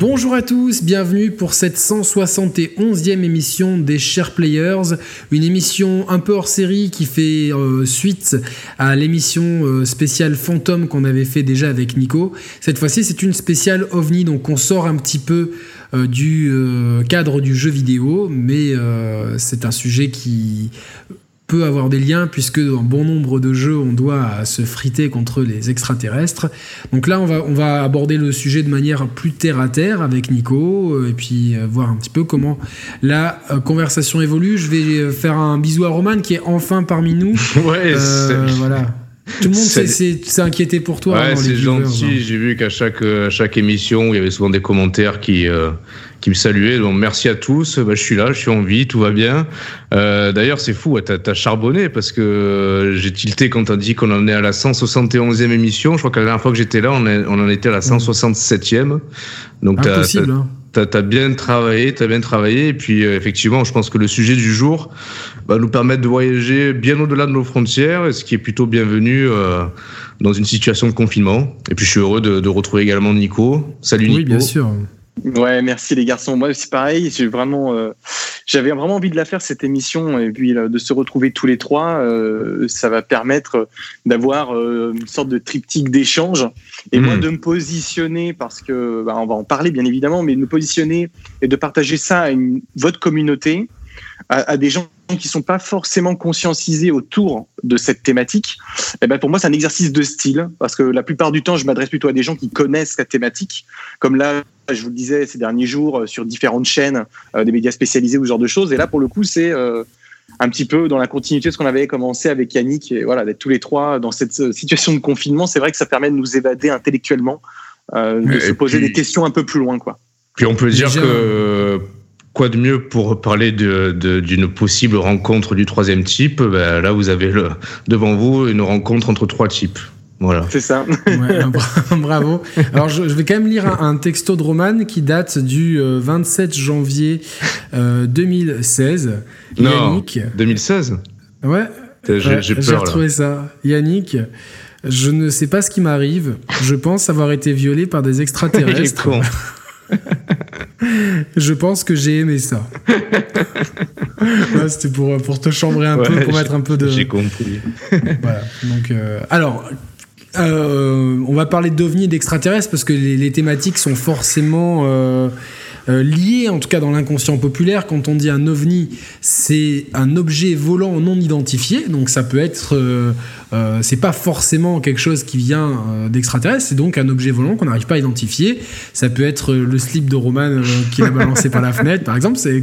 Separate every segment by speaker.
Speaker 1: Bonjour à tous, bienvenue pour cette 171e émission des Chers Players, une émission un peu hors série qui fait euh, suite à l'émission euh, spéciale Fantôme qu'on avait fait déjà avec Nico. Cette fois-ci c'est une spéciale OVNI, donc on sort un petit peu euh, du cadre du jeu vidéo, mais c'est un sujet qui peut avoir des liens puisque dans bon nombre de jeux on doit se friter contre les extraterrestres. Donc là on va, on va aborder le sujet de manière plus terre à terre avec Nico euh, et puis euh, voir un petit peu comment la euh, conversation évolue. Je vais faire un bisou à Roman qui est enfin parmi nous.
Speaker 2: ouais,
Speaker 1: voilà. Tout le monde s'est inquiété pour toi.
Speaker 2: Ouais, c'est gentil. Hein. J'ai vu qu'à chaque, chaque émission, il y avait souvent des commentaires qui, qui me saluait. Donc merci à tous. Bah, je suis là, je suis en vie, tout va bien. Euh, D'ailleurs, c'est fou, t'as as charbonné parce que j'ai tilté quand t'as dit qu'on en est à la 171e émission. Je crois que la dernière fois que j'étais là, on, on, en était à la 167e.
Speaker 1: Donc Impossible, hein.
Speaker 2: T'as as bien travaillé, t'as bien travaillé, et puis euh, effectivement, je pense que le sujet du jour va nous permettre de voyager bien au-delà de nos frontières, ce qui est plutôt bienvenu euh, dans une situation de confinement. Et puis je suis heureux de, de retrouver également Nico. Salut Nico.
Speaker 1: Oui, bien sûr.
Speaker 3: Ouais, merci les garçons. Moi, c'est pareil. J'ai vraiment, euh, j'avais vraiment envie de la faire cette émission et puis de se retrouver tous les trois. Euh, ça va permettre d'avoir euh, une sorte de triptyque d'échange et moi hmm. de me positionner parce que, bah, on va en parler bien évidemment, mais de me positionner et de partager ça à une, votre communauté, à, à des gens qui sont pas forcément conscientisés autour de cette thématique, eh ben pour moi c'est un exercice de style parce que la plupart du temps je m'adresse plutôt à des gens qui connaissent la thématique, comme là je vous le disais ces derniers jours euh, sur différentes chaînes, euh, des médias spécialisés ou ce genre de choses. Et là pour le coup c'est euh, un petit peu dans la continuité de ce qu'on avait commencé avec Yannick et voilà d'être tous les trois dans cette situation de confinement. C'est vrai que ça permet de nous évader intellectuellement, de se poser des questions un peu plus loin quoi.
Speaker 2: Puis on peut dire que quoi de mieux pour parler d'une de, possible rencontre du troisième type? Ben Là, vous avez le, devant vous une rencontre entre trois types. Voilà.
Speaker 3: C'est ça.
Speaker 1: bravo. Alors, je, vais quand même lire un, texto de Roman qui date du 27 euh, janvier 2016. Euh,
Speaker 2: non, Yannick. 2016
Speaker 1: Ouais.
Speaker 2: J'ai
Speaker 1: J'ai retrouvé ça. Yannick, je ne sais pas ce qui m'arrive. Je pense avoir été violé par des extraterrestres. Je pense que j'ai aimé ça. C'était pour, pour te chambrer un peu, pour mettre un peu de.
Speaker 2: J'ai compris.
Speaker 1: voilà. Donc, euh, alors, euh, on va parler d'ovnis et d'extraterrestres parce que les, thématiques sont forcément. Euh, euh, lié, en tout cas dans l'inconscient populaire. Quand on dit un ovni, c'est un objet volant non identifié, donc ça peut être, euh, euh, c'est pas forcément quelque chose qui vient d'extraterrestre, c'est donc un objet volant qu'on n'arrive pas à identifier. Ça peut être le slip de Roman qu'il a balancé par la fenêtre, par exemple, c'est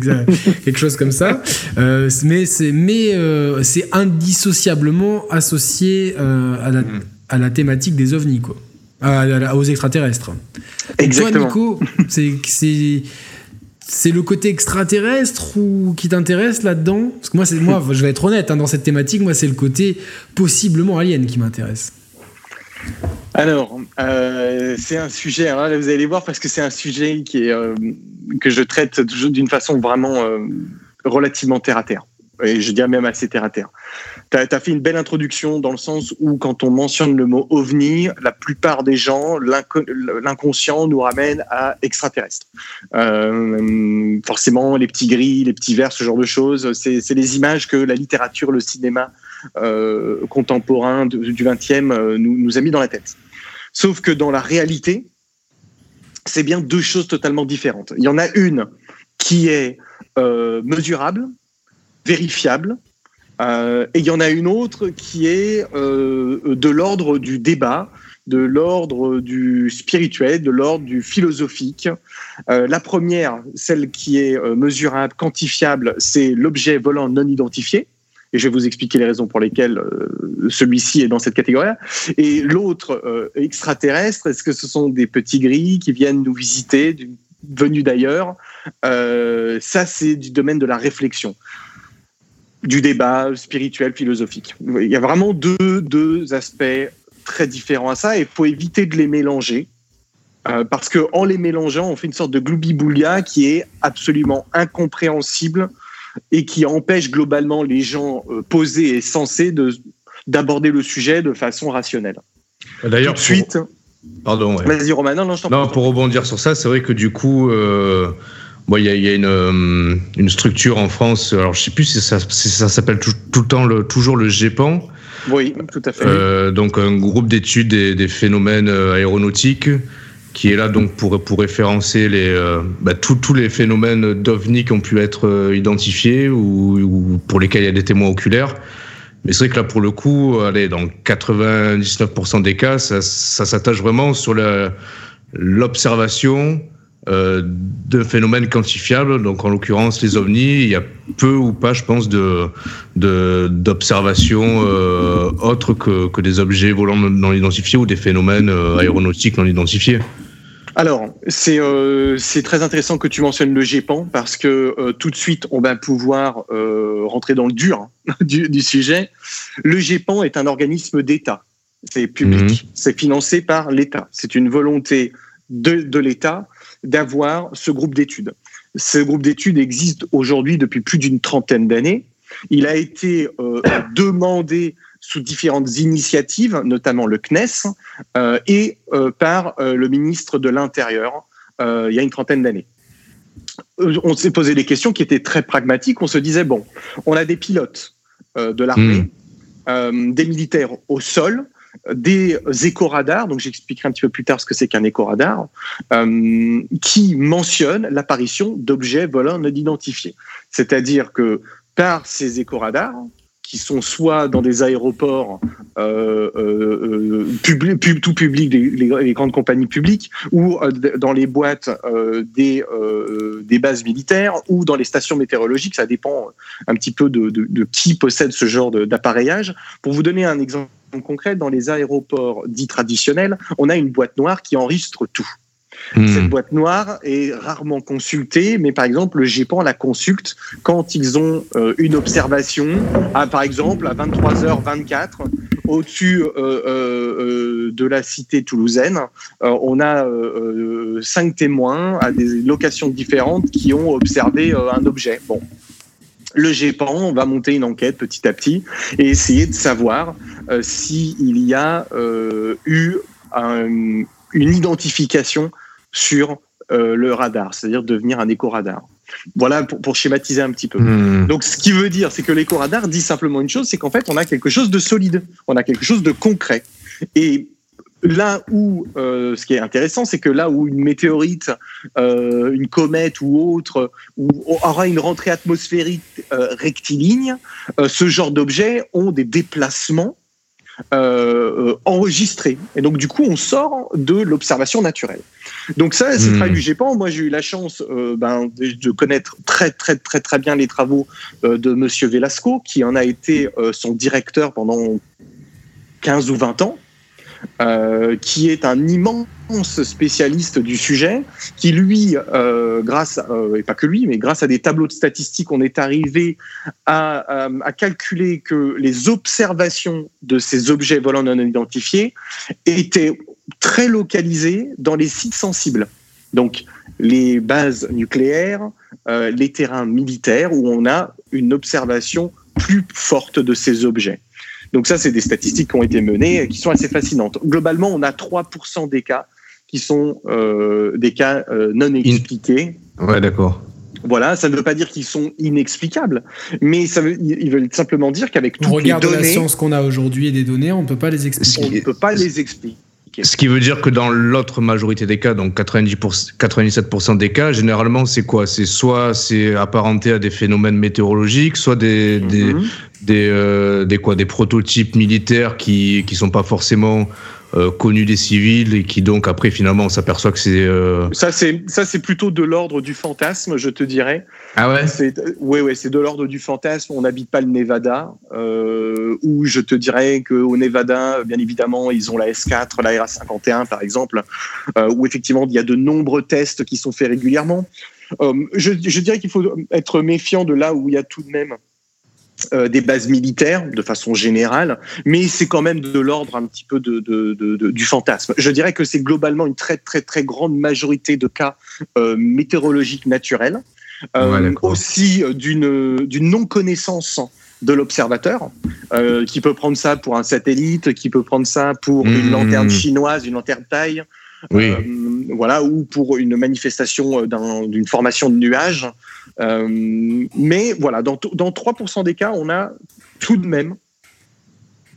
Speaker 1: quelque chose comme ça. mais c'est mais c'est indissociablement associé à la, à la thématique des ovnis, quoi aux extraterrestres.
Speaker 3: Exactement.
Speaker 1: toi, Nico, c'est c'est le côté extraterrestre ou qui t'intéresse là-dedans? Parce que moi, c'est moi, je vais être honnête hein, dans cette thématique. Moi, c'est le côté possiblement alien qui m'intéresse.
Speaker 3: Alors, euh, c'est un sujet. Hein, là, vous allez voir parce que c'est un sujet qui est euh, que je traite d'une façon vraiment euh, relativement terre à terre et je dirais même assez terre à terre. Tu as, fait une belle introduction dans le sens où quand on mentionne le mot ovni, la plupart des gens, l'inconscient nous ramène à extraterrestre. Euh, forcément, les petits gris, les petits verts, ce genre de choses, c'est les images que la littérature, le cinéma euh, contemporain du XXe euh, nous, a mis dans la tête. Sauf que dans la réalité, c'est bien deux choses totalement différentes. Il y en a une qui est mesurable, vérifiable. Euh, et il y en a une autre qui est euh, de l'ordre du débat, de l'ordre du spirituel, de l'ordre du philosophique. Euh, la première, celle qui est mesurable, quantifiable, c'est l'objet volant non identifié. Et je vais vous expliquer les raisons pour lesquelles celui-ci est dans cette catégorie-là. Et l'autre, extraterrestre, est-ce que ce sont des petits gris qui viennent nous visiter, venus d'ailleurs? Ça, c'est du domaine de la réflexion du débat spirituel, philosophique. Il y a vraiment deux, deux aspects très différents à ça et il faut éviter de les mélanger. Euh, parce qu'en les mélangeant, on fait une sorte de gloubi-boulia qui est absolument incompréhensible et qui empêche globalement les gens euh, posés et sensés d'aborder le sujet de façon rationnelle.
Speaker 2: D'ailleurs, suite. Pardon.
Speaker 3: Vas-y, Romain. Non, non, je
Speaker 2: Non, pour rebondir sur ça, c'est vrai que du coup, euh, il y, a, y a une, euh, une, structure en France. Alors, je sais plus si ça, si ça s'appelle tout, tout, le temps le, toujours le GEPAN.
Speaker 3: Oui, tout à fait.
Speaker 2: Euh, donc, un groupe d'études des, des, phénomènes euh, aéronautiques qui est là donc pour, pour référencer les, euh, bah, tous les phénomènes d'OVNI qui ont pu être euh, identifiés ou, ou, pour lesquels il y a des témoins oculaires. Mais c'est vrai que là, pour le coup, allez, dans 99% des cas, ça, ça s'attache vraiment sur l'observation de phénomènes quantifiables. Donc, en l'occurrence, les ovnis, il y a peu ou pas, je pense, de d'observations euh, autres que, que des objets volants non identifiés ou des phénomènes euh, aéronautiques non identifiés.
Speaker 3: Alors, c'est euh, très intéressant que tu mentionnes le GEPAN parce que euh, tout de suite, on va pouvoir euh, rentrer dans le dur hein, du, du, sujet. Le GEPAN est un organisme d'État. C'est public. Mmh. C'est financé par l'État. C'est une volonté de, de l'État d'avoir ce groupe d'études. Ce groupe d'études existe aujourd'hui depuis plus d'une trentaine d'années. Il a été euh, demandé sous différentes initiatives, notamment le CNES, euh, et euh, par le ministre de l'Intérieur il y a une trentaine d'années. On s'est posé des questions qui étaient très pragmatiques. On se disait, bon, on a des pilotes de l'armée, mmh. des militaires au sol, des éco-radars, donc j'expliquerai un petit peu plus tard ce que c'est qu'un éco-radar, euh, qui mentionne l'apparition d'objets volants non identifiés. C'est-à-dire que par ces éco-radars, qui sont soit dans des aéroports euh, euh, pub, tout public, les, grandes compagnies publiques, ou euh, dans les boîtes euh, des, euh, bases militaires, ou dans les stations météorologiques. Ça dépend un petit peu de qui possède ce genre d'appareillage. Pour vous donner un exemple concret, dans les aéroports dits traditionnels, on a une boîte noire qui enregistre tout. Mmh. Cette boîte noire est rarement consultée, mais par exemple, le GEPAN la consulte quand ils ont euh, une observation, à, par exemple à 23h24, au-dessus euh, euh, de la cité toulousaine. on a cinq témoins à des locations différentes qui ont observé un objet. Bon, le GEPAN va monter une enquête petit à petit et essayer de savoir euh, s'il y a euh, eu un, une identification sur euh, le radar, c'est-à-dire devenir un éco-radar. Voilà pour, pour, schématiser un petit peu. Mmh. Donc, ce qui veut dire, c'est que l'éco-radar dit simplement une chose, c'est qu'en fait, on a quelque chose de solide, on a quelque chose de concret. Et là où, euh, ce qui est intéressant, c'est que là où une météorite, euh, une comète ou autre, aura une rentrée atmosphérique euh, rectiligne, ce genre d'objets ont des déplacements enregistrés. Et donc, du coup, on sort de l'observation naturelle. Donc ça, c'est mmh. travail du GEPAN. Moi, j'ai eu la chance euh, ben, de connaître très, très, très, très bien les travaux euh, de Monsieur Velasco, qui en a été son directeur pendant 15 ou 20 ans. Euh, qui est un immense spécialiste du sujet, qui lui, euh, grâce, euh, et pas que lui, mais grâce à des tableaux de statistiques, on est arrivé à, calculer que les observations de ces objets volants non identifiés étaient très localisées dans les sites sensibles. Donc, les bases nucléaires, les terrains militaires, où on a une observation plus forte de ces objets. Donc ça, c'est des statistiques qui ont été menées et qui sont assez fascinantes. Globalement, on a 3% des cas qui sont euh, des cas euh, non expliqués.
Speaker 2: In... Ouais, d'accord.
Speaker 3: Voilà, ça ne veut pas dire qu'ils sont inexplicables, mais ça veut, ils veveulent simplement dire qu'avec toutes
Speaker 1: les
Speaker 3: données,
Speaker 1: la science qu'on a aujourd'hui et des données, on ne peut pas les expliquer.
Speaker 3: On ne peut pas les expliquer.
Speaker 2: Ce qui veut dire que dans l'autre majorité des cas, donc 90%, 97% des cas, généralement, c'est quoi? C'est soit c'est apparenté à des phénomènes météorologiques, soit des, mm -hmm. des, des, euh, des, quoi, des prototypes militaires qui qui sont pas forcément euh, connus des civils et qui donc après finalement on s'aperçoit que c'est euh...
Speaker 3: ça c'est ça c'est plutôt de l'ordre du fantasme je te dirais.
Speaker 2: Ah ouais?
Speaker 3: C'est ouais ouais c'est de l'ordre du fantasme. On n'habite pas le Nevada euh, où je te dirais que au Nevada bien évidemment ils ont la S4 la RA51 par exemple euh, où effectivement il y a de nombreux tests qui sont faits régulièrement. Je, je dirais qu'il faut être méfiant de là où il y a tout de même euh, des bases militaires de façon générale, mais c'est quand même de l'ordre un petit peu de, de, de, de, du fantasme. Je dirais que c'est globalement une très très très grande majorité de cas euh, météorologiques naturels. aussi d'une d'une non connaissance de l'observateur, qui peut prendre ça pour un satellite, qui peut prendre ça pour une mmh. lanterne chinoise, une lanterne taille,
Speaker 2: oui.
Speaker 3: voilà, ou pour une manifestation d'une formation de nuages. mais voilà, dans, dans 3% des cas, on a tout de même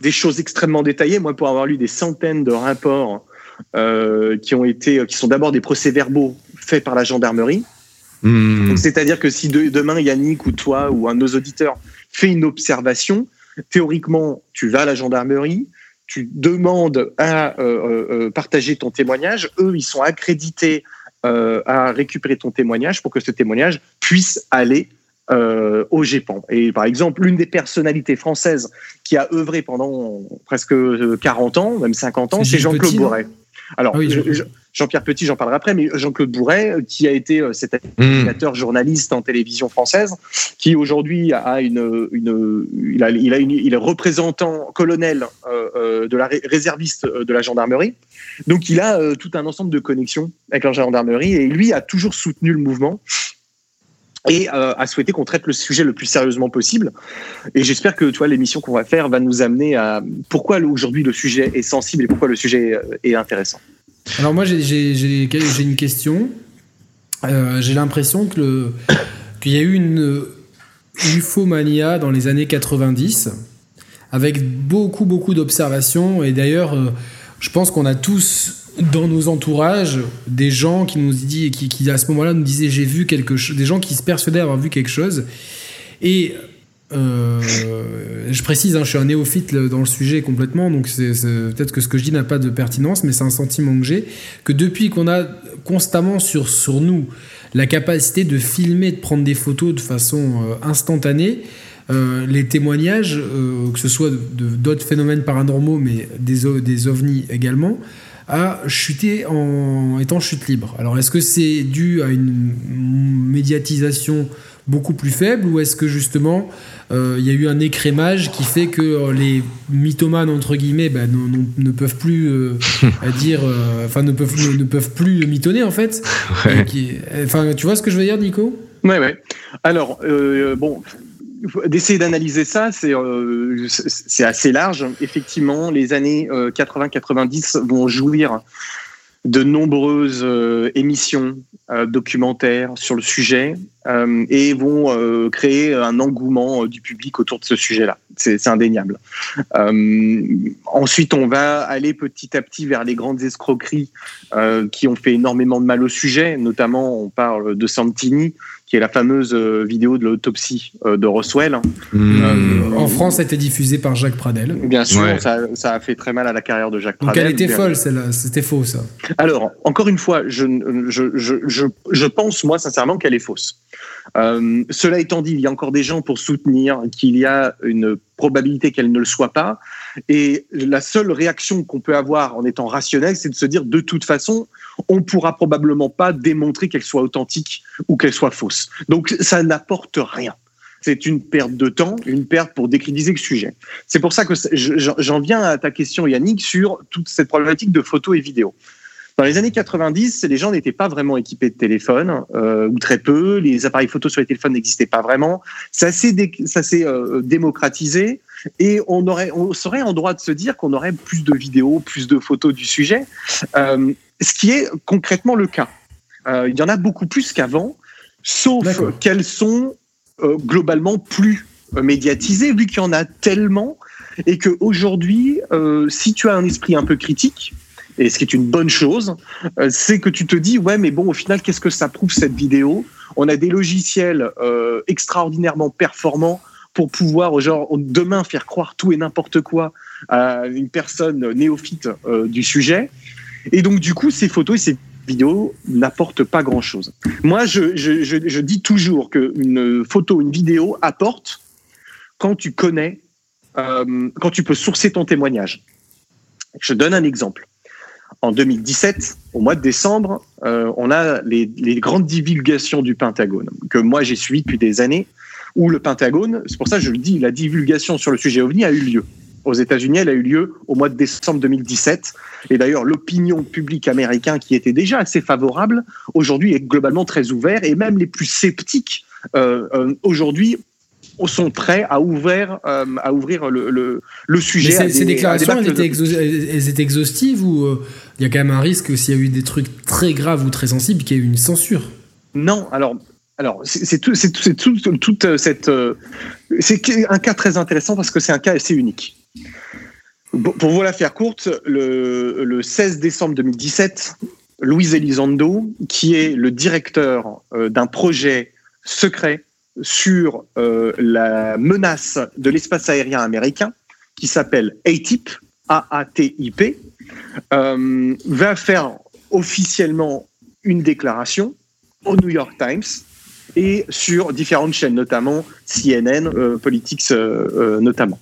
Speaker 3: des choses extrêmement détaillées. Moi, pour avoir lu des centaines de rapports euh, qui ont été, qui sont d'abord des procès-verbaux faits par la gendarmerie. Hmm. C'est-à-dire que si demain Yannick ou toi ou un de nos auditeurs fait une observation, théoriquement, tu vas à la gendarmerie, tu demandes à euh, euh, partager ton témoignage. Eux, ils sont accrédités à récupérer ton témoignage pour que ce témoignage puisse aller euh, au GEPAN. Et par exemple, l'une des personnalités françaises qui a œuvré pendant presque 40 ans, même 50 ans, c'est Jean-Claude Bourret. Alors, ah Jean-Pierre Petit, j'en parlerai après, mais Jean-Claude Bourret, qui a été euh, cet hmm. animateur journaliste en télévision française, qui aujourd'hui a une, une, il, a, il, a une, il est représentant colonel euh, de la réserviste de la gendarmerie. Donc, il a tout un ensemble de connexions avec la gendarmerie et lui a toujours soutenu le mouvement et euh, a souhaité qu'on traite le sujet le plus sérieusement possible. Et j'espère que tu vois l'émission qu'on va faire va nous amener à pourquoi aujourd'hui le sujet est sensible et pourquoi le sujet euh, est intéressant.
Speaker 1: Alors moi j'ai une question. Euh, j'ai l'impression que qu'il y a eu une ufomania dans les années 90 avec beaucoup beaucoup d'observations et d'ailleurs je pense qu'on a tous dans nos entourages des gens qui nous dit qui, qui à ce moment-là nous disaient j'ai vu quelque chose des gens qui se persuadaient avoir vu quelque chose et euh, je précise hein, je suis un néophyte dans le sujet complètement donc c'est peut-être que ce que je dis n'a pas de pertinence mais c'est un sentiment que j'ai que depuis qu'on a constamment sur sur nous la capacité de filmer de prendre des photos de façon euh, instantanée euh, les témoignages, que ce soit d'autres phénomènes paranormaux, mais des, des ovnis également, a chuté en étant chute libre. Alors est-ce que c'est dû à une médiatisation beaucoup plus faible ou est-ce que justement euh, il y a eu un écrémage qui fait que euh, les mythomanes entre guillemets bah, ne peuvent plus euh, dire enfin ne peuvent ne, peuvent plus mitonner en fait. Enfin tu vois ce que je veux dire Nico?
Speaker 3: Ouais ouais. Alors bon d'essayer d'analyser ça, euh, c'est assez large. Effectivement, les années 80-90 euh, vont jouir de nombreuses euh, émissions documentaires sur le sujet et vont créer un engouement du public autour de ce sujet-là. C'est indéniable. ensuite, on va aller petit à petit vers les grandes escroqueries qui ont fait énormément de mal au sujet. Notamment, on parle de Santini, qui est la fameuse euh, vidéo de l'autopsie euh, de Roswell.
Speaker 1: Mmh. Euh, en France, ça a été diffusé par Jacques Pradel.
Speaker 3: Bien sûr, ça, a fait très mal à la carrière de Jacques Pradel.
Speaker 1: Donc elle était folle, celle-là. C'était faux, ça.
Speaker 3: Alors, encore une fois, je, je, je, je pense, moi, sincèrement, qu'elle est fausse. Cela étant dit, il y a encore des gens pour soutenir qu'il y a une probabilité qu'elle ne le soit pas. Et la seule réaction qu'on peut avoir en étant rationnel, c'est de se dire de toute façon, on pourra probablement pas démontrer qu'elle soit authentique ou qu'elle soit fausse. Donc ça n'apporte rien. C'est une perte de temps, une perte pour décritiser le sujet. C'est pour ça que j'en viens à ta question, Yannick, sur toute cette problématique de photos et vidéos. Dans les années 90, les gens n'étaient pas vraiment équipés de téléphone, euh, ou très peu. Les appareils photo sur les téléphones n'existaient pas vraiment. Ça s'est euh, démocratisé et on, aurait, on serait en droit de se dire qu'on aurait plus de vidéos, plus de photos du sujet. Euh, ce qui est concrètement le cas. Il y en a beaucoup plus qu'avant, sauf qu'elles sont globalement plus médiatisées, vu qu'il y en a tellement, et qu'aujourd'hui, si tu as un esprit un peu critique, et ce qui est une bonne chose, c'est que tu te dis, ouais, mais bon, au final, qu'est-ce que ça prouve cette vidéo? On a des logiciels extraordinairement performants pour pouvoir, genre, demain, faire croire tout et n'importe quoi à une personne néophyte du sujet. Et donc, du coup, ces photos et ces vidéos n'apportent pas grand-chose. Moi, je, dis toujours qu'une photo, une vidéo apporte quand tu connais, euh, quand tu peux sourcer ton témoignage. Je donne un exemple. En 2017, au mois de décembre, euh, on a les, les, grandes divulgations du Pentagone, que moi j'ai suivi depuis des années, où le Pentagone, c'est pour ça que je le dis, la divulgation sur le sujet OVNI a eu lieu. aux États-Unis. Elle a eu lieu au mois de décembre 2017. Et d'ailleurs, l'opinion publique américaine, qui était déjà assez favorable, aujourd'hui est globalement très ouverte. Et même les plus sceptiques, euh, euh, aujourd'hui, sont prêts à ouvrir, euh, à ouvrir le, le, sujet.
Speaker 1: ces, déclarations, elles, étaient exhaustives ou il y a quand même un risque, s'il y a eu des trucs très graves ou très sensibles, qu'il y ait eu une censure
Speaker 3: Non, alors alors, c'est tout, c'est tout, toute cette. c'est un cas très intéressant parce que c'est un cas assez unique. Pour vous la faire courte, le, 16 décembre 2017, Louise Elizondo, qui est le directeur euh, d'un projet secret sur euh, la menace de l'espace aérien américain, qui s'appelle ATIP, A-A-T-I-P, euh, va faire officiellement une déclaration au New York Times et sur différentes chaînes, notamment CNN, Politics notamment.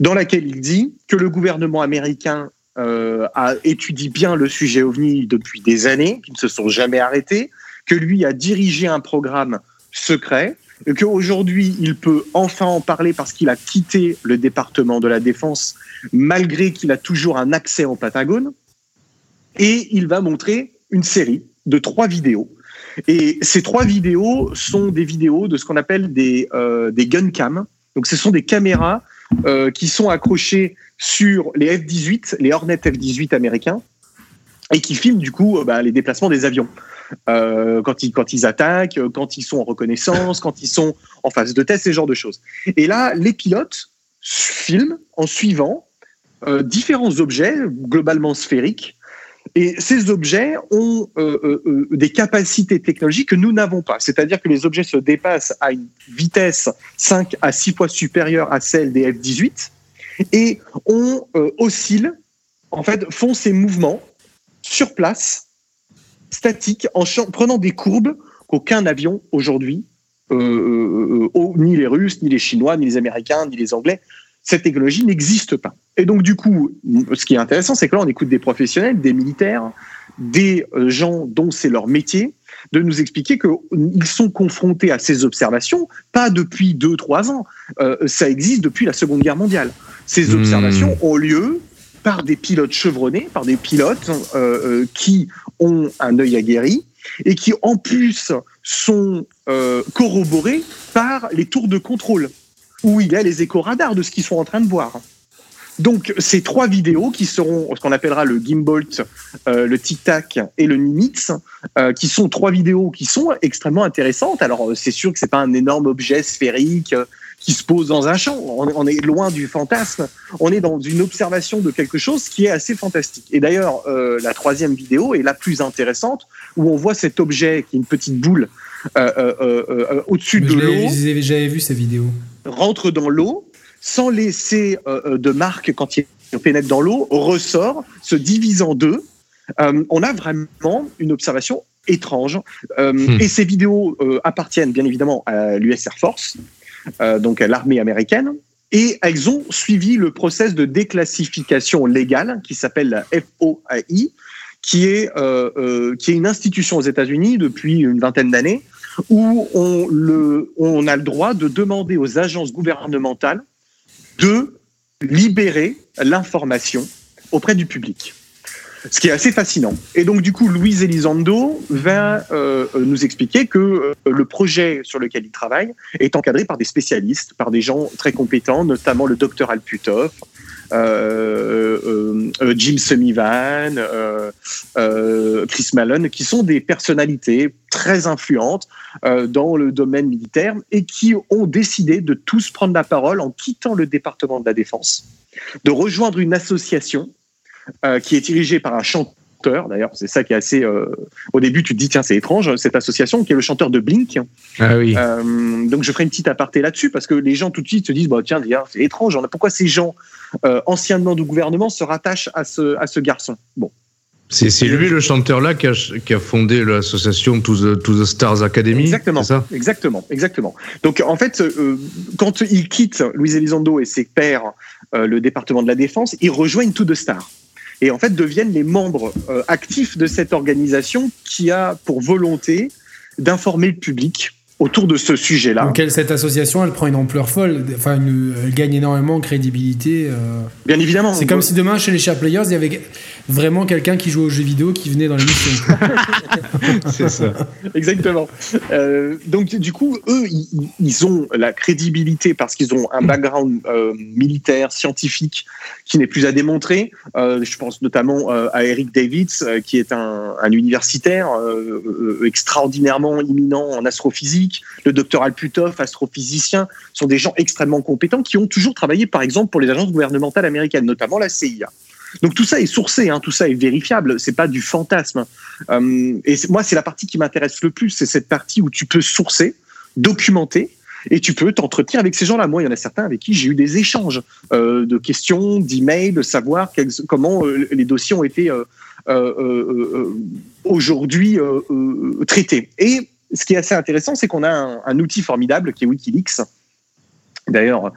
Speaker 3: Dans laquelle il dit que le gouvernement américain euh, a étudié bien le sujet OVNI depuis des années, qui ne se sont jamais arrêtés, que lui a dirigé un programme secret, qu'aujourd'hui il peut enfin en parler parce qu'il a quitté le département de la défense, malgré qu'il a toujours un accès au Patagone, et il va montrer une série de trois vidéos. Et ces trois vidéos sont des vidéos de ce qu'on appelle des, euh, des gun cam. Donc ce sont des caméras euh, qui sont accrochés sur les F-18, les Hornet F-18 américains, et qui filment du coup euh, bah, les déplacements des avions. Euh, quand, ils, quand ils attaquent, quand ils sont en reconnaissance, quand ils sont en phase de test, ce genre de choses. Et là, les pilotes filment en suivant différents objets globalement sphériques et ces objets ont euh, euh, euh, des capacités technologiques que nous n'avons pas. C'est-à-dire que les objets se dépassent à une vitesse 5 à 6 fois supérieure à celle des F-18 et on oscille, en fait, font ces mouvements sur place, statiques, en prenant des courbes qu'aucun avion aujourd'hui, ni les Russes, ni les Chinois, ni les Américains, ni les Anglais, cette technologie n'existe pas. Et donc, du coup, ce qui est intéressant, c'est que là, on écoute des professionnels, des militaires, des euh, gens dont c'est leur métier, de nous expliquer qu'ils sont confrontés à ces observations, pas depuis deux, trois ans. Euh, ça existe depuis la Seconde Guerre mondiale. Ces hmm. observations ont lieu par des pilotes chevronnés, par des pilotes euh, qui ont un œil aguerri et qui, en plus, sont corroborés par les tours de contrôle où il y a les échos radars de ce qu'ils sont en train de voir. Donc, ces trois vidéos qui seront ce qu'on appellera le Gimbolt, euh, le Tic Tac et le Nimitz, euh, qui sont trois vidéos qui sont extrêmement intéressantes. Alors, euh, c'est sûr que c'est pas un énorme objet sphérique qui se pose dans un champ. On, est loin du fantasme. On est dans une observation de quelque chose qui est assez fantastique. Et d'ailleurs, la troisième vidéo est la plus intéressante, où on voit cet objet qui est une petite boule au-dessus de l'eau.
Speaker 1: J'avais vu ces vidéos
Speaker 3: rentre dans l'eau sans laisser euh, euh, de marque quand il pénètre dans l'eau, ressort, se divise en deux. Euh, on a vraiment une observation étrange. Hmm. Et ces vidéos appartiennent bien évidemment à l'US Air Force, donc à l'armée américaine. Et elles ont suivi le process de déclassification légale qui s'appelle la FOAI, qui est, qui est une institution aux États-Unis depuis une vingtaine d'années où on, le, on a le droit de demander aux agences gouvernementales de libérer l'information auprès du public. Ce qui est assez fascinant. Et donc, du coup, Louise Elizondo va euh, nous expliquer que euh, le projet sur lequel il travaille est encadré par des spécialistes, par des gens très compétents, notamment le docteur Alputov, euh, Jim euh, Chris Malone, qui sont des personnalités très influentes dans le domaine militaire et qui ont décidé de tous prendre la parole en quittant le département de la défense, de rejoindre une association qui est dirigée par un chanteur D'ailleurs, c'est ça qui est assez. au début, tu te dis tiens, c'est étrange cette association qui est le chanteur de Blink.
Speaker 2: Ah oui.
Speaker 3: donc, je ferai une petite aparté là-dessus parce que les gens tout de suite se disent bah tiens, c'est étrange. Pourquoi ces gens euh, anciennement du gouvernement, se rattache à ce, à ce garçon? Bon.
Speaker 2: C'est lui le chanteur-là qui a, qui a, fondé l'association To the, to the, Stars Academy
Speaker 3: Exactement, ça? Exactement, exactement. Donc en fait, euh, quand il quitte Louis Elizondo et ses pairs euh, le département de la Défense, ils rejoignent To the Stars et en fait deviennent les membres actifs de cette organisation qui a pour volonté d'informer le public autour de ce sujet-là.
Speaker 1: Donc cette association, elle prend une ampleur folle, enfin, elle gagne énormément en crédibilité. Euh.
Speaker 3: Bien évidemment.
Speaker 1: C'est comme si demain, chez les Share Players, il y avait vraiment quelqu'un qui jouait aux jeux vidéo qui venait dans l'émission.
Speaker 3: C'est ça. Exactement. Euh, donc du coup, eux, ils, ont la crédibilité parce qu'ils ont un background euh, militaire, scientifique, qui n'est plus à démontrer. je pense notamment à Eric Davids, qui est un, un universitaire extraordinairement imminent en astrophysique. Le docteur Alputov, astrophysicien, sont des gens extrêmement compétents qui ont toujours travaillé, par exemple, pour les agences gouvernementales américaines, notamment la CIA. Donc tout ça est sourcé, hein, tout ça est vérifiable, c'est pas du fantasme. Euh, et moi, c'est la partie qui m'intéresse le plus, c'est cette partie où tu peux sourcer, documenter, et tu peux t'entretenir avec ces gens-là. Moi, il y en a certains avec qui j'ai eu des échanges euh, de questions, d'emails, de savoir comment euh, les dossiers ont été aujourd'hui traités. Et ce qui est assez intéressant, c'est qu'on a un, outil formidable qui est Wikileaks. D'ailleurs,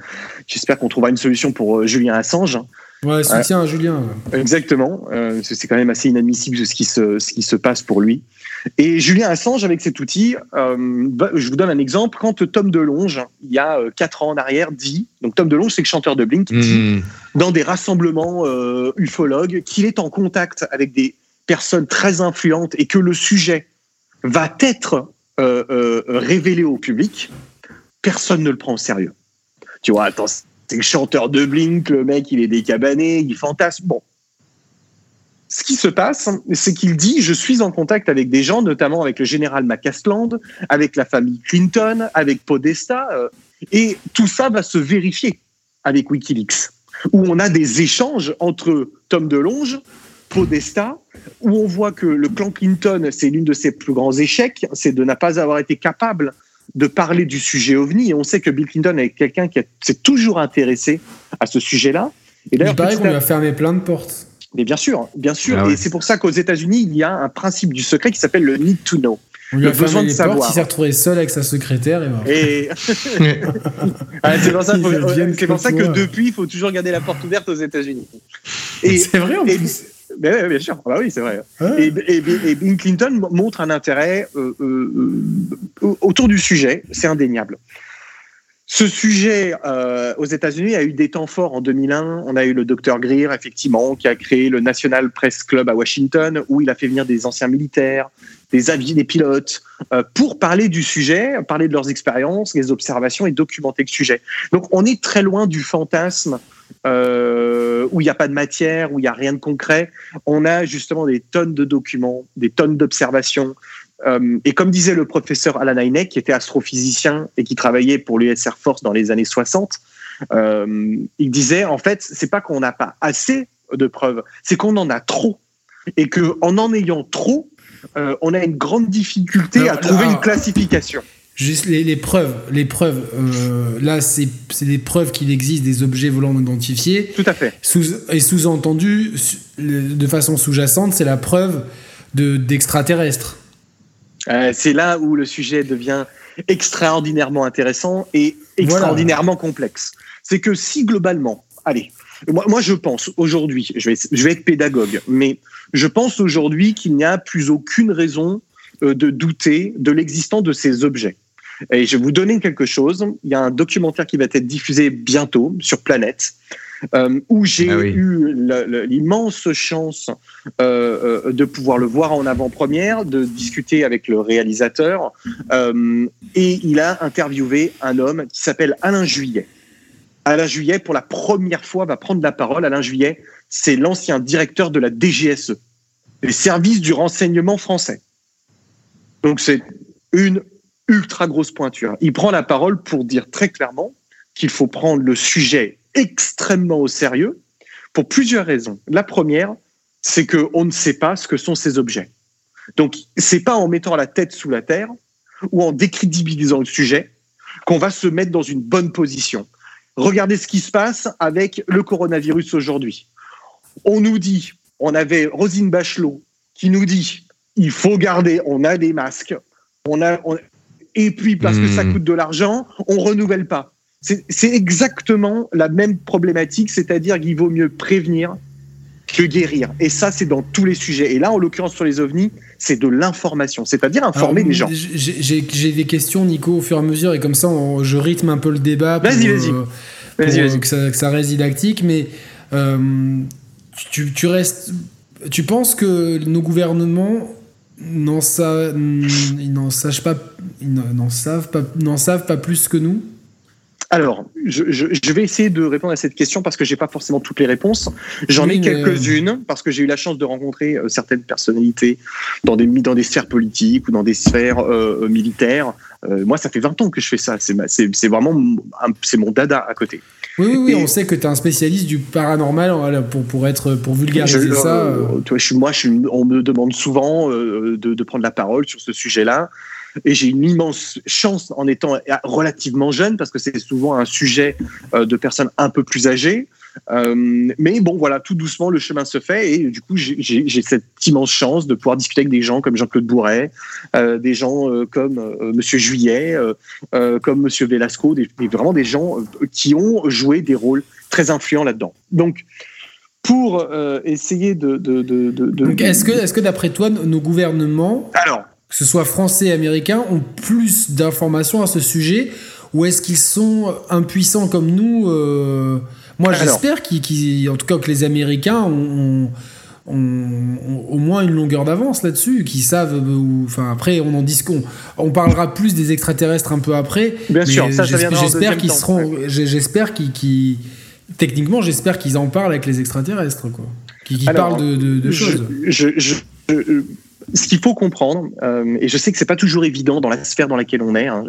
Speaker 3: j'espère qu'on trouvera une solution pour Julien Assange.
Speaker 1: Ouais, soutien à Julien.
Speaker 3: Exactement. Euh, c'est quand même assez inadmissible ce qui, se, ce qui se passe pour lui. Et Julien Assange, avec cet outil, euh, je vous donne un exemple. Quand Tom DeLonge, il y a quatre ans en arrière, dit, donc Tom DeLonge, c'est le chanteur de Blink, dit hmm. dans des rassemblements ufologues qu'il est en contact avec des personnes très influentes et que le sujet va être euh, euh, révélé au public, personne ne le prend au sérieux. Tu vois, attends, c'est le chanteur de Blink, le mec, il est décabané, il fantasme. Bon. Ce qui se passe, c'est qu'il dit Je suis en contact avec des gens, notamment avec le général McCasland, avec la famille Clinton, avec Podesta, euh, et tout ça va se vérifier avec Wikileaks, où on a des échanges entre Tom DeLonge, Podesta, où on voit que le clan Clinton, c'est l'une de ses plus grands échecs, c'est de ne pas avoir été capable de parler du sujet OVNI. Et on sait que Bill Clinton est quelqu'un qui s'est toujours intéressé à ce sujet-là.
Speaker 1: Et d'ailleurs, il paraît qu'on lui a fermé plein de portes.
Speaker 3: Mais bien sûr, bien sûr. Ah et c'est pour ça qu'aux États-Unis, il y a un principe du secret qui s'appelle le need to know.
Speaker 1: On lui a le besoin de savoir. Portes, il s'est retrouvé seul avec sa secrétaire. Et,
Speaker 3: ah, c'est pour ça, pour ça que depuis, il faut toujours garder la porte ouverte aux États-Unis.
Speaker 1: C'est vrai en plus.
Speaker 3: Mais bien sûr, bah oui, c'est vrai. Et, et, Bill Clinton montre un intérêt euh, euh, euh, autour du sujet, c'est indéniable. Ce sujet aux États-Unis a eu des temps forts en 2001. On a eu le docteur Greer, effectivement, qui a créé le National Press Club à Washington, où il a fait venir des anciens militaires, des avis des pilotes, pour parler du sujet, parler de leurs expériences, les observations et documenter le sujet. Donc on est très loin du fantasme euh, où il n'y a pas de matière, où il n'y a rien de concret. On a justement des tonnes de documents, des tonnes d'observations. Euh, et comme disait le professeur Alan Hynek, qui était astrophysicien et qui travaillait pour l'US Air Force dans les années 60, euh, il disait en fait, c'est pas qu'on n'a pas assez de preuves, c'est qu'on en a trop. Et qu'en en ayant trop, on a une grande difficulté à trouver une classification.
Speaker 1: Juste les, preuves. Les preuves, euh, là, c'est des preuves qu'il existe des objets volants non identifiés.
Speaker 3: Tout à fait.
Speaker 1: Sous, et sous-entendu, de façon sous-jacente, c'est la preuve d'extraterrestres.
Speaker 3: Euh, c'est là où le sujet devient extraordinairement intéressant et extraordinairement complexe. C'est que si globalement, allez, moi, moi je pense aujourd'hui, je vais, je vais être pédagogue, mais je pense aujourd'hui qu'il n'y a plus aucune raison euh, de douter de l'existence de ces objets. Et je vais vous donner quelque chose. Il y a un documentaire qui va être diffusé bientôt sur Planète, euh, où j'ai ah eu l'immense chance euh, euh, de pouvoir le voir en avant-première, de discuter avec le réalisateur. et il a interviewé un homme qui s'appelle Alain Juillet. Alain Juillet, pour la première fois, va prendre la parole. Alain Juillet, c'est l'ancien directeur de la DGSE, les services du renseignement français. Donc c'est une ultra grosse pointure. Il prend la parole pour dire très clairement qu'il faut prendre le sujet extrêmement au sérieux pour plusieurs raisons. La première, c'est qu'on ne sait pas ce que sont ces objets. Donc, c'est pas en mettant la tête sous la terre ou en décrédibilisant le sujet qu'on va se mettre dans une bonne position. Regardez ce qui se passe avec le coronavirus aujourd'hui. On nous dit, on avait Rosine Bachelot qui nous dit, il faut garder, on a des masques, on a, et puis parce que ça hmm. coûte de l'argent, on renouvelle pas. C'est exactement la même problématique, c'est-à-dire qu'il vaut mieux prévenir que guérir. Et ça, c'est dans tous les sujets. Et là, en l'occurrence, sur les ovnis, c'est de l'information, c'est-à-dire informer les gens.
Speaker 1: J'ai des questions, Nico, au fur et à mesure, et comme ça, je rythme un peu le débat.
Speaker 3: Vas-y, vas-y.
Speaker 1: Euh, que, ça, que, ça, reste didactique, mais euh, tu, tu, restes. Tu penses que nos gouvernements n'en savent, pas, n'en savent pas, n'en savent pas plus que nous
Speaker 3: alors, je, vais essayer de répondre à cette question parce que j'ai pas forcément toutes les réponses. J'en ai quelques-unes parce que j'ai eu la chance de rencontrer euh, certaines personnalités dans des, dans des sphères politiques ou dans des sphères euh, euh, militaires. moi, ça fait 20 ans que je fais ça. C'est vraiment c'est mon dada à côté.
Speaker 1: Oui, oui, on sait que tu es un spécialiste du paranormal pour, pour, être, pour vulgariser ça.
Speaker 3: Toi, je, moi, je, on me demande souvent de, de, prendre la parole sur ce sujet-là. Et j'ai une immense chance en étant relativement jeune, parce que c'est souvent un sujet euh, de personnes un peu plus âgées. Euh, mais bon, voilà, tout doucement, le chemin se fait. Et du coup, j'ai cette immense chance de pouvoir discuter avec des gens comme Jean-Claude Bourret, euh, des gens comme Monsieur Juillet, comme Monsieur Velasco, des, vraiment des gens qui ont joué des rôles très influents là-dedans. Donc, pour essayer de. de, de,
Speaker 1: Donc, est-ce que, est que d'après toi, nos gouvernements.
Speaker 3: Alors
Speaker 1: que ce soit français et américains, ont plus d'informations à ce sujet Ou est-ce qu'ils sont impuissants comme nous euh, Moi, j'espère qu'ils, en tout cas, que les Américains ont, au moins une longueur d'avance là-dessus, qui savent. enfin, après, on en discute. On, parlera plus des extraterrestres un peu après.
Speaker 3: Bien sûr, ça,
Speaker 1: j'espère qu'ils seront. J'espère qu'ils, techniquement, j'espère qu'ils en parlent avec les extraterrestres, quoi. Qui, parlent de, choses.
Speaker 3: je, ce qu'il faut comprendre, euh, et je sais que c'est pas toujours évident dans la sphère dans laquelle on est, hein,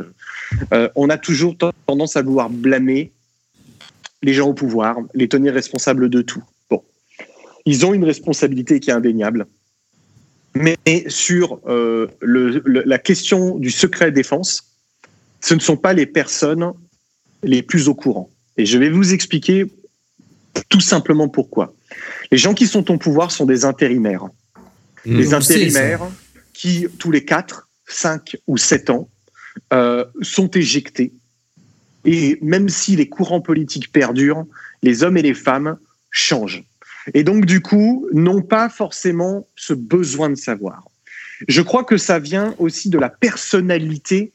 Speaker 3: euh, on a toujours tendance à vouloir blâmer les gens au pouvoir, les tenir responsables de tout. Bon, ils ont une responsabilité qui est indéniable, mais sur euh, la question du secret défense, ce ne sont pas les personnes les plus au courant. Et je vais vous expliquer tout simplement pourquoi. Les gens qui sont au pouvoir sont des intérimaires les intérimaires qui, tous les 4, 5 ou 7 ans, euh, sont éjectés. Et même si les courants politiques perdurent, les hommes et les femmes changent. Et donc, du coup, n'ont pas forcément ce besoin de savoir. Je crois que ça vient aussi de la personnalité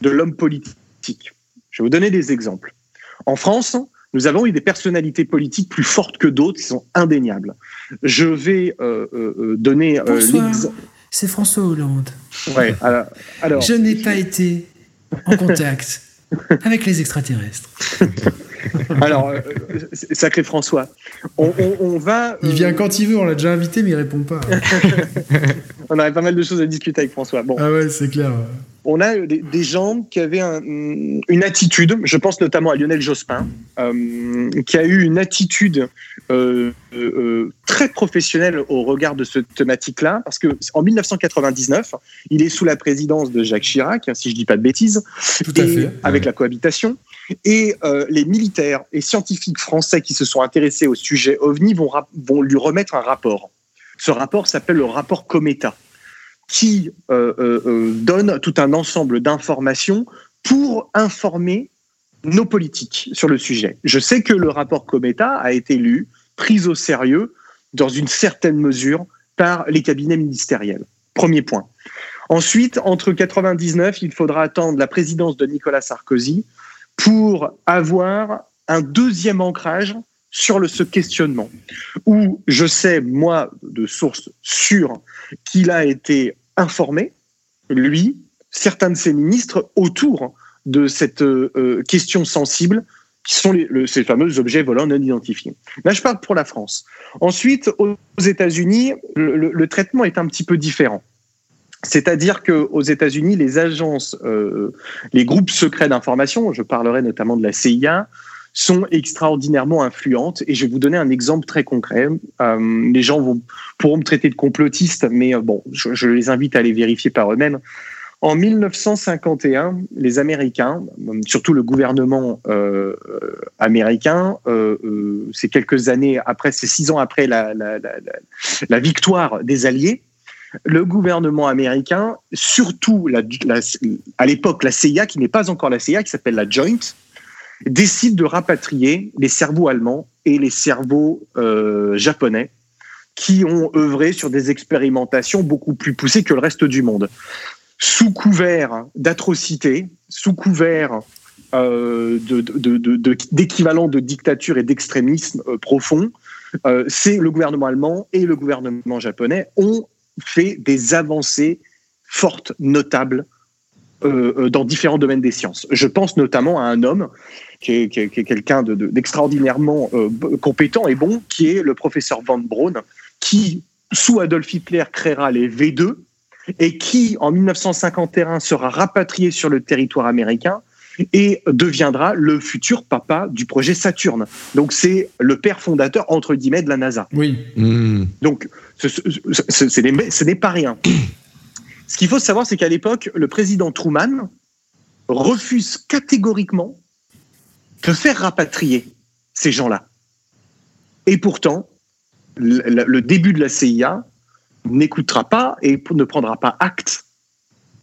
Speaker 3: de l'homme politique. Je vais vous donner des exemples. En France, nous avons eu des personnalités politiques plus fortes que d'autres qui sont indéniables. Je vais euh, euh, euh donner euh, l'exemple.
Speaker 1: C'est François Hollande.
Speaker 3: Ouais, alors,
Speaker 1: Je n'ai pas été en contact avec les extraterrestres.
Speaker 3: alors, sacré François, on, on va.
Speaker 1: Il vient quand il veut, on l'a déjà invité, mais il répond pas.
Speaker 3: on avait pas mal de choses à discuter avec François. Bon.
Speaker 1: Ah ouais, c'est clair
Speaker 3: on a des, gens qui avaient une attitude, je pense notamment à Lionel Jospin, euh, qui a eu une attitude euh, euh, très professionnelle au regard de cette thématique-là, parce que en 1999, il est sous la présidence de Jacques Chirac, si je dis pas de bêtises, avec la cohabitation, et les militaires et scientifiques français qui se sont intéressés au sujet OVNI vont, vont lui remettre un rapport. Ce rapport s'appelle le rapport Cometa qui euh, euh, euh, donne tout un ensemble d'informations pour informer nos politiques sur le sujet. Je sais que le rapport Cometa a été lu, pris au sérieux, dans une certaine mesure, par les cabinets ministériels. Premier point. Ensuite, entre 99, il faudra attendre la présidence de Nicolas Sarkozy pour avoir un deuxième ancrage sur ce questionnement, où je sais, moi, de sources sûres, qu'il a été informé, lui, certains de ses ministres, autour de cette euh, question sensible qui sont ces fameux objets volants non identifiés. Là, je parle pour la France. Ensuite, aux États-Unis, le, traitement est un petit peu différent. C'est-à-dire qu'aux États-Unis, les agences, euh, les groupes secrets d'information, je parlerai notamment de la CIA, sont extraordinairement influentes. Et je vais vous donner un exemple très concret. Euh, les gens vont, pourront me traiter de complotiste, mais euh, bon, je, les invite à aller vérifier par eux-mêmes. En 1951, les Américains, surtout le gouvernement euh, américain, c'est quelques années après, c'est six ans après la, la, victoire des Alliés, le gouvernement américain, surtout à l'époque la CIA, qui n'est pas encore la CIA, qui s'appelle la Joint, décide de rapatrier les cerveaux allemands et les cerveaux euh, japonais qui ont œuvré sur des expérimentations beaucoup plus poussées que le reste du monde. Sous couvert d'atrocités, sous couvert euh, d'équivalent de, dictature et d'extrémisme euh, profond, euh, c'est le gouvernement allemand et le gouvernement japonais ont fait des avancées fortes, notables, dans différents domaines des sciences. Je pense notamment à un homme qui est, quelqu'un d'extraordinairement compétent et bon, qui est le professeur Van Braun, qui, sous Adolf Hitler, créera les V2 et qui, en 1951, sera rapatrié sur le territoire américain et deviendra le futur papa du projet Saturne. Donc c'est le père fondateur, entre guillemets, de la NASA.
Speaker 1: Oui.
Speaker 2: Hmm.
Speaker 3: Donc ce n'est pas rien. Ce qu'il faut savoir, c'est qu'à l'époque, le président Truman refuse catégoriquement de faire rapatrier ces gens-là? Et pourtant, le début de la CIA n'écoutera pas et ne prendra pas acte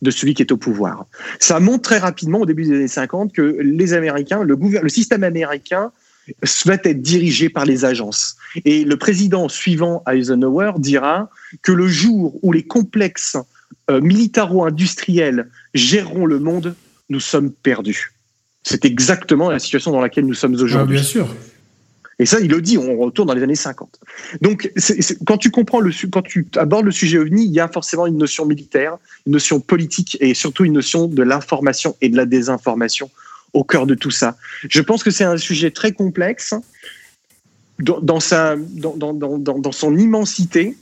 Speaker 3: de celui qui est au pouvoir. Ça montre très rapidement au début des années 50 que les Américains, le, système américain souhaite être dirigé par les agences. Et le président suivant Eisenhower dira que le jour où les complexes euh, militaro-industriels géreront le monde, nous sommes perdus. C'est exactement la situation dans laquelle nous sommes ah, aujourd'hui.
Speaker 1: bien sûr.
Speaker 3: Et ça, il le dit, on retourne dans les années 50. Donc, quand tu comprends le, quand tu abordes le sujet OVNI, il y a forcément une notion militaire, une notion politique et surtout une notion de l'information et de la désinformation au cœur de tout ça. Je pense que c'est un sujet très complexe dans, sa, dans, dans, dans son immensité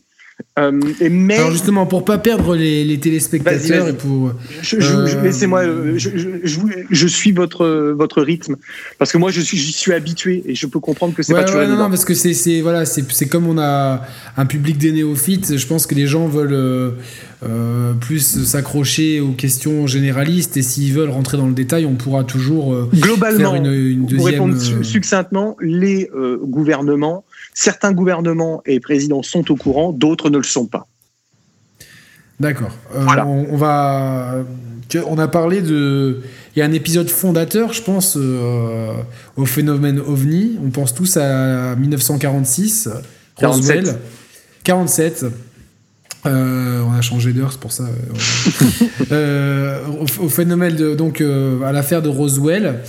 Speaker 1: euh, mais... Alors justement, pour pas perdre les, téléspectateurs et pour...
Speaker 3: Euh, laissez-moi, euh, je, suis votre, votre rythme, parce que moi je suis, j'y suis habitué et je peux comprendre que c'est pas
Speaker 1: toujours non, non, parce que c'est, voilà, c'est, comme on a un public des néophytes, je pense que les gens veulent plus s'accrocher aux questions généralistes et s'ils veulent rentrer dans le détail, on pourra toujours
Speaker 3: Globalement,
Speaker 1: faire une, deuxième...
Speaker 3: Pour répondre succinctement, les gouvernements Certains gouvernements et présidents sont au courant, d'autres ne le sont pas.
Speaker 1: D'accord. Euh, on, va. On a parlé de. Il y a un épisode fondateur, je pense, euh, au phénomène OVNI. On pense tous à 1946.
Speaker 3: 47.
Speaker 1: 47. on a changé d'heure, c'est pour ça. Euh, au, phénomène de, donc à l'affaire de Roswell.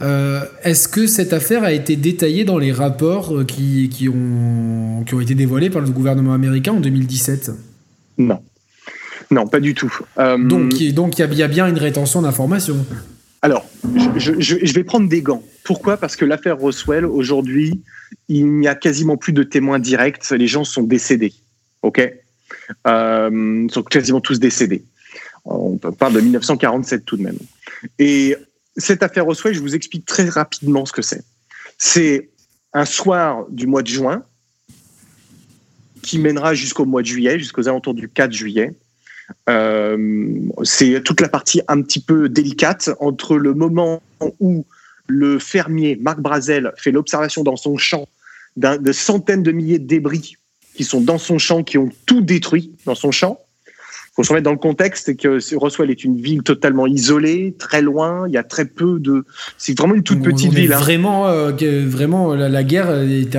Speaker 1: Euh, est-ce que cette affaire a été détaillée dans les rapports euh, qui, qui, ont, qui ont été dévoilés par le gouvernement américain en 2017
Speaker 3: Non. Non, pas du tout.
Speaker 1: Euh, donc il donc, y, y, a bien une rétention d'informations.
Speaker 3: Alors, je, je, vais prendre des gants. Pourquoi? Parce que l'affaire Roswell, aujourd'hui, il n'y a quasiment plus de témoins directs. Les gens sont décédés. OK? Ils sont quasiment tous décédés. On parle de 1947 tout de même. Et cette affaire Roswell, je vous explique très rapidement ce que c'est. C'est un soir du mois de juin qui mènera jusqu'au mois de juillet, jusqu'aux alentours du 4 juillet. Euh, c'est toute la partie un petit peu délicate entre le moment où le fermier Marc Brazel fait l'observation dans son champ de centaines de milliers de débris qui sont dans son champ, qui ont tout détruit dans son champ, faut se remettre dans le contexte que Roswell est une ville totalement isolée, très loin. Il y a très peu de. C'est vraiment une toute petite ville.
Speaker 1: Hein. Vraiment, euh, vraiment, la, guerre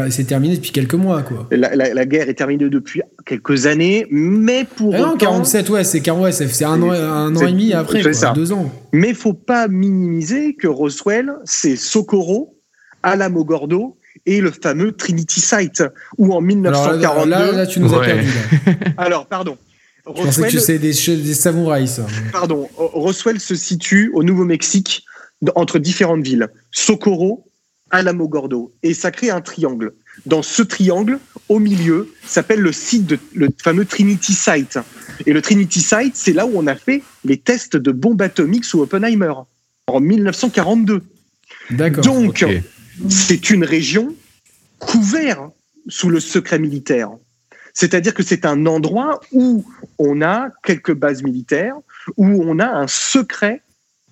Speaker 1: s'est terminée depuis quelques mois, quoi.
Speaker 3: La, guerre est terminée depuis quelques années, mais pour
Speaker 1: ah non, 47, ouais, c'est ouais, c'est un an, un an et demi après, quoi, deux ans.
Speaker 3: Mais faut pas minimiser que Roswell, c'est Socorro, Alamogordo et le fameux Trinity Site, où en 1942.
Speaker 1: là, là, tu nous as perdu.
Speaker 3: Alors, pardon.
Speaker 1: Je pensais que c'est des, des samouraïs, ça.
Speaker 3: Pardon. Roswell se situe au Nouveau-Mexique, entre différentes villes. Socorro, Alamogordo. Et ça crée un triangle. Dans ce triangle, au milieu, s'appelle le site de le fameux Trinity Site. Et le Trinity Site, c'est là où on a fait les tests de bombes atomiques sous Oppenheimer en 1942.
Speaker 1: D'accord.
Speaker 3: Donc, c'est une région couverte sous le secret militaire. C'est-à-dire que c'est un endroit où on a quelques bases militaires, où on a un secret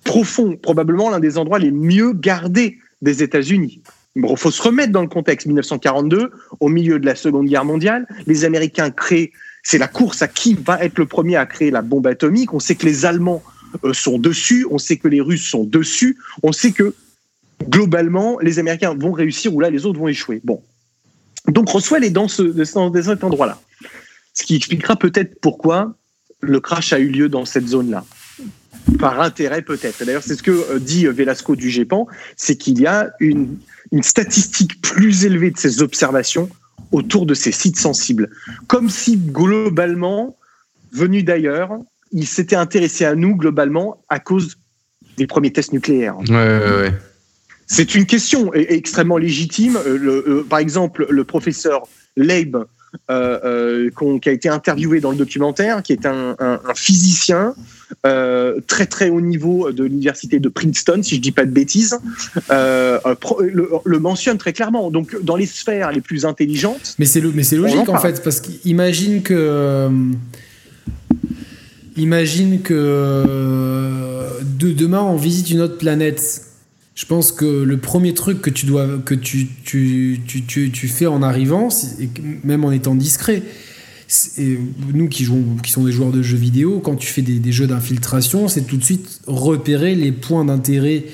Speaker 3: profond, probablement l'un des endroits les mieux gardés des États-Unis. Il faut se remettre dans le contexte. 1942, au milieu de la Seconde Guerre mondiale, les Américains créent, c'est la course à qui va être le premier à créer la bombe atomique. On sait que les Allemands euh, sont dessus, on sait que les Russes sont dessus, on sait que globalement, les Américains vont réussir ou là, les autres vont échouer. Bon, Donc Roswell est dans, ce, dans cet endroit-là. Ce qui expliquera peut-être pourquoi le crash a eu lieu dans cette zone-là. Par intérêt peut-être. D'ailleurs, c'est ce que euh, dit Velasco du GEPAN, c'est qu'il y a une, statistique plus élevée de ces observations autour de ces sites sensibles. Comme si globalement, venu d'ailleurs, il s'était intéressé à nous globalement à cause des premiers tests nucléaires. C'est une question extrêmement légitime. Euh, euh, par exemple, le professeur Leib, euh, qui a été interviewé dans le documentaire, qui est un, physicien très très haut niveau de l'université de Princeton, si je dis pas de bêtises, le, mentionne très clairement. Donc dans les sphères les plus intelligentes.
Speaker 1: Mais c'est mais c'est logique en, fait, parce qu'imagine que imagine que de, demain on visite une autre planète je pense que le premier truc que tu dois que tu, tu, tu, tu, fais en arrivant, et même en étant discret, et nous qui jouons, qui sont des joueurs de jeux vidéo, quand tu fais des, jeux d'infiltration, c'est tout de suite repérer les points d'intérêt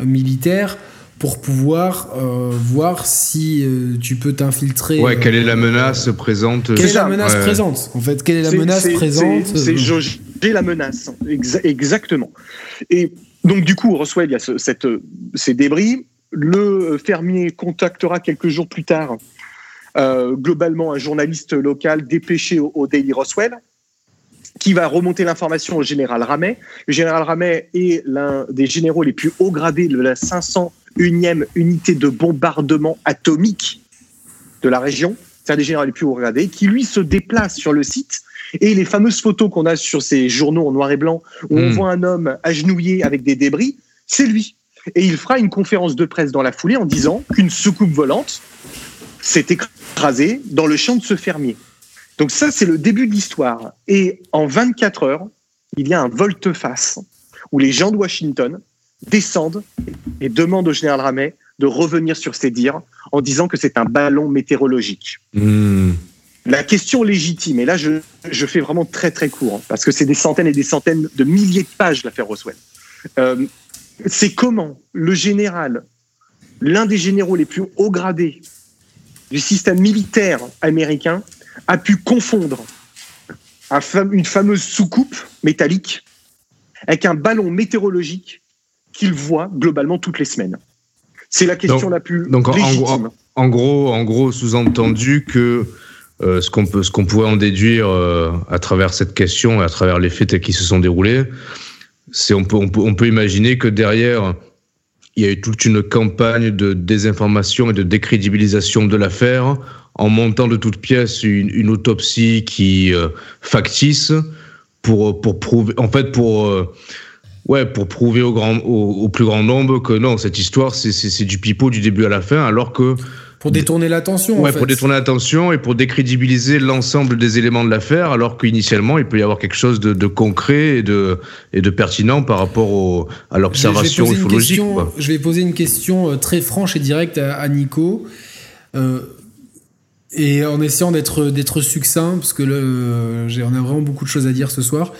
Speaker 1: euh, militaires pour pouvoir euh, voir si euh, tu peux t'infiltrer.
Speaker 2: Ouais, quelle est la menace présente
Speaker 1: Quelle est la menace présente En fait, quelle est la menace présente
Speaker 3: C'est jauger la menace, exactement. Et donc du coup, Roswell, il y a ces débris. Le fermier contactera quelques jours plus tard euh, globalement un journaliste local dépêché au, Daily Roswell qui va remonter l'information au général Ramet. Le général Ramet est l'un des généraux les plus haut gradés de la 501e unité de bombardement atomique de la région. C'est un des généraux les plus haut gradés qui, lui, se déplace sur le site et les fameuses photos qu'on a sur ces journaux en noir et blanc, où on hmm. voit un homme agenouillé avec des débris, c'est lui. Et il fera une conférence de presse dans la foulée en disant qu'une soucoupe volante s'est écrasée dans le champ de ce fermier. Donc ça, c'est le début de l'histoire. Et en 24 heures, il y a un volte-face où les gens de Washington descendent et demandent au général Ramet de revenir sur ses dires en disant que c'est un ballon météorologique. Hmm. La question légitime, et là je, fais vraiment très très court, hein, parce que c'est des centaines et des centaines de milliers de pages l'affaire Roswell, euh, c'est comment le général, l'un des généraux les plus haut gradés du système militaire américain, a pu confondre une fameuse soucoupe métallique avec un ballon météorologique qu'il voit globalement toutes les semaines. C'est la question la plus donc légitime.
Speaker 2: En, gros, en gros, sous-entendu que euh, ce qu'on peut, ce qu'on pourrait en déduire euh, à travers cette question et à travers les faits qui se sont déroulés, c'est on peut, on peut, on peut imaginer que derrière il y a eu toute une campagne de désinformation et de décrédibilisation de l'affaire en montant de toutes pièces une, autopsie qui euh, factice pour pour prouver en fait pour ouais pour prouver au grand au, au, plus grand nombre que non cette histoire c'est du pipeau du début à la fin alors que
Speaker 1: pour détourner l'attention.
Speaker 2: Ouais, pour détourner l'attention et pour décrédibiliser l'ensemble des éléments de l'affaire, alors qu'initialement, il peut y avoir quelque chose de, concret et de, et de pertinent par rapport au, à l'observation ufologique.
Speaker 1: Je vais poser une question euh, très franche et directe à, Nico. Euh, et en essayant d'être d'être succinct, parce que euh, on a vraiment beaucoup de choses à dire ce soir.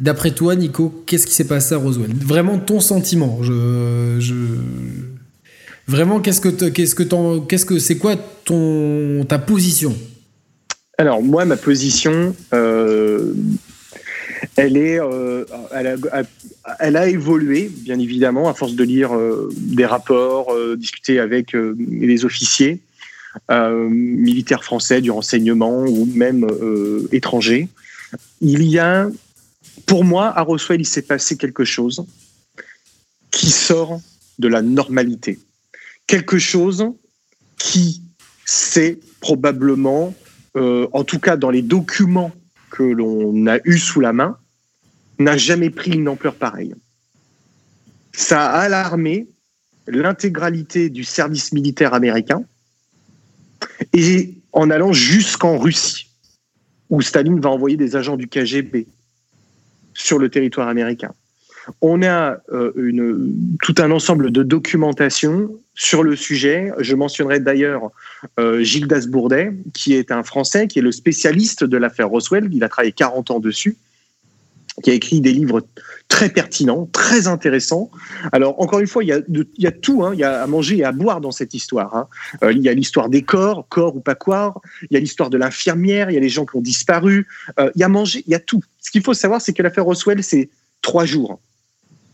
Speaker 1: D'après toi, Nico, qu'est-ce qui s'est passé à Roswell? Vraiment ton sentiment. Je, je, Vraiment, qu'est-ce que qu'est-ce que qu'est-ce que c'est quoi ton ta position?
Speaker 3: Alors moi, ma position, euh, elle est, euh, elle, a, évolué bien évidemment à force de lire euh, des rapports, discuter avec les officiers militaires français du renseignement ou même étrangers. Il y a, pour moi, à Roswell, il s'est passé quelque chose qui sort de la normalité quelque chose qui c'est probablement, euh, en tout cas dans les documents que l'on a eus sous la main, n'a jamais pris une ampleur pareille. Ça a alarmé l'intégralité du service militaire américain et en allant jusqu'en Russie, où Staline va envoyer des agents du KGB sur le territoire américain. On a euh, tout un ensemble de documentation sur le sujet. Je mentionnerai d'ailleurs euh, Gilles Dasbourdet, qui est un Français, qui est le spécialiste de l'affaire Roswell. Il a travaillé 40 ans dessus. qui a écrit des livres très pertinents, très intéressants. Alors, encore une fois, il y a, tout, hein. il y a à manger et à boire dans cette histoire. Hein. Euh, il y a l'histoire des corps, corps ou pas corps, il y a l'histoire de l'infirmière, il y a les gens qui ont disparu, euh, il y a manger, il y a tout. Ce qu'il faut savoir, c'est que l'affaire Roswell, c'est trois jours,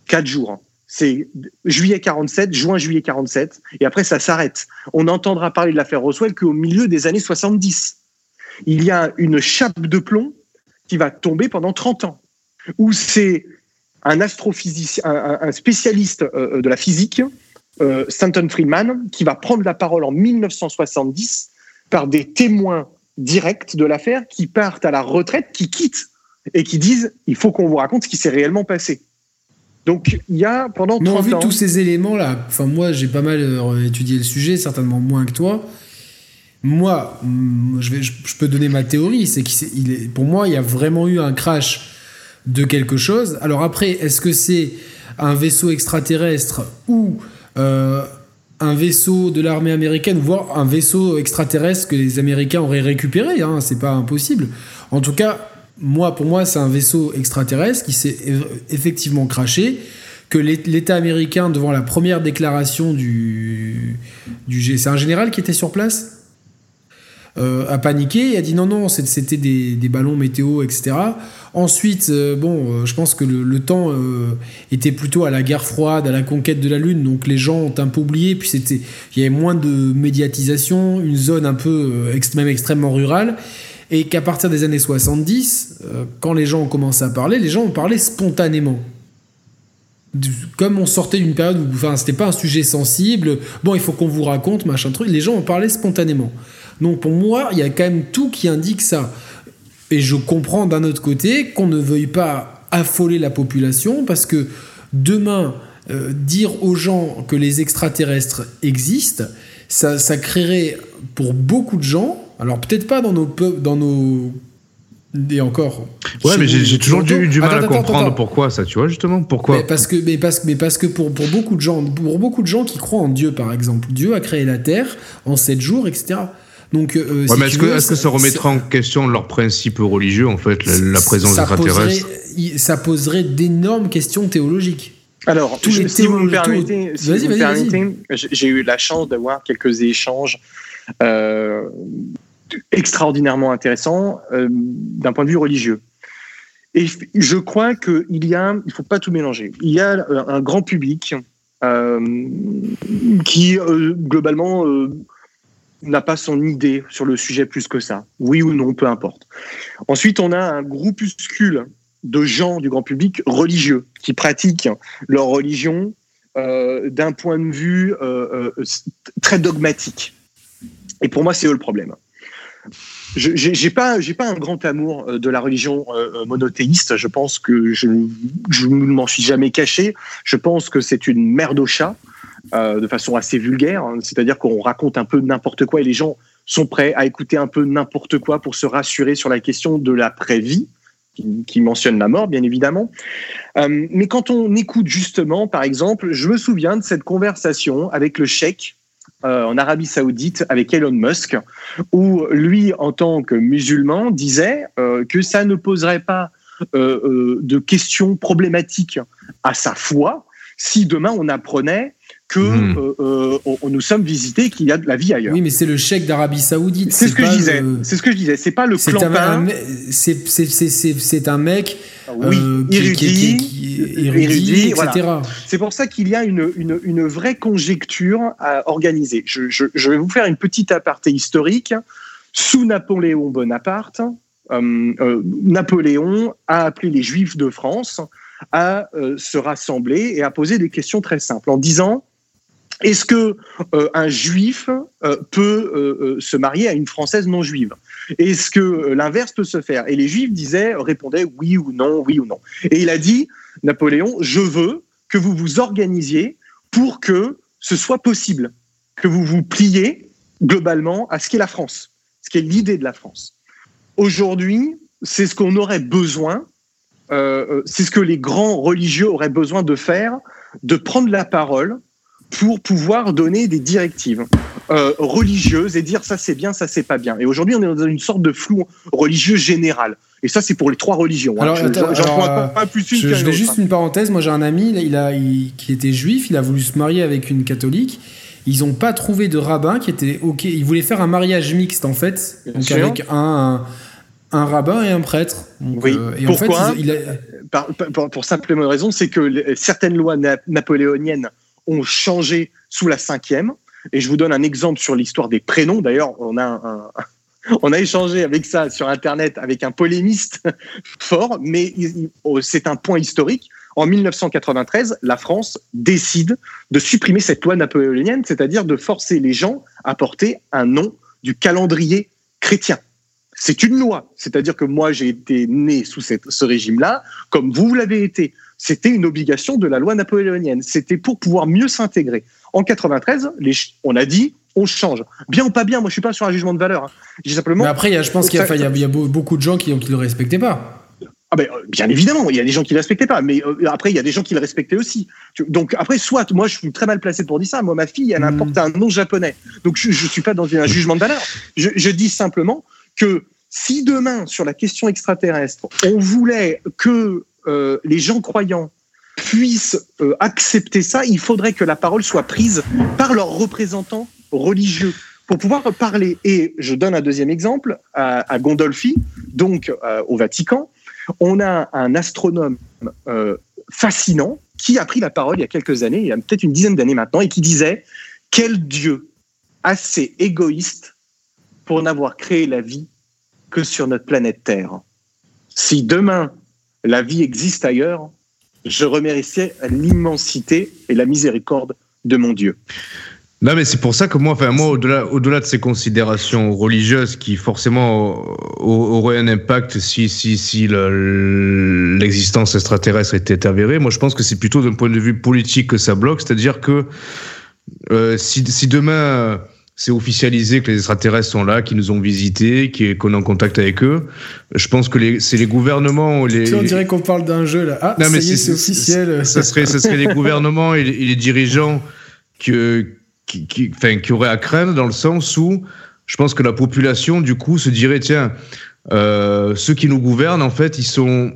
Speaker 3: quatre jours. C'est juillet 47, juin, juillet 47, et après ça s'arrête. On n'entendra parler de l'affaire Roswell qu'au milieu des années 70. Il y a une chape de plomb qui va tomber pendant 30 ans où c'est un astrophysicien, un, spécialiste euh, euh, de la physique, euh, Stanton Friedman, qui va prendre la parole en 1970 par des témoins directs de l'affaire qui partent à la retraite, qui quittent et qui disent il faut qu'on vous raconte ce qui s'est réellement passé. Donc il y a pendant 30
Speaker 1: vu
Speaker 3: ans.
Speaker 1: tous ces éléments-là, enfin moi j'ai pas mal étudié le sujet, certainement moins que toi. Moi, mm, je, vais, je, peux donner ma théorie, c'est qu'il pour moi il y a vraiment eu un crash de quelque chose. Alors après, est-ce que c'est un vaisseau extraterrestre ou euh, un vaisseau de l'armée américaine, voire un vaisseau extraterrestre que les Américains auraient récupéré hein, C'est pas impossible. En tout cas, moi, pour moi, c'est un vaisseau extraterrestre qui s'est effectivement craché que l'État américain, devant la première déclaration du, du c'est un général qui était sur place euh, a paniqué et a dit non, non, c'était des, des, ballons météo, etc. Ensuite, euh, bon, euh, je pense que le, temps était plutôt à la guerre froide, à la conquête de la Lune, donc les gens ont un peu oublié, puis c'était, il y avait moins de médiatisation, une zone un peu, même extrêmement rurale, et qu'à partir des années 70, quand les gens ont commencé à parler, les gens ont parlé spontanément comme on sortait d'une période où enfin, c'était pas un sujet sensible, bon, il faut qu'on vous raconte, machin truc, les gens ont parlé spontanément. Donc pour moi, il y a quand même tout qui indique ça. Et je comprends d'un autre côté qu'on ne veuille pas affoler la population parce que demain, euh, dire aux gens que les extraterrestres existent, ça, ça créerait pour beaucoup de gens, alors peut-être pas dans nos, dans nos et encore.
Speaker 2: Ouais, mais j'ai toujours du, du mal à comprendre pourquoi ça, tu vois, justement. Pourquoi
Speaker 1: mais parce que, mais parce, mais parce que pour, pour, beaucoup de gens, pour beaucoup de gens qui croient en Dieu, par exemple, Dieu a créé la Terre en sept jours, etc. Donc,
Speaker 2: euh, ouais, mais est-ce que, est que, ça remettrait en question leurs principes religieux, en fait, la, présence extraterrestre
Speaker 1: Ça poserait d'énormes questions théologiques.
Speaker 3: Alors, Tous les si vous me permettez, si vous permettez j'ai eu la chance d'avoir quelques échanges euh, extraordinairement intéressants euh, d'un point de vue religieux. Et je crois qu'il y a, il faut pas tout mélanger. Il y a un grand public euh, qui globalement n'a pas son idée sur le sujet plus que ça. Oui ou non, peu importe. Ensuite, on a un groupuscule de gens du grand public religieux qui pratiquent leur religion euh, d'un point de vue euh, euh, très dogmatique. Et pour moi, c'est eux le problème. Je n'ai pas, j'ai pas un grand amour de la religion monothéiste. Je pense que je, ne m'en suis jamais caché. Je pense que c'est une merde au chat. Euh, de façon assez vulgaire, hein. c'est-à-dire qu'on raconte un peu n'importe quoi et les gens sont prêts à écouter un peu n'importe quoi pour se rassurer sur la question de l'après-vie, qui, mentionne la mort, bien évidemment. Euh, mais quand on écoute justement, par exemple, je me souviens de cette conversation avec le cheikh euh, en Arabie Saoudite avec Elon Musk, où lui, en tant que musulman, disait que ça ne poserait pas de questions problématiques à sa foi si demain on apprenait que hmm. euh, euh, on, nous sommes visités, qu'il y a de la vie ailleurs.
Speaker 1: Oui, mais c'est le chèque d'Arabie Saoudite.
Speaker 3: C'est ce, que je disais. C'est ce que je disais. C'est pas le clampin.
Speaker 1: C'est un mec
Speaker 3: oui, euh, érudit, qui, etc. C'est pour ça qu'il y a une, une, une, vraie conjecture à organiser. Je, je, je, vais vous faire une petite aparté historique. Sous Napoléon Bonaparte, Napoléon a appelé les Juifs de France à se rassembler et à poser des questions très simples en disant est-ce que euh, un juif euh, peut euh, se marier à une française non juive? Est-ce que l'inverse peut se faire Et les juifs disaient, répondaient oui ou non, oui ou non. Et il a dit, Napoléon, je veux que vous vous organisiez pour que ce soit possible, que vous vous pliez globalement à ce qu'est la France, ce qu'est l'idée de la France. Aujourd'hui, c'est ce qu'on aurait besoin, c'est ce que les grands religieux auraient besoin de faire, de prendre la parole pour pouvoir donner des directives euh, religieuses et dire ça c'est bien, ça c'est pas bien. Et aujourd'hui, on est dans une sorte de flou religieux général. Et ça, c'est pour les trois religions.
Speaker 1: Hein. Alors, j'en pas, plus une Je, je vais juste une parenthèse. Moi, j'ai un ami il a, qui était juif. Il a voulu se marier avec une catholique. Ils n'ont pas trouvé de rabbin qui était OK. Ils voulaient faire un mariage mixte, en fait. donc, avec un, un, rabbin et un prêtre.
Speaker 3: oui. Euh, et Pourquoi en fait, il, pour simplement raison, c'est que certaines lois napoléoniennes ont changé sous la cinquième. Et je vous donne un exemple sur l'histoire des prénoms. D'ailleurs, on a on a échangé avec ça sur Internet avec un polémiste fort, mais oh, c'est un point historique. En 1993, la France décide de supprimer cette loi napoléonienne, c'est-à-dire de forcer les gens à porter un nom du calendrier chrétien. C'est une loi, c'est-à-dire que moi j'ai été né sous ce régime-là, comme vous l'avez été. C'était une obligation de la loi napoléonienne. C'était pour pouvoir mieux s'intégrer. En 93, les, on a dit on change. Bien ou pas bien, moi je suis pas sur un jugement de valeur. Hein.
Speaker 1: simplement. Mais après, je pense qu'il y, a beaucoup de gens qui ne le respectaient pas.
Speaker 3: Ah ben, euh, bien évidemment, il y a des gens qui ne le respectaient pas, mais euh, après, il y a des gens qui le respectaient aussi. Donc après, soit, moi je suis très mal placé pour dire ça, moi ma fille, elle importe hmm. un nom japonais. Donc je ne suis pas dans un jugement de valeur. Je, dis simplement que si demain, sur la question extraterrestre, on voulait que euh, les gens croyants puissent accepter ça, il faudrait que la parole soit prise par leurs représentants religieux pour pouvoir parler. Et je donne un deuxième exemple à, Gondolfi, donc euh, au Vatican. On a un astronome euh, fascinant qui a pris la parole il y a quelques années, il y a peut-être une dizaine d'années maintenant, et qui disait Quel Dieu assez égoïste pour n'avoir créé la vie que sur notre planète Terre? Si demain la vie existe ailleurs, je remercie l'immensité et la miséricorde de mon Dieu.
Speaker 2: Non, mais c'est pour ça que moi, enfin, moi, au-delà, au-delà de ces considérations religieuses qui forcément auraient un impact si, si, si l'existence extraterrestre était avérée, moi, je pense que c'est plutôt d'un point de vue politique que ça bloque. C'est-à-dire que euh, si, si demain c'est officialisé que les extraterrestres sont là, qu'ils nous ont visités, qu'on est en contact avec eux. Je pense que c'est les gouvernements. Les,
Speaker 1: on dirait qu'on parle d'un jeu là. Ah, non, mais c'est, officiel.
Speaker 2: Ça serait, ça serait les gouvernements et les, dirigeants que, qui, qui, enfin, qui aurait à craindre dans le sens où je pense que la population, du coup, se dirait tiens, euh, ceux qui nous gouvernent, en fait, ils sont,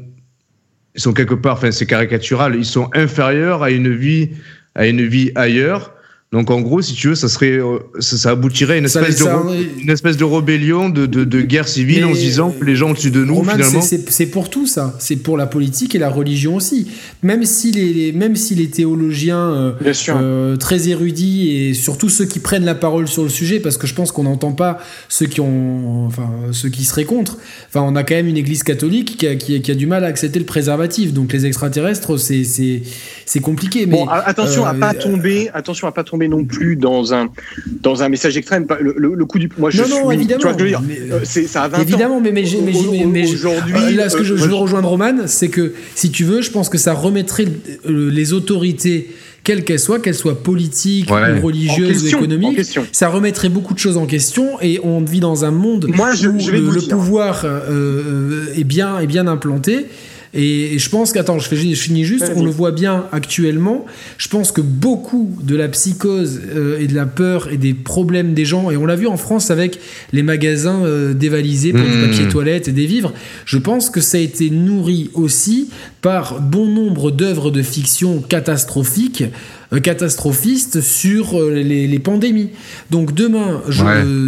Speaker 2: ils sont quelque part, enfin, c'est caricatural, ils sont inférieurs à une vie, à une vie ailleurs. Donc en gros, si tu veux, ça serait, euh, ça, aboutirait à une espèce, de, une espèce de rébellion, de, de, de guerre civile en se disant que les gens au-dessus de nous, finalement.
Speaker 1: C'est pour tout ça. C'est pour la politique et la religion aussi. Même si les, même si les théologiens euh, euh, très érudits et surtout ceux qui prennent la parole sur le sujet, parce que je pense qu'on n'entend pas ceux qui ont, enfin ceux qui seraient contre. Enfin, on a quand même une Église catholique qui a, qui, a du mal à accepter le préservatif. Donc les extraterrestres, c'est c'est compliqué. Mais
Speaker 3: bon, attention à pas tomber, attention à pas tomber non plus dans un, dans un message extrême. Le, coup du. Moi, je
Speaker 1: non, non, évidemment. Tu vois ce que je veux dire? Euh, Ça a 20 évidemment, mais, mais, mais, aujourd'hui. Euh, là, ce que je, je veux rejoindre Roman, c'est que si tu veux, je pense que ça remettrait les autorités quelles qu'elles soient, qu'elles soient politiques ou religieuses ou économiques, ça remettrait beaucoup de choses en question et on vit dans un monde
Speaker 3: Moi, je,
Speaker 1: où
Speaker 3: je le,
Speaker 1: pouvoir euh, est, bien, est bien implanté et, je pense qu'attends, je, je finis juste, on le voit bien actuellement. Je pense que beaucoup de la psychose euh, et de la peur et des problèmes des gens, et on l'a vu en France avec les magasins euh, dévalisés pour du mmh. papier toilette et des vivres, je pense que ça a été nourri aussi par bon nombre d'œuvres de fiction catastrophiques catastrophiste sur euh, les, pandémies. Donc demain,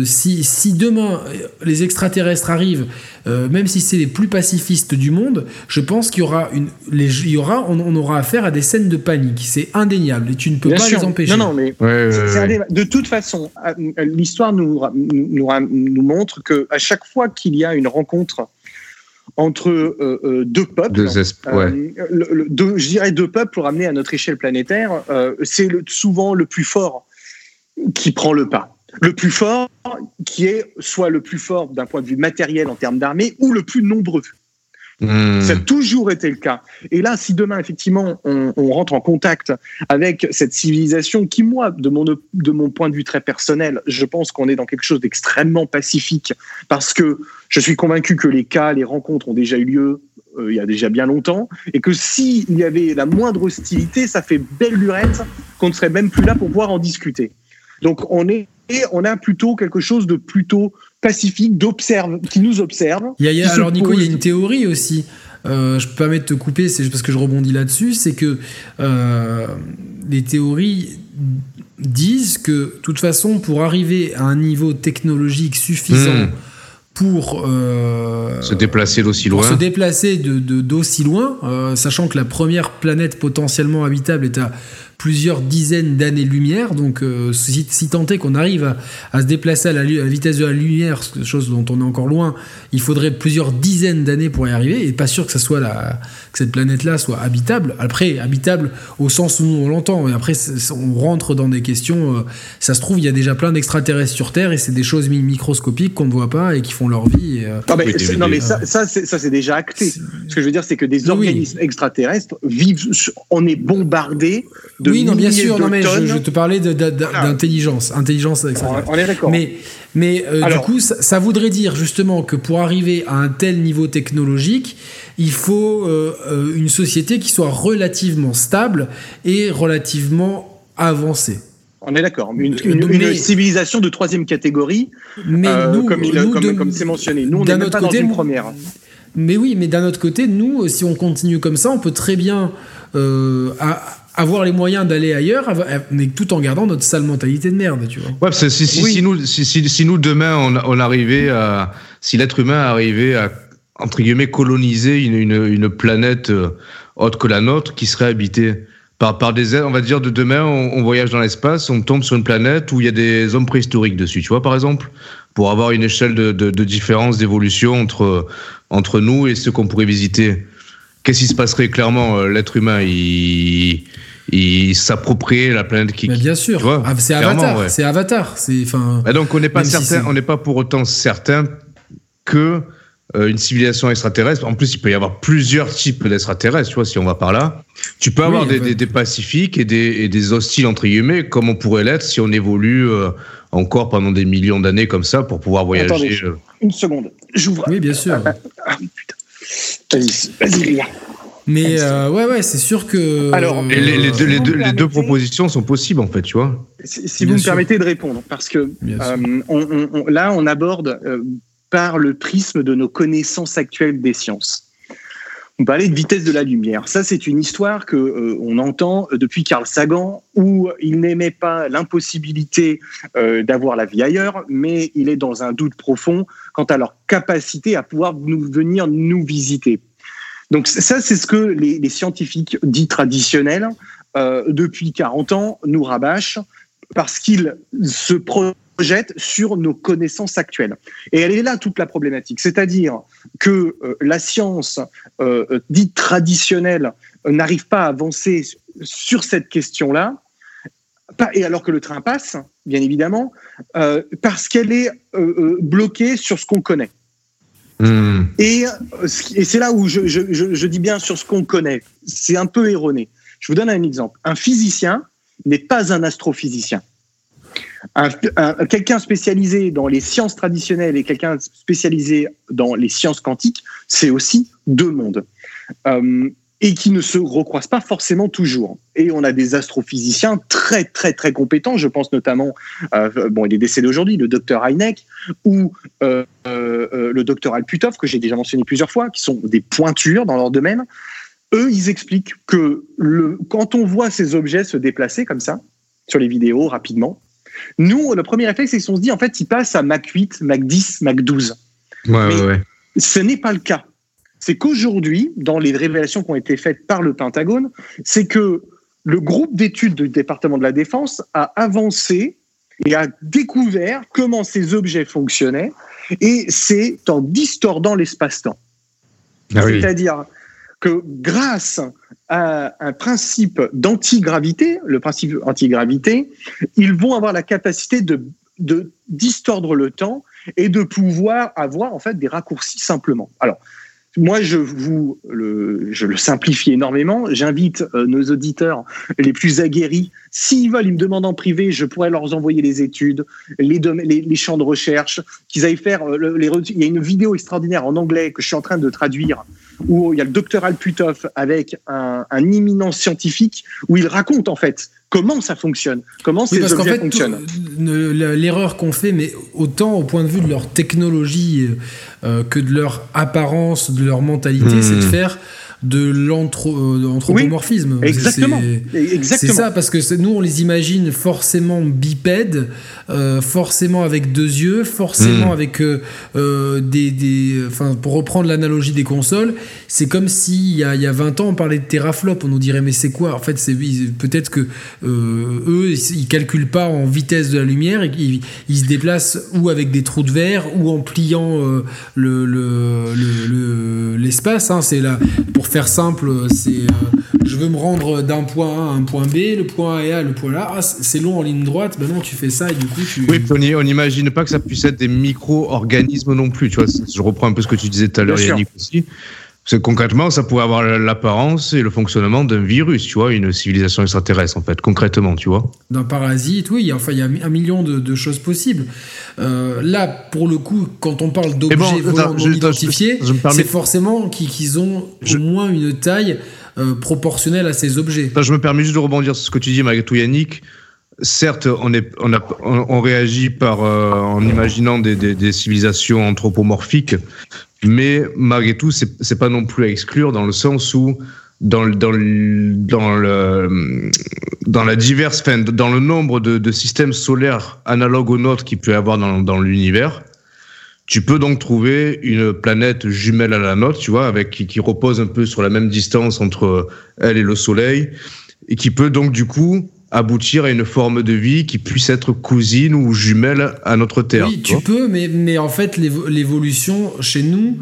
Speaker 1: si, si, demain euh, les extraterrestres arrivent, même si c'est les plus pacifistes du monde, je pense qu'il y aura une, les, il y aura, on, aura affaire à des scènes de panique. C'est indéniable et tu ne peux pas les empêcher.
Speaker 3: Non, non, mais de toute façon, l'histoire nous, nous, nous montre que à chaque fois qu'il y a une rencontre entre euh, euh, deux peuples.
Speaker 2: Euh,
Speaker 3: je dirais deux peuples pour ramener à notre échelle planétaire. c'est souvent le plus fort qui prend le pas. Le plus fort qui est soit le plus fort d'un point de vue matériel en termes d'armée ou le plus nombreux. Hmm. Ça a toujours été le cas. Et là, si demain, effectivement, on, rentre en contact avec cette civilisation qui, moi, de mon, de mon point de vue très personnel, je pense qu'on est dans quelque chose d'extrêmement pacifique parce que je suis convaincu que les cas, les rencontres ont déjà eu lieu euh, il y a déjà bien longtemps et que s'il y avait la moindre hostilité, ça fait belle lurette qu'on ne serait même plus là pour pouvoir en discuter. Donc on est et on a plutôt quelque chose de plutôt pacifique d'observe, qui nous observe.
Speaker 1: Il y a, alors Nico, il y a une théorie aussi. Euh, je peux permettre de te couper, c'est parce que je rebondis là-dessus, c'est que euh, les théories disent que, de toute façon, pour arriver à un niveau technologique suffisant
Speaker 2: Hmm.
Speaker 1: pour euh,
Speaker 2: Se déplacer d'aussi loin.
Speaker 1: se déplacer de, de- d'aussi loin, euh, sachant que la première planète potentiellement habitable est à plusieurs dizaines d'années-lumière. Donc, euh, si, si tant est qu'on arrive à, à se déplacer à la, lu- à la vitesse de la lumière, chose dont on est encore loin, il faudrait plusieurs dizaines d'années pour y arriver. Et pas sûr que ça soit la, que cette planète-là soit habitable. Après, habitable au sens où nous on l'entend. Et après, on rentre dans des questions. euh, ça se trouve, il y a déjà plein d'extraterrestres sur Terre et c'est des choses mi- microscopiques qu'on ne voit pas et qui font leur vie. et, euh,
Speaker 3: Non, mais,
Speaker 2: Oui,
Speaker 3: c'est-
Speaker 2: DVD.
Speaker 3: non, mais ça, ça, c'est, déjà acté. Ce que je veux dire, c'est que des
Speaker 1: Oui.
Speaker 3: organismes extraterrestres vivent. On est bombardé de
Speaker 1: oui, non, bien sûr. Non, mais je, te parlais d'intelligence, intelligence.
Speaker 3: On est d'accord.
Speaker 1: Mais, mais euh, du coup, ça, ça voudrait dire justement que pour arriver à un tel niveau technologique, il faut euh, euh, une société qui soit relativement stable et relativement avancée.
Speaker 3: On est d'accord. Une, une-
Speaker 1: mais-
Speaker 3: une civilisation de troisième catégorie,
Speaker 1: Mais
Speaker 3: euh,
Speaker 1: nous,
Speaker 3: comme, il-
Speaker 1: nous,
Speaker 3: comme,
Speaker 1: de-
Speaker 3: comme c'est mentionné. Nous, on n'est même pas
Speaker 1: côté,
Speaker 3: dans une première.
Speaker 1: Mais oui, mais d'un autre côté, nous, si on continue comme ça, on peut très bien euh, avoir les moyens d'aller ailleurs, mais tout en gardant notre sale mentalité de merde, tu vois.
Speaker 2: Ouais, parce que si, si,
Speaker 3: Oui.
Speaker 2: si nous, si, si, si nous demain on, on arrivait à, si l'être humain arrivait à entre guillemets coloniser une, une, une planète euh, autre que la nôtre qui serait habitée par, par des êtres, on va dire de demain on, on voyage dans l'espace, on tombe sur une planète où il y a des hommes préhistoriques dessus, tu vois par exemple, pour avoir une échelle de, de, de différence d'évolution entre entre nous et ceux qu'on pourrait visiter. Qu'est-ce qui se passerait clairement euh, L'être humain, il, il s'appropriait la planète qui,
Speaker 1: Mais bien sûr, Ah, c'est Avatar,
Speaker 2: ouais.
Speaker 1: c'est Avatar, c'est enfin.
Speaker 2: bah donc on n'est pas
Speaker 1: si
Speaker 2: certain, on n'est pas pour autant certain que euh, une civilisation extraterrestre. En plus, il peut y avoir plusieurs types d'extraterrestres. Tu vois, si on va par là, tu peux
Speaker 1: Oui,
Speaker 2: avoir des,
Speaker 1: ouais.
Speaker 2: des, des pacifiques et des, et des hostiles entre guillemets, comme on pourrait l'être si on évolue euh, encore pendant des millions d'années comme ça pour pouvoir voyager.
Speaker 3: Attendez. Une seconde. J'ouvre.
Speaker 1: Oui, bien sûr.
Speaker 3: Ah, putain. Vas-y.
Speaker 1: Mais euh, ouais, ouais, c'est sûr que.
Speaker 3: Alors,
Speaker 2: les, les deux, les, deux, les deux propositions sont possibles en fait, tu vois.
Speaker 3: Si, vous me permettez de répondre, parce que euh, on- on- on- là, on aborde euh, par le prisme de nos connaissances actuelles des sciences. On parlait de vitesse de la lumière. Ça, c'est une histoire que euh, on entend depuis Carl Sagan, où il n'aimait pas l'impossibilité euh, d'avoir la vie ailleurs, mais il est dans un doute profond quant à leur capacité à pouvoir nous venir nous visiter. Donc ça, c'est ce que les, scientifiques dits traditionnels, euh, depuis 40 ans, nous rabâchent parce qu'ils se projettent sur nos connaissances actuelles. Et elle est là toute la problématique. C'est-à-dire que euh, la science euh, dite traditionnelle euh, n'arrive pas à avancer sur cette question-là, et alors que le train passe, bien évidemment, euh, parce qu'elle est euh, euh, bloquée sur ce qu'on connaît.
Speaker 2: Hmm.
Speaker 3: Et, c'est là où je, je- je- je dis bien sur ce qu'on connaît. C'est un peu erroné. Je vous donne un exemple. Un physicien n'est pas un astrophysicien. Un- un- quelqu'un spécialisé dans les sciences traditionnelles et quelqu'un spécialisé dans les sciences quantiques, c'est aussi deux mondes. Euh, et qui ne se recroisent pas forcément toujours. Et on a des astrophysiciens très, très, très compétents. Je pense notamment, euh, bon, il est décédé aujourd'hui, le docteur Heineck, ou euh, euh, le docteur Alputov, que j'ai déjà mentionné plusieurs fois, qui sont des pointures dans leur domaine. Eux, ils expliquent que le, quand on voit ces objets se déplacer comme ça, sur les vidéos rapidement, nous, le premier réflexe, c'est qu'on se dit, en fait, ils passent à Mach 8, Mach 10, Mach 12.
Speaker 2: Ouais,
Speaker 3: Mais-
Speaker 2: ouais, ouais.
Speaker 3: Ce n'est pas le cas. C'est qu'aujourd'hui, dans les révélations qui ont été faites par le Pentagone, c'est que le groupe d'études du département de la Défense a avancé et a découvert comment ces objets fonctionnaient, et c'est en distordant l'espace-temps.
Speaker 2: Ah oui.
Speaker 3: C'est-à-dire que grâce à un principe d'antigravité, le principe antigravité, ils vont avoir la capacité de, de distordre le temps et de pouvoir avoir en fait des raccourcis simplement. Alors, moi, je vous le, je le simplifie énormément. J'invite euh, nos auditeurs les plus aguerris. S'ils veulent, ils me demandent en privé, je pourrais leur envoyer les études, les, les, les champs de recherche, qu'ils aillent faire. euh, le- les, il y a une vidéo extraordinaire en anglais que je suis en train de traduire où il y a le docteur Alputov avec un, un imminent scientifique où il raconte en fait comment ça fonctionne, comment ces objets fait, fonctionnent.
Speaker 1: L'erreur qu'on fait, mais autant au point de vue de leur technologie euh, que de leur apparence, de leur mentalité, c'est de hmm. faire de l'anthropomorphisme.
Speaker 3: Oui, exactement.
Speaker 1: C'est ça, parce que nous, on les imagine forcément bipèdes, euh, forcément avec deux yeux, forcément hmm. avec euh, euh, des, des. Enfin, pour reprendre l'analogie des consoles, c'est comme si il y, a, il y a 20 ans, on parlait de teraflop, on nous dirait, mais c'est quoi? En fait, c'est peut-être que eux, ils calculent pas en vitesse de la lumière, et ils, ils, se déplacent ou avec des trous de verre, ou en pliant l'espace. Le, le, hein, c'est là pour faire simple, c'est euh, je veux me rendre d'un point A à un point B, le point A et A, le point là, ah, c'est long en ligne droite, ben non, tu fais ça et du coup tu.
Speaker 2: Oui, on n'imagine pas que ça puisse être des micro-organismes non plus, tu vois. Je reprends un peu ce que tu disais tout à l'heure, Yannick aussi. Parce que concrètement, ça pourrait avoir l'apparence et le fonctionnement d'un virus, tu vois, une civilisation extraterrestre, en fait, concrètement, tu vois.
Speaker 1: D'un parasite, oui, enfin, il y a un million de, choses possibles. Euh, là, pour le coup, quand on parle d'objets non identifiés, c'est forcément qu'ils ont au moins une taille euh, proportionnelle à ces objets.
Speaker 2: je me permets juste de rebondir sur ce que tu dis, malgré tout, Yannick. Certes, on, est, on, a, on, réagit par, euh, en imaginant des, des, des, civilisations anthropomorphiques, mais malgré tout, c'est pas non plus à exclure dans le sens où dans, dans, dans, le, dans la diverse, dans le nombre de, systèmes solaires analogues aux nôtres qu'il peut y avoir dans, l'univers, tu peux donc trouver une planète jumelle à la nôtre, tu vois, avec qui, repose un peu sur la même distance entre elle et le Soleil, et qui peut donc du coup aboutir à une forme de vie qui puisse être cousine ou jumelle à notre Terre.
Speaker 1: Oui, tu peux, mais, mais en fait, l'évolution chez nous,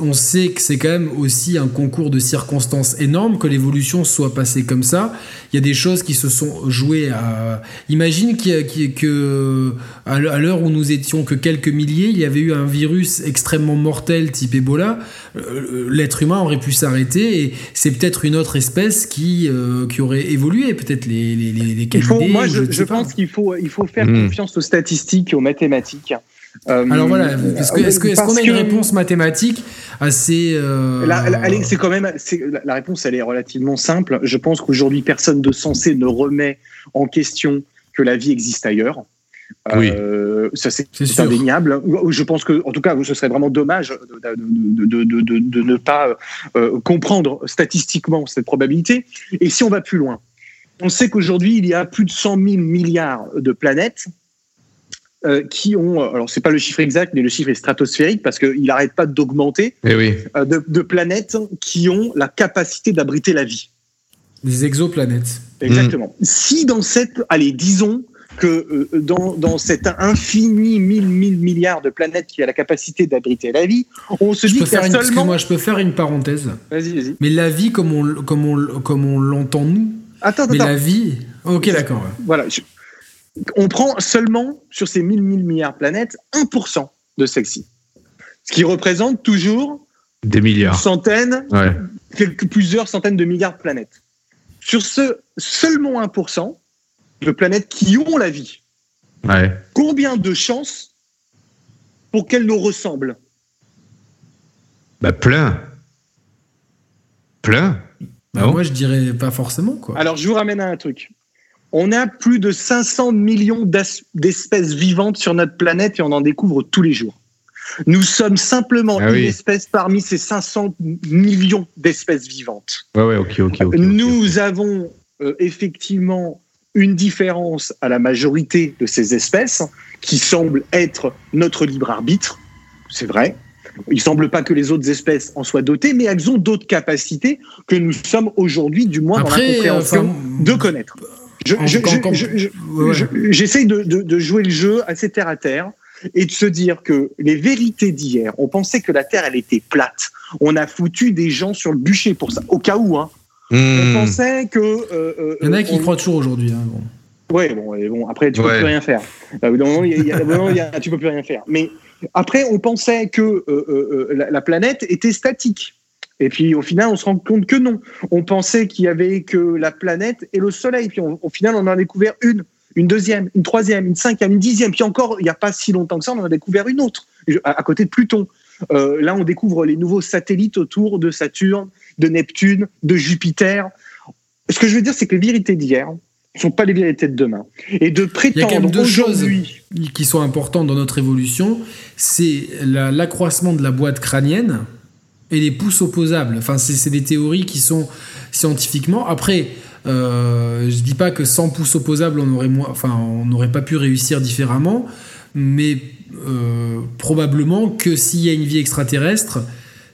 Speaker 1: on sait que c'est quand même aussi un concours de circonstances énorme que l'évolution soit passée comme ça. Il y a des choses qui se sont jouées à. Imagine que à l'heure où nous étions que quelques milliers, il y avait eu un virus extrêmement mortel type Ebola. Euh, l'être humain aurait pu s'arrêter et c'est peut-être une autre espèce qui, euh, qui aurait évolué, peut-être les, les, les,
Speaker 3: Moi, je, pense qu'il faut, il faut faire hmm. confiance aux statistiques et aux mathématiques.
Speaker 1: Euh, Alors voilà, est-ce qu'on a une réponse mathématique assez
Speaker 3: euh... C'est quand même la réponse, elle est relativement simple. Je pense qu'aujourd'hui, personne de sensé ne remet en question que la vie existe ailleurs. Euh, ça c'est indéniable. Je pense que, en tout cas, ce serait vraiment dommage de, de, de, de ne pas euh, comprendre statistiquement cette probabilité. Et si on va plus loin, on sait qu'aujourd'hui il y a plus de 100 000 milliards de planètes euh, qui ont, euh, alors c'est pas le chiffre exact, mais le chiffre est stratosphérique parce qu'il n'arrête pas d'augmenter,
Speaker 2: eh oui.
Speaker 3: Euh, de, planètes qui ont la capacité d'abriter la vie.
Speaker 1: Des exoplanètes.
Speaker 3: Exactement. Hmm. Si dans cette, allez, disons que dans, dans cet infini mille, mille milliards de planètes qui a la capacité d'abriter la vie, on se dit
Speaker 1: que
Speaker 3: seulement...
Speaker 1: Moi, je peux faire une parenthèse.
Speaker 3: Vas-y, vas-y.
Speaker 1: Mais la vie, comme on, comme on, comme on l'entend nous,
Speaker 3: Attends,
Speaker 1: mais
Speaker 3: attends.
Speaker 1: la vie. Ok, d'accord.
Speaker 3: Voilà on prend seulement sur ces 1000 1000 milliards de planètes 1% de celles-ci. Ce qui représente toujours
Speaker 2: des milliards.
Speaker 3: Centaines, quelques, plusieurs centaines de milliards de planètes. Sur ce seulement 1% de planètes qui ont la vie, combien de chances pour qu'elles nous ressemblent?
Speaker 2: Bah, Plein. Plein.
Speaker 1: Bah, moi, je dirais pas forcément. Quoi.
Speaker 3: Alors, je vous ramène à un truc on a plus de 500 millions d'espèces vivantes sur notre planète et on en découvre tous les jours. Nous sommes simplement ah une espèce parmi ces 500 millions d'espèces vivantes.
Speaker 2: Ouais, ouais,
Speaker 3: Nous avons euh, effectivement une différence à la majorité de ces espèces qui semble être notre libre arbitre, c'est vrai. Il ne semble pas que les autres espèces en soient dotées, mais elles ont d'autres capacités que nous sommes aujourd'hui, du moins dans la compréhension, de connaître. J'essaye de, jouer le jeu assez terre à terre et de se dire que les vérités d'hier, on pensait que la Terre, elle était plate. On a foutu des gens sur le bûcher pour ça, au cas où. Hein. On hmm. pensait que... Euh,
Speaker 1: euh, il y en a qui croient toujours aujourd'hui. Hein, bon.
Speaker 3: Ouais, bon, bon, après, tu ne peux plus rien faire. Euh, tu peux plus rien faire. Mais après, on pensait que la, planète était statique. Et puis au final, on se rend compte que non. On pensait qu'il y avait que la planète et le Soleil. Puis au final, on en a découvert une, une deuxième, une troisième, une cinquième, une dixième. Puis encore, il n'y a pas si longtemps que ça, on en a découvert une autre à, côté de Pluton. là, on découvre les nouveaux satellites autour de Saturne, de Neptune, de Jupiter. Ce que je veux dire, c'est que les vérités d'hier ne sont pas les vérités de demain. Et de prétendre
Speaker 1: Il y a deux choses qui sont importantes dans notre évolution, c'est l'accroissement de la boîte crânienne et les pouces opposables. Enfin, c'est des théories qui sont scientifiquement. Après, euh, je dis pas que sans pouces opposables, on aurait enfin, on n'aurait pas pu réussir différemment, mais euh, probablement que s'il y a une vie extraterrestre,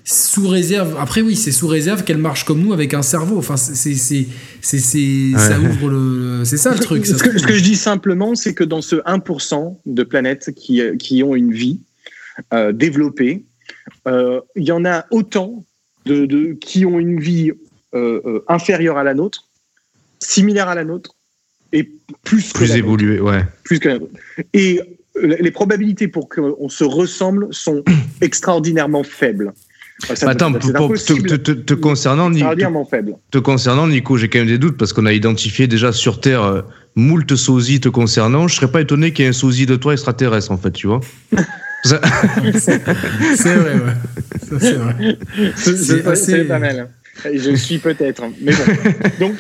Speaker 1: sous réserve. Après, oui, c'est sous réserve qu'elle marche comme nous avec un cerveau. Enfin, c'est, c'est, c'est, ça ouvre le. C'est ça le truc.
Speaker 3: Ce, que, ce que, je dis simplement, c'est que dans ce 1% de planètes qui, qui ont une vie euh, développée, euh, il y en a autant de, de qui ont une vie euh, euh, inférieure à la nôtre, similaire à la nôtre, et plus
Speaker 2: plus évoluée, ouais.
Speaker 3: Plus que la nôtre. Et les probabilités pour qu'on se ressemble sont extraordinairement faibles.
Speaker 2: Attends, pour, te, concernant, te concernant, Nico, j'ai quand même des doutes parce qu'on a identifié déjà sur Terre euh, moult sosies te concernant. Je serais pas étonné qu'il y ait un sosie de toi extraterrestre, en fait, tu vois.
Speaker 1: c'est vrai, ouais. c'est vrai.
Speaker 3: C'est pas mal. Je suis peut-être, mais bon. Donc,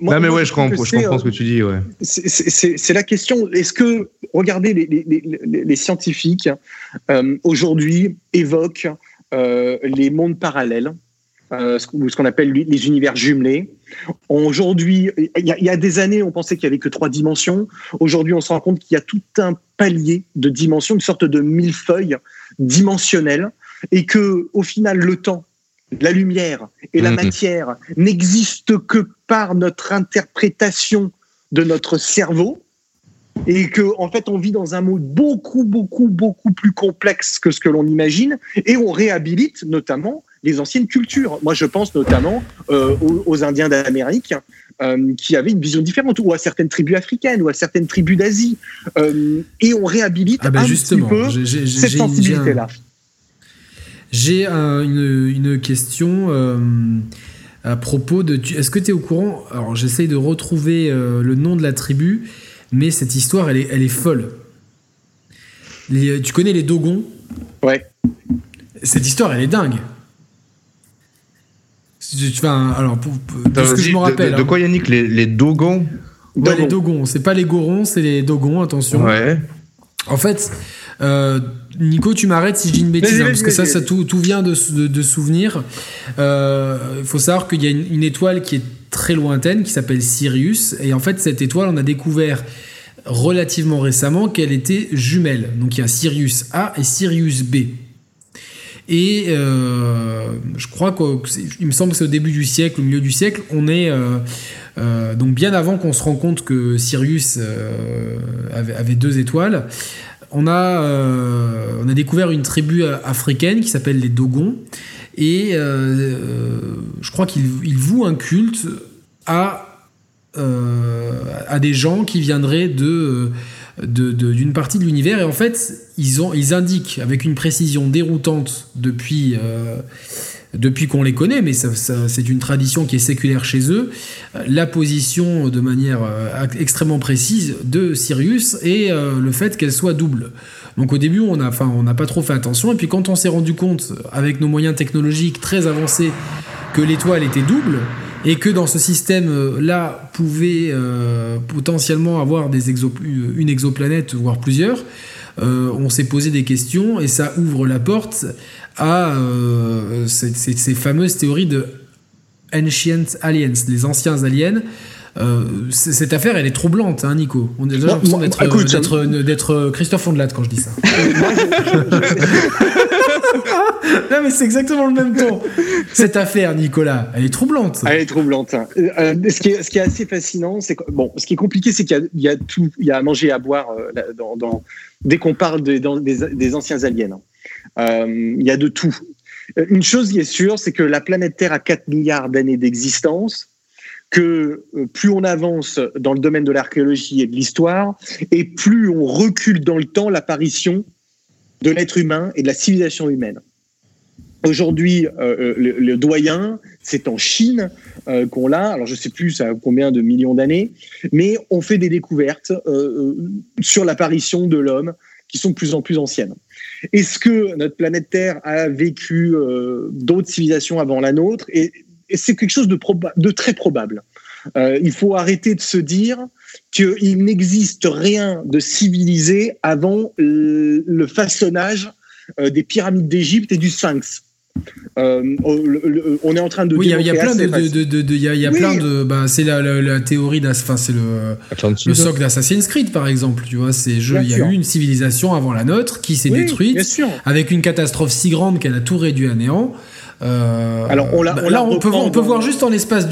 Speaker 2: moi, non, mais ouais, je, comprends, je comprends ce que tu dis. Ouais.
Speaker 3: C'est la question. Est-ce que, regardez, les, les, les, scientifiques euh, aujourd'hui évoquent euh, les mondes parallèles, euh, ce qu'on appelle les univers jumelés. Aujourd'hui, il y, a des années, on pensait qu'il n'y avait que trois dimensions. Aujourd'hui, on se rend compte qu'il y a tout un palier de dimensions, une sorte de millefeuille dimensionnel, et que, au final, le temps, la lumière et la mmh. matière n'existent que par notre interprétation de notre cerveau et que en fait on vit dans un monde beaucoup beaucoup beaucoup plus complexe que ce que l'on imagine et on réhabilite notamment les anciennes cultures. Moi je pense notamment euh, aux, Indiens d'Amérique euh, qui avaient une vision différente ou à certaines tribus africaines ou à certaines tribus d'Asie euh, et on réhabilite ah ben un justement, petit peu cette sensibilité là.
Speaker 1: J'ai une, une, question à propos de. Est-ce que tu es au courant Alors j'essaye de retrouver le nom de la tribu mais cette histoire, elle est, elle est folle. tu connais les Dogons?
Speaker 3: Ouais.
Speaker 1: Cette histoire, elle est dingue. Enfin, alors, pour, ce que je me rappelle.
Speaker 2: De, quoi, Yannick Les, les Dogons
Speaker 1: Ouais, les Dogons. C'est pas les Gorons, c'est les Dogons, attention.
Speaker 2: Ouais.
Speaker 1: En fait, euh, Nico, tu m'arrêtes si je dis une bêtise, hein, parce que ça, ça tout, tout vient de, de, souvenirs. Il euh, faut savoir qu'il y a une, étoile qui est très lointaine, qui s'appelle Sirius, et en fait, cette étoile, on a découvert relativement récemment qu'elle était jumelle. Donc il y a Sirius A et Sirius B. Et euh, je crois qu'il me semble que c'est au début du siècle, au milieu du siècle, on est donc bien avant qu'on se rende compte que Sirius avait, avait, deux étoiles on a, euh, on a découvert une tribu africaine qui s'appelle les Dogons. Et euh, euh, je crois qu'ils vouent un culte à, à des gens qui viendraient de d'une partie de l'univers et en fait ils, indiquent avec une précision déroutante depuis depuis qu'on les connaît, mais c'est une tradition qui est séculaire chez eux, la position de manière euh, extrêmement précise de Sirius et euh, le fait qu'elle soit double. Donc au début, on n'a on pas trop fait attention, et puis quand on s'est rendu compte, avec nos moyens technologiques très avancés, que l'étoile était double, et que dans ce système-là pouvait euh, potentiellement avoir des une exoplanète, voire plusieurs, on s'est posé des questions, et ça ouvre la porte à euh, ces, fameuses théories de Ancient Aliens, les anciens aliens. Euh, cette affaire, elle est troublante, hein, Nico. On a déjà l'impression d'être Christophe Ondelat quand je dis ça. non, mais c'est exactement le même ton. Cette affaire, Nicolas, elle est troublante.
Speaker 3: Elle est troublante. Euh, ce, qui est, ce, qui est, assez fascinant, c'est bon, ce qui est compliqué, c'est qu'il y, a tout, il y a à manger et à boire dans, dès qu'on parle des, des, anciens aliens. Euh, il y a de tout. Euh, une chose qui est sûre, c'est que la planète Terre a 4 milliards d'années d'existence, que euh, plus on avance dans le domaine de l'archéologie et de l'histoire, et plus on recule dans le temps l'apparition de l'être humain et de la civilisation humaine. Aujourd'hui, le, doyen, c'est en Chine qu'on l'a. Alors, je ne sais plus ça combien de millions d'années, mais on fait des découvertes sur l'apparition de l'homme qui sont de plus en plus anciennes. Est-ce que notre planète Terre a vécu euh, d'autres civilisations avant la nôtre? C'est quelque chose de, de très probable. Euh, il faut arrêter de se dire qu'il n'existe rien de civilisé avant le, façonnage euh, des pyramides d'Égypte et du Sphinx. Euh, on est en train de.
Speaker 1: Oui, il y, a plein de, il y a, plein de. Bah, c'est la, la, théorie enfin, c'est le, le socle d'Assassin's Creed par exemple. Tu vois, c'est il y a eu une civilisation avant la nôtre qui s'est détruite avec une catastrophe si grande qu'elle a tout réduit à néant. Euh, Alors on, bah, là, on peut, on peut voir juste en l'espace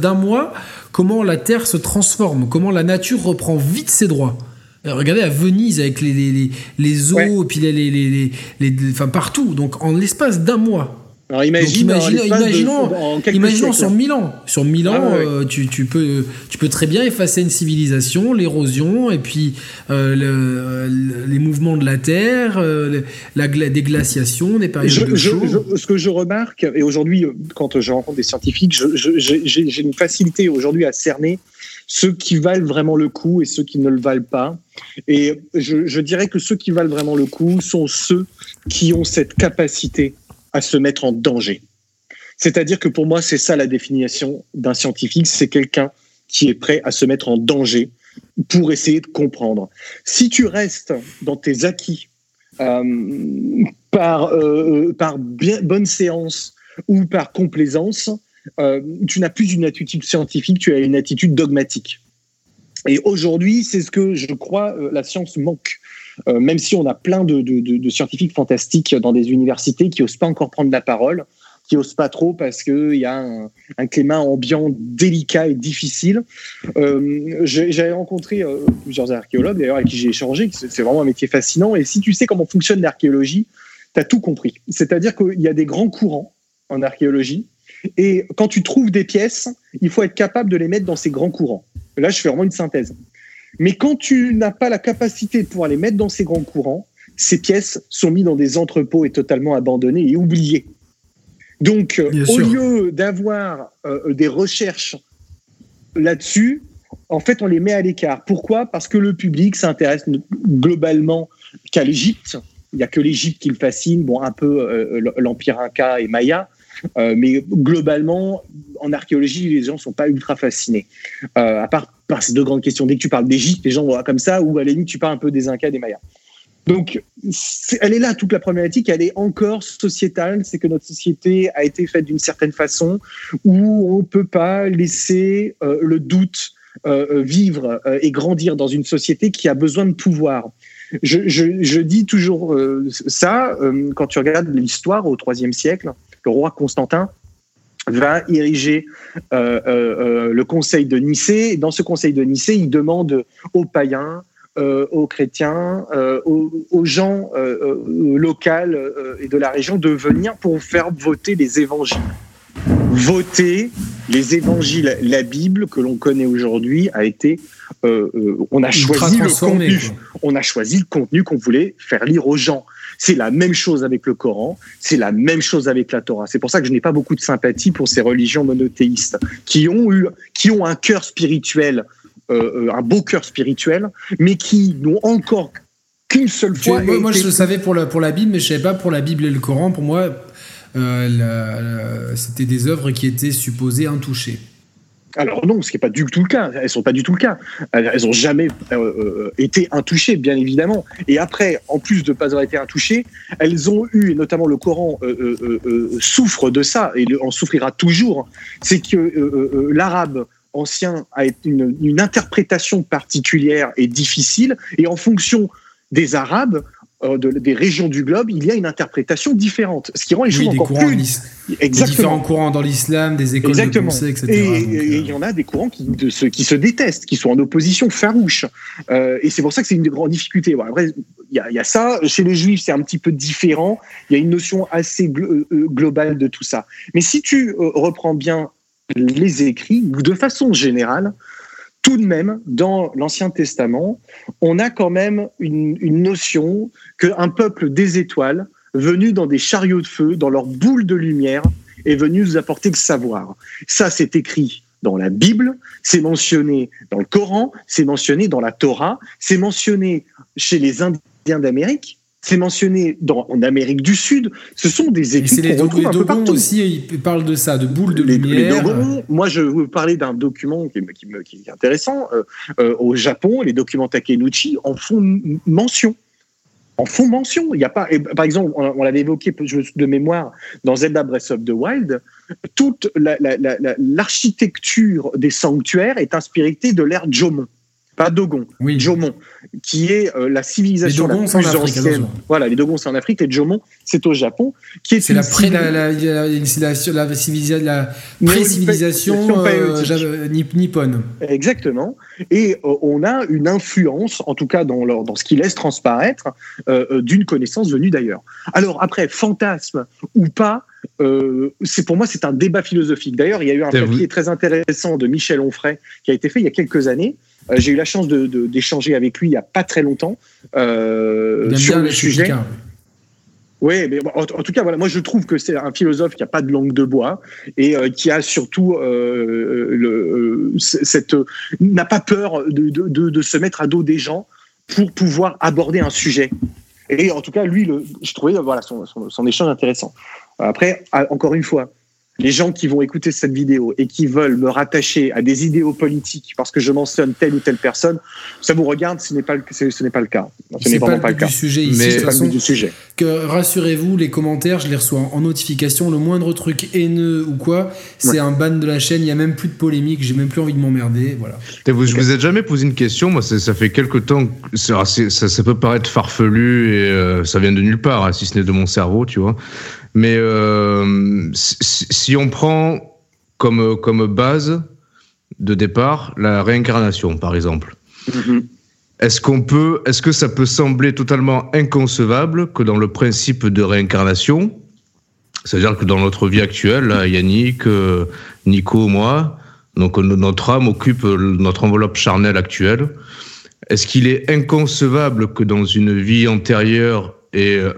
Speaker 1: d'un mois comment la Terre se transforme, comment la nature reprend vite ses droits. Euh, regardez à Venise avec les, les, les, eaux, et puis les, les, les, enfin partout. Donc en l'espace d'un mois,
Speaker 3: alors imagine,
Speaker 1: imaginons, sur 1000 ans. Sur 1000 ans, ah euh, tu, tu, peux, tu peux très bien effacer une civilisation, l'érosion, et puis euh, le, les mouvements de la Terre, euh, la des glaciations, des périodes de
Speaker 3: ce que je remarque, et aujourd'hui, quand je rencontre des scientifiques, j'ai une facilité aujourd'hui à cerner ceux qui valent vraiment le coup et ceux qui ne le valent pas. Et je dirais que ceux qui valent vraiment le coup sont ceux qui ont cette capacité à se mettre en danger. C'est-à-dire que pour moi, c'est ça la définition d'un scientifique, c'est quelqu'un qui est prêt à se mettre en danger pour essayer de comprendre. Si tu restes dans tes acquis euh, par, euh, par bien, bonne séance ou par complaisance, euh, tu n'as plus une attitude scientifique, tu as une attitude dogmatique. Et aujourd'hui, c'est ce que je crois la science manque. Euh, même si on a plein de, scientifiques fantastiques dans des universités qui n'osent pas encore prendre la parole, qui n'osent pas trop parce qu'il y a un, climat ambiant délicat et difficile. Euh, j'avais rencontré euh, plusieurs archéologues d'ailleurs avec qui j'ai échangé, c'est vraiment un métier fascinant. Et si tu sais comment fonctionne l'archéologie, tu as tout compris. C'est-à-dire qu'il y a des grands courants en archéologie. Et quand tu trouves des pièces, il faut être capable de les mettre dans ces grands courants. Là, je fais vraiment une synthèse. Mais quand tu n'as pas la capacité de pouvoir les mettre dans ces grands courants, ces pièces sont mises dans des entrepôts et totalement abandonnées et oubliées. Donc, euh, au lieu d'avoir euh, des recherches là-dessus, en fait, on les met à l'écart. Pourquoi? Parce que le public s'intéresse globalement qu'à l'Égypte. Il n'y a que l'Égypte qui le fascine, bon, un peu euh, l'Empire Inca et Maya, mais globalement, en archéologie, les gens ne sont pas ultra fascinés. à part par ces deux grandes questions. Dès que tu parles d'Égypte, les gens vont comme ça, ou à la tu parles un peu des Incas, des Mayas. Donc, elle est là, toute la problématique, elle est encore sociétale, c'est que notre société a été faite d'une certaine façon où on ne peut pas laisser euh, le doute euh, vivre euh, et grandir dans une société qui a besoin de pouvoir. Je, je dis toujours ça quand tu regardes l'histoire au IIIe siècle, le roi Constantin, va ériger euh, euh, euh, le conseil de Nicée. Dans ce conseil de Nicée, il demande aux païens, aux chrétiens, aux, gens locaux et de la région de venir pour faire voter les évangiles. Voter les évangiles, la Bible que l'on connaît aujourd'hui a été, on a choisi le contenu, on a choisi le contenu qu'on voulait faire lire aux gens. C'est la même chose avec le Coran, c'est la même chose avec la Torah. C'est pour ça que je n'ai pas beaucoup de sympathie pour ces religions monothéistes qui ont eu, qui ont un cœur spirituel, euh, euh, un beau cœur spirituel, mais qui n'ont encore qu'une seule fois.
Speaker 1: moi, je le savais pour la, pour la Bible, mais je savais pas pour la Bible et le Coran. Pour moi, euh, c'était des œuvres qui étaient supposées intouchées.
Speaker 3: Alors non, ce qui n'est pas du tout le cas. Elles sont pas du tout le cas. Elles n'ont jamais euh, euh, été intouchées, bien évidemment. Et après, en plus de ne pas avoir été intouchées, elles ont eu, et notamment le Coran euh, souffre de ça, et en souffrira toujours, c'est que l'arabe ancien a une interprétation particulière et difficile, et en fonction des Arabes, euh, des régions du globe, il y a une interprétation différente, ce qui rend les choses encore plus
Speaker 1: Exactement. différents courants dans l'islam, des écoles de pensée, etc.
Speaker 3: Et, il y en a des courants qui, de, qui se détestent, qui sont en opposition farouche. Euh, et c'est pour ça que c'est une des grandes difficultés. après, il y, a, ça. Chez les juifs, c'est un petit peu différent. Il y a une notion assez euh, globale de tout ça. Mais si tu reprends bien les écrits, de façon générale, tout de même, dans l'Ancien Testament, on a quand même une, notion qu'un peuple des étoiles, venu dans des chariots de feu, dans leur boule de lumière, est venu nous apporter le savoir. Ça, c'est écrit dans la Bible, c'est mentionné dans le Coran, c'est mentionné dans la Torah, c'est mentionné chez les Indiens Indiens d'Amérique. C'est mentionné dans, en Amérique du Sud. Ce sont des études
Speaker 1: qu'on retrouve un peu partout. aussi, ils parlent de ça, de boules de
Speaker 3: les,
Speaker 1: lumière.
Speaker 3: Les moi, je veux parler d'un document qui, qui, qui, est intéressant. Euh, euh, au Japon, les documents Takenouchi en font mention en font mention. Il y a pas, par exemple, on, l'avait évoqué de mémoire dans Zelda Breath of the Wild, toute l'architecture des sanctuaires est inspirée de l'ère Jomon pas Dogon, oui. Jomon, qui est euh, la civilisation la plus ancienne. Voilà, les Dogons c'est en Afrique, les Jomon c'est au Japon, qui est
Speaker 1: c'est la, pré, la, la, la, la, pré-civilisation euh, nippone.
Speaker 3: Exactement, et euh, on a une influence, en tout cas dans, leur, dans ce qui laisse transparaître, euh, d'une connaissance venue d'ailleurs. Alors après, fantasme ou pas, c'est pour moi c'est un débat philosophique. D'ailleurs, il y a eu un papier très intéressant de Michel Onfray qui a été fait il y a quelques années j'ai eu la chance d'échanger avec lui il n'y a pas très longtemps euh, sur le sujet. Oui, mais en, tout cas, voilà, moi je trouve que c'est un philosophe qui n'a pas de langue de bois et euh, qui a surtout euh, le, cette n'a pas peur de, de, de, se mettre à dos des gens pour pouvoir aborder un sujet. Et en tout cas, lui, le, je trouvais voilà son, son, son échange intéressant. Après, encore une fois, les gens qui vont écouter cette vidéo et qui veulent me rattacher à des idéaux politiques parce que je mentionne telle ou telle personne, ça vous regarde, ce n'est pas le, ce n'est pas le cas.
Speaker 1: Ce n'est vraiment pas, le, cas. Du sujet ici,
Speaker 3: Mais pas le du sujet.
Speaker 1: Que rassurez-vous, les commentaires, je les reçois en notification. Le moindre truc haineux ou quoi, c'est un ban de la chaîne. Il y a même plus de polémique. J'ai même plus envie de m'emmerder. Voilà.
Speaker 2: Vous, Je vous ai jamais posé une question. Moi, ça fait quelques temps. Ça, ça, peut paraître farfelu et euh, ça vient de nulle part, hein, si ce n'est de mon cerveau, tu vois. Mais euh, si, on prend comme, comme base de départ la réincarnation, par exemple, mm-hmm. est-ce qu'on peut, est-ce que ça peut sembler totalement inconcevable que dans le principe de réincarnation, c'est-à-dire que dans notre vie actuelle, là, Yannick, euh, Nico, moi, donc notre âme occupe notre enveloppe charnelle actuelle. Est-ce qu'il est inconcevable que dans une vie antérieure et euh,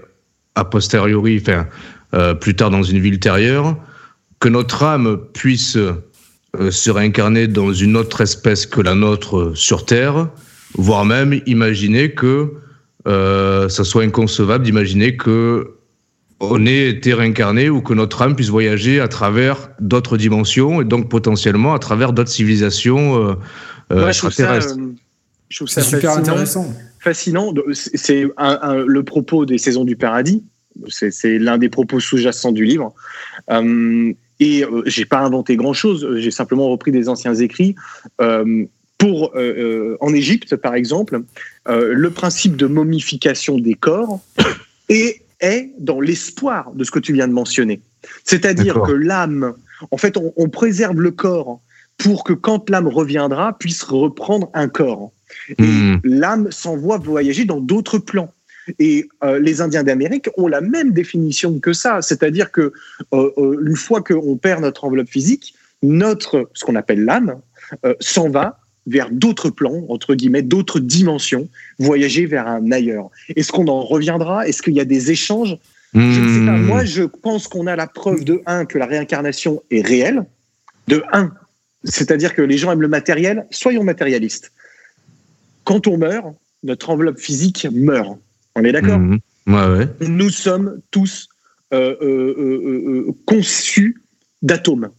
Speaker 2: a posteriori, enfin, euh, plus tard dans une vie ultérieure, que notre âme puisse euh, se réincarner dans une autre espèce que la nôtre sur Terre, voire même imaginer que euh, ça soit inconcevable d'imaginer que on ait été réincarné ou que notre âme puisse voyager à travers d'autres dimensions et donc potentiellement à travers d'autres civilisations euh, extraterrestres.
Speaker 3: Je trouve ça, super intéressant. Fascinant. C'est le propos des saisons du paradis c'est l'un des propos sous-jacents du livre. Euh, et euh, j'ai pas inventé grand-chose, j'ai simplement repris des anciens écrits. Euh, pour en Égypte, par exemple, le principe de momification des corps est, est dans l'espoir de ce que tu viens de mentionner. C'est-à-dire que l'âme, en fait, on, préserve le corps pour que quand l'âme reviendra, puisse reprendre un corps. Et hmm. l'âme s'envoie voyager dans d'autres plans. Et euh, les Indiens d'Amérique ont la même définition que ça, c'est-à-dire que euh, euh, une fois qu'on perd notre enveloppe physique, notre ce qu'on appelle l'âme s'en va vers d'autres plans, entre guillemets, d'autres dimensions, voyager vers un ailleurs. Est-ce qu'on en reviendra? Est-ce qu'il y a des échanges? Je ne sais pas. Hmm. Moi, je pense qu'on a la preuve de un que la réincarnation est réelle, de un, c'est-à-dire que les gens aiment le matériel. Soyons matérialistes. Quand on meurt, notre enveloppe physique meurt. On est d'accord
Speaker 2: mhm.
Speaker 3: Nous sommes tous euh, euh, euh, conçus d'atomes.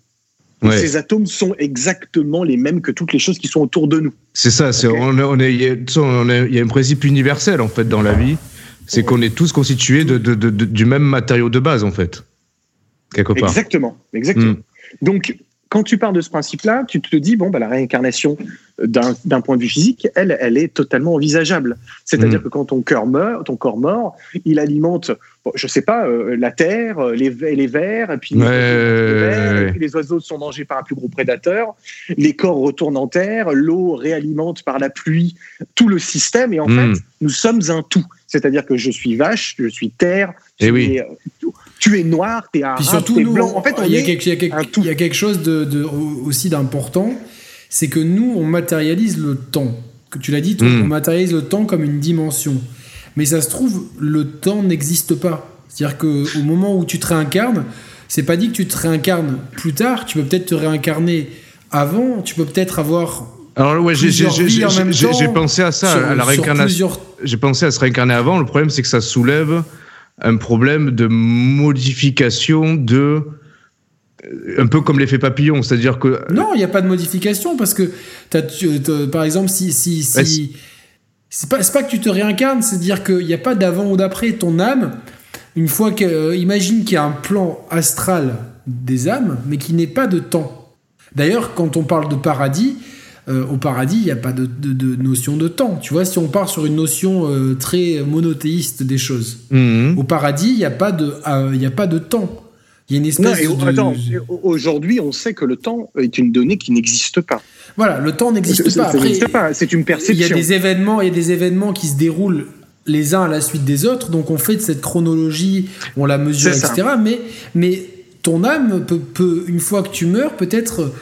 Speaker 3: Ces atomes sont exactement les mêmes que toutes les choses qui sont autour de nous.
Speaker 2: C'est ça. il y, a un principe universel en fait dans la vie, c'est qu'on est tous constitués de, du même matériau de base en fait, quelque part.
Speaker 3: Exactement, exactement. Mm. Donc quand tu pars de ce principe-là, tu te dis, bon, bah, la réincarnation d'un point de vue physique, elle, elle est totalement envisageable. C'est-à-dire mm. que quand ton cœur meurt, ton corps mort, il alimente, je sais pas, euh, la terre, euh, les, les vers, et puis, les, oiseaux sont mangés par un plus gros prédateur, les corps retournent en terre, l'eau réalimente par la pluie tout le système, et en mm. fait, nous sommes un tout. C'est-à-dire que je suis vache, je suis terre,
Speaker 2: et eh oui.
Speaker 3: Tu es noir, tu es arabe, tu es blanc. En fait,
Speaker 1: il y, a quelque, chose de, aussi d'important, c'est que nous, on matérialise le temps. Que tu l'as dit, hmm. on matérialise le temps comme une dimension. Mais ça se trouve, le temps n'existe pas. C'est-à-dire qu'au moment où tu te réincarnes, c'est pas dit que tu te réincarnes plus tard. Tu peux peut-être te réincarner avant. Tu peux peut-être avoir
Speaker 2: Alors ouais, j'ai pensé à ça, à la réincarnation. J'ai pensé à se réincarner avant. Le problème, c'est que ça soulève un problème de modification de euh, un peu comme l'effet papillon, c'est-à-dire que
Speaker 1: non, il n'y a pas de modification parce que as, par exemple si si, si c'est pas pas que tu te réincarnes, c'est à dire qu'il n'y a pas d'avant ou d'après ton âme. Une fois que euh, imagine qu'il y a un plan astral des âmes, mais qui n'est pas de temps. D'ailleurs, quand on parle de paradis, euh, au paradis, il n'y a pas de, notion de temps. Tu vois, si on part sur une notion euh, très monothéiste des choses, mhm. au paradis, il n'y a, pas de, euh, a pas de temps. Il y a une espèce
Speaker 3: de. Aujourd'hui, on sait que le temps est une donnée qui n'existe pas.
Speaker 1: Voilà, le temps n'existe pas.
Speaker 3: pas. C'est une perception.
Speaker 1: Il y a des événements, il y a des événements qui se déroulent les uns à la suite des autres. Donc on fait de cette chronologie, on la mesure, etc. Mais, mais ton âme peut, une fois que tu meurs, peut-être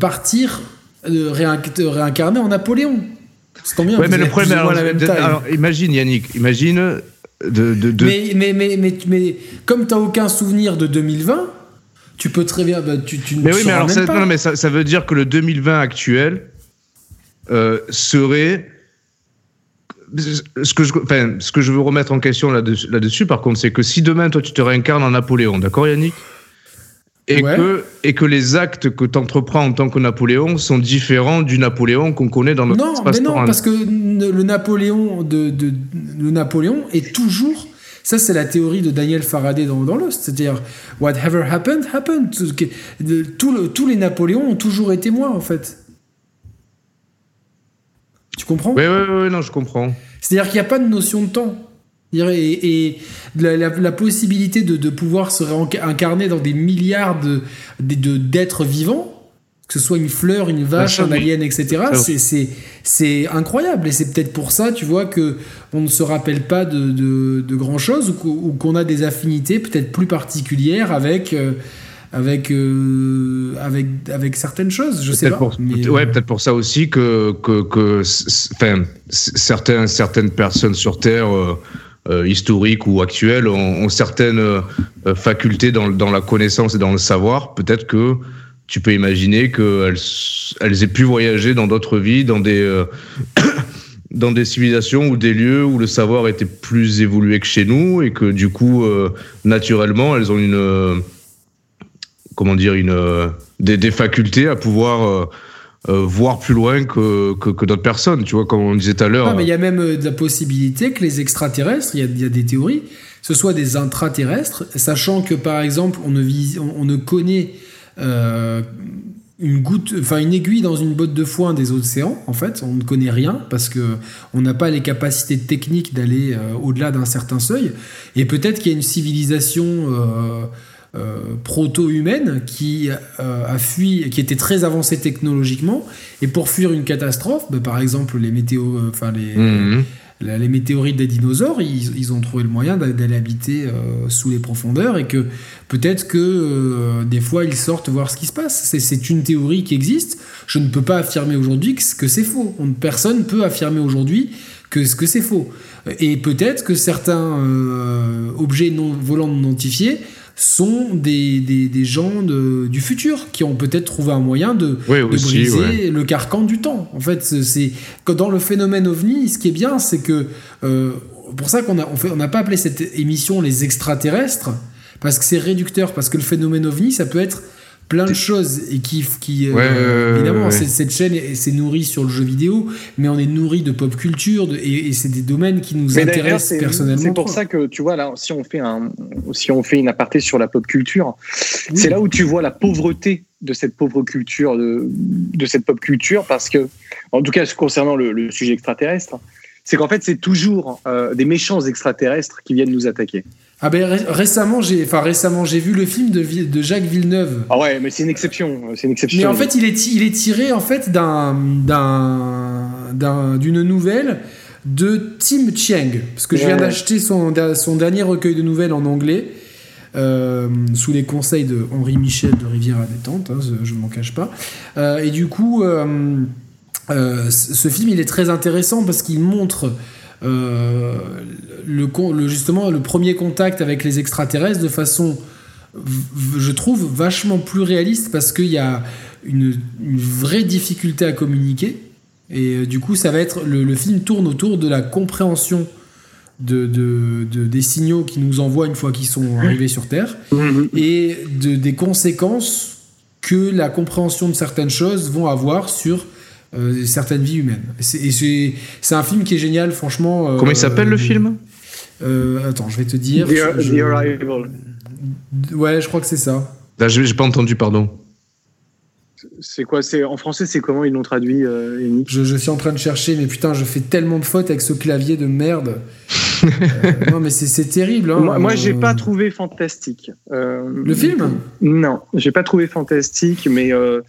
Speaker 1: partir de, réincarner en Napoléon.
Speaker 2: C'est bien. Ouais, mais le problème, alors, imagine Yannick, imagine de, de,
Speaker 1: Mais, mais, mais, mais, mais comme tu n'as aucun souvenir de 2020, tu peux très bien. Bah, tu, tu
Speaker 2: mais oui, mais alors ça, non, mais ça, ça, veut dire que le 2020 actuel euh, serait. Ce que, je, enfin, ce que je veux remettre en question là-dessus, là par contre, c'est que si demain, toi, tu te réincarnes en Napoléon, d'accord, Yannick? Et, que, et que les actes que tu entreprends en tant que Napoléon sont différents du Napoléon qu'on connaît dans notre
Speaker 1: non, espace mais non, parce que le Napoléon, de, de, le Napoléon est toujours. Ça, c'est la théorie de Daniel Faraday dans, dans Lost. C'est-à-dire, whatever happened, happened. Tout le, tous les Napoléons ont toujours été moi, en fait. Tu comprends?
Speaker 2: Oui, oui, oui, non, je comprends.
Speaker 1: C'est-à-dire qu'il n'y a pas de notion de temps. Et, la, possibilité de, pouvoir se réincarner dans des milliards de, d'êtres vivants, que ce soit une fleur, une vache, un alien, etc., c'est, incroyable. Et c'est peut-être pour ça, tu vois, que on ne se rappelle pas de, grand-chose ou, qu'on a des affinités peut-être plus particulières avec... Euh, avec, euh, avec, avec certaines choses, je sais pas.
Speaker 2: Pour, Ouais, peut-être pour ça aussi que, que, que certains, certaines personnes sur Terre euh, euh, historiques ou actuelles ont, certaines euh, facultés dans, dans, la connaissance et dans le savoir. Peut-être que tu peux imaginer qu'elles elles aient pu voyager dans d'autres vies, dans des, euh, dans des civilisations ou des lieux où le savoir était plus évolué que chez nous et que du coup, naturellement, elles ont une. comment dire une, des, des facultés à pouvoir euh, voir plus loin que, que, d'autres personnes, tu vois, comme on disait tout à l'heure.
Speaker 1: mais il y a même euh, la possibilité que les extraterrestres, il y, a des théories, ce soit des intraterrestres, sachant que par exemple, on ne, on, ne connaît euh, une goutte, enfin une aiguille dans une botte de foin des océans, en fait, on ne connaît rien parce que on n'a pas les capacités techniques d'aller au-delà d'un certain seuil, et peut-être qu'il y a une civilisation euh, proto-humaine qui euh, a fui, qui était très avancée technologiquement, et pour fuir une catastrophe, bah, par exemple les euh, enfin les, mhm. les météorites des dinosaures, ils, ont trouvé le moyen d'aller habiter sous les profondeurs et que peut-être que des fois ils sortent voir ce qui se passe. C'est une théorie qui existe. Je ne peux pas affirmer aujourd'hui que, c'est faux. personne ne peut affirmer aujourd'hui que, que c'est faux. Et peut-être que certains objets non volants non identifiés sont des, des, gens de, du futur qui ont peut-être trouvé un moyen de, briser le carcan du temps. En fait, c'est dans le phénomène ovni, ce qui est bien, c'est que euh, pour ça qu'on a on n'a pas appelé cette émission les extraterrestres parce que c'est réducteur, parce que le phénomène ovni, ça peut être plein de choses et qui, qui euh, évidemment cette chaîne s'est nourrie sur le jeu vidéo mais on est nourri de pop culture et, c'est des domaines qui nous intéressent personnellement
Speaker 3: c'est pour ça que tu vois là si on fait un si on fait une aparté sur la pop culture c'est là où tu vois la pauvreté de cette pauvre culture de, de cette pop culture parce que en tout cas concernant le, sujet extraterrestre c'est qu'en fait c'est toujours euh, des méchants extraterrestres qui viennent nous attaquer
Speaker 1: ah ben récemment j'ai enfin récemment j'ai vu le film de, de Jacques Villeneuve.
Speaker 3: Ah ouais mais c'est une exception c'est une exception.
Speaker 1: Mais en fait il est il est tiré en fait d'un d'un d'une nouvelle de Tim Chiang parce que je viens d'acheter son son dernier recueil de nouvelles en anglais. Euh, sous les conseils de Henri Michel de Rivière à détente, hein, je ne m'en cache pas. Euh, et du coup, euh, ce film, il est très intéressant parce qu'il montre euh, le, justement le premier contact avec les extraterrestres de façon, je trouve, vachement plus réaliste parce qu'il y a une, vraie difficulté à communiquer. Et euh, du coup, ça va être le, le film tourne autour de la compréhension de, de- de- des signaux qui nous envoient une fois qu'ils sont arrivés sur Terre et de, des conséquences que la compréhension de certaines choses vont avoir sur euh, certaines vies humaines. Et c'est- un film qui est génial, franchement. euh,
Speaker 2: Comment il s'appelle le film?
Speaker 1: euh, Attends, je vais te dire.
Speaker 3: The,
Speaker 1: Je-
Speaker 3: The Arrival.
Speaker 1: Ouais, je crois que c'est ça.
Speaker 2: Là, j'ai pas entendu, pardon.
Speaker 3: C'est quoi c'est En français, c'est comment ils l'ont traduit, euh, Yannick?
Speaker 1: Je, je suis en train de chercher, mais putain, je fais tellement de fautes avec ce clavier de merde. Euh, non, mais c'est terrible. Hein.
Speaker 3: Moi, moi, j'ai
Speaker 1: Euh,
Speaker 3: pas trouvé fantastique. Euh,
Speaker 1: Le film?
Speaker 3: Non, j'ai pas trouvé fantastique, mais euh,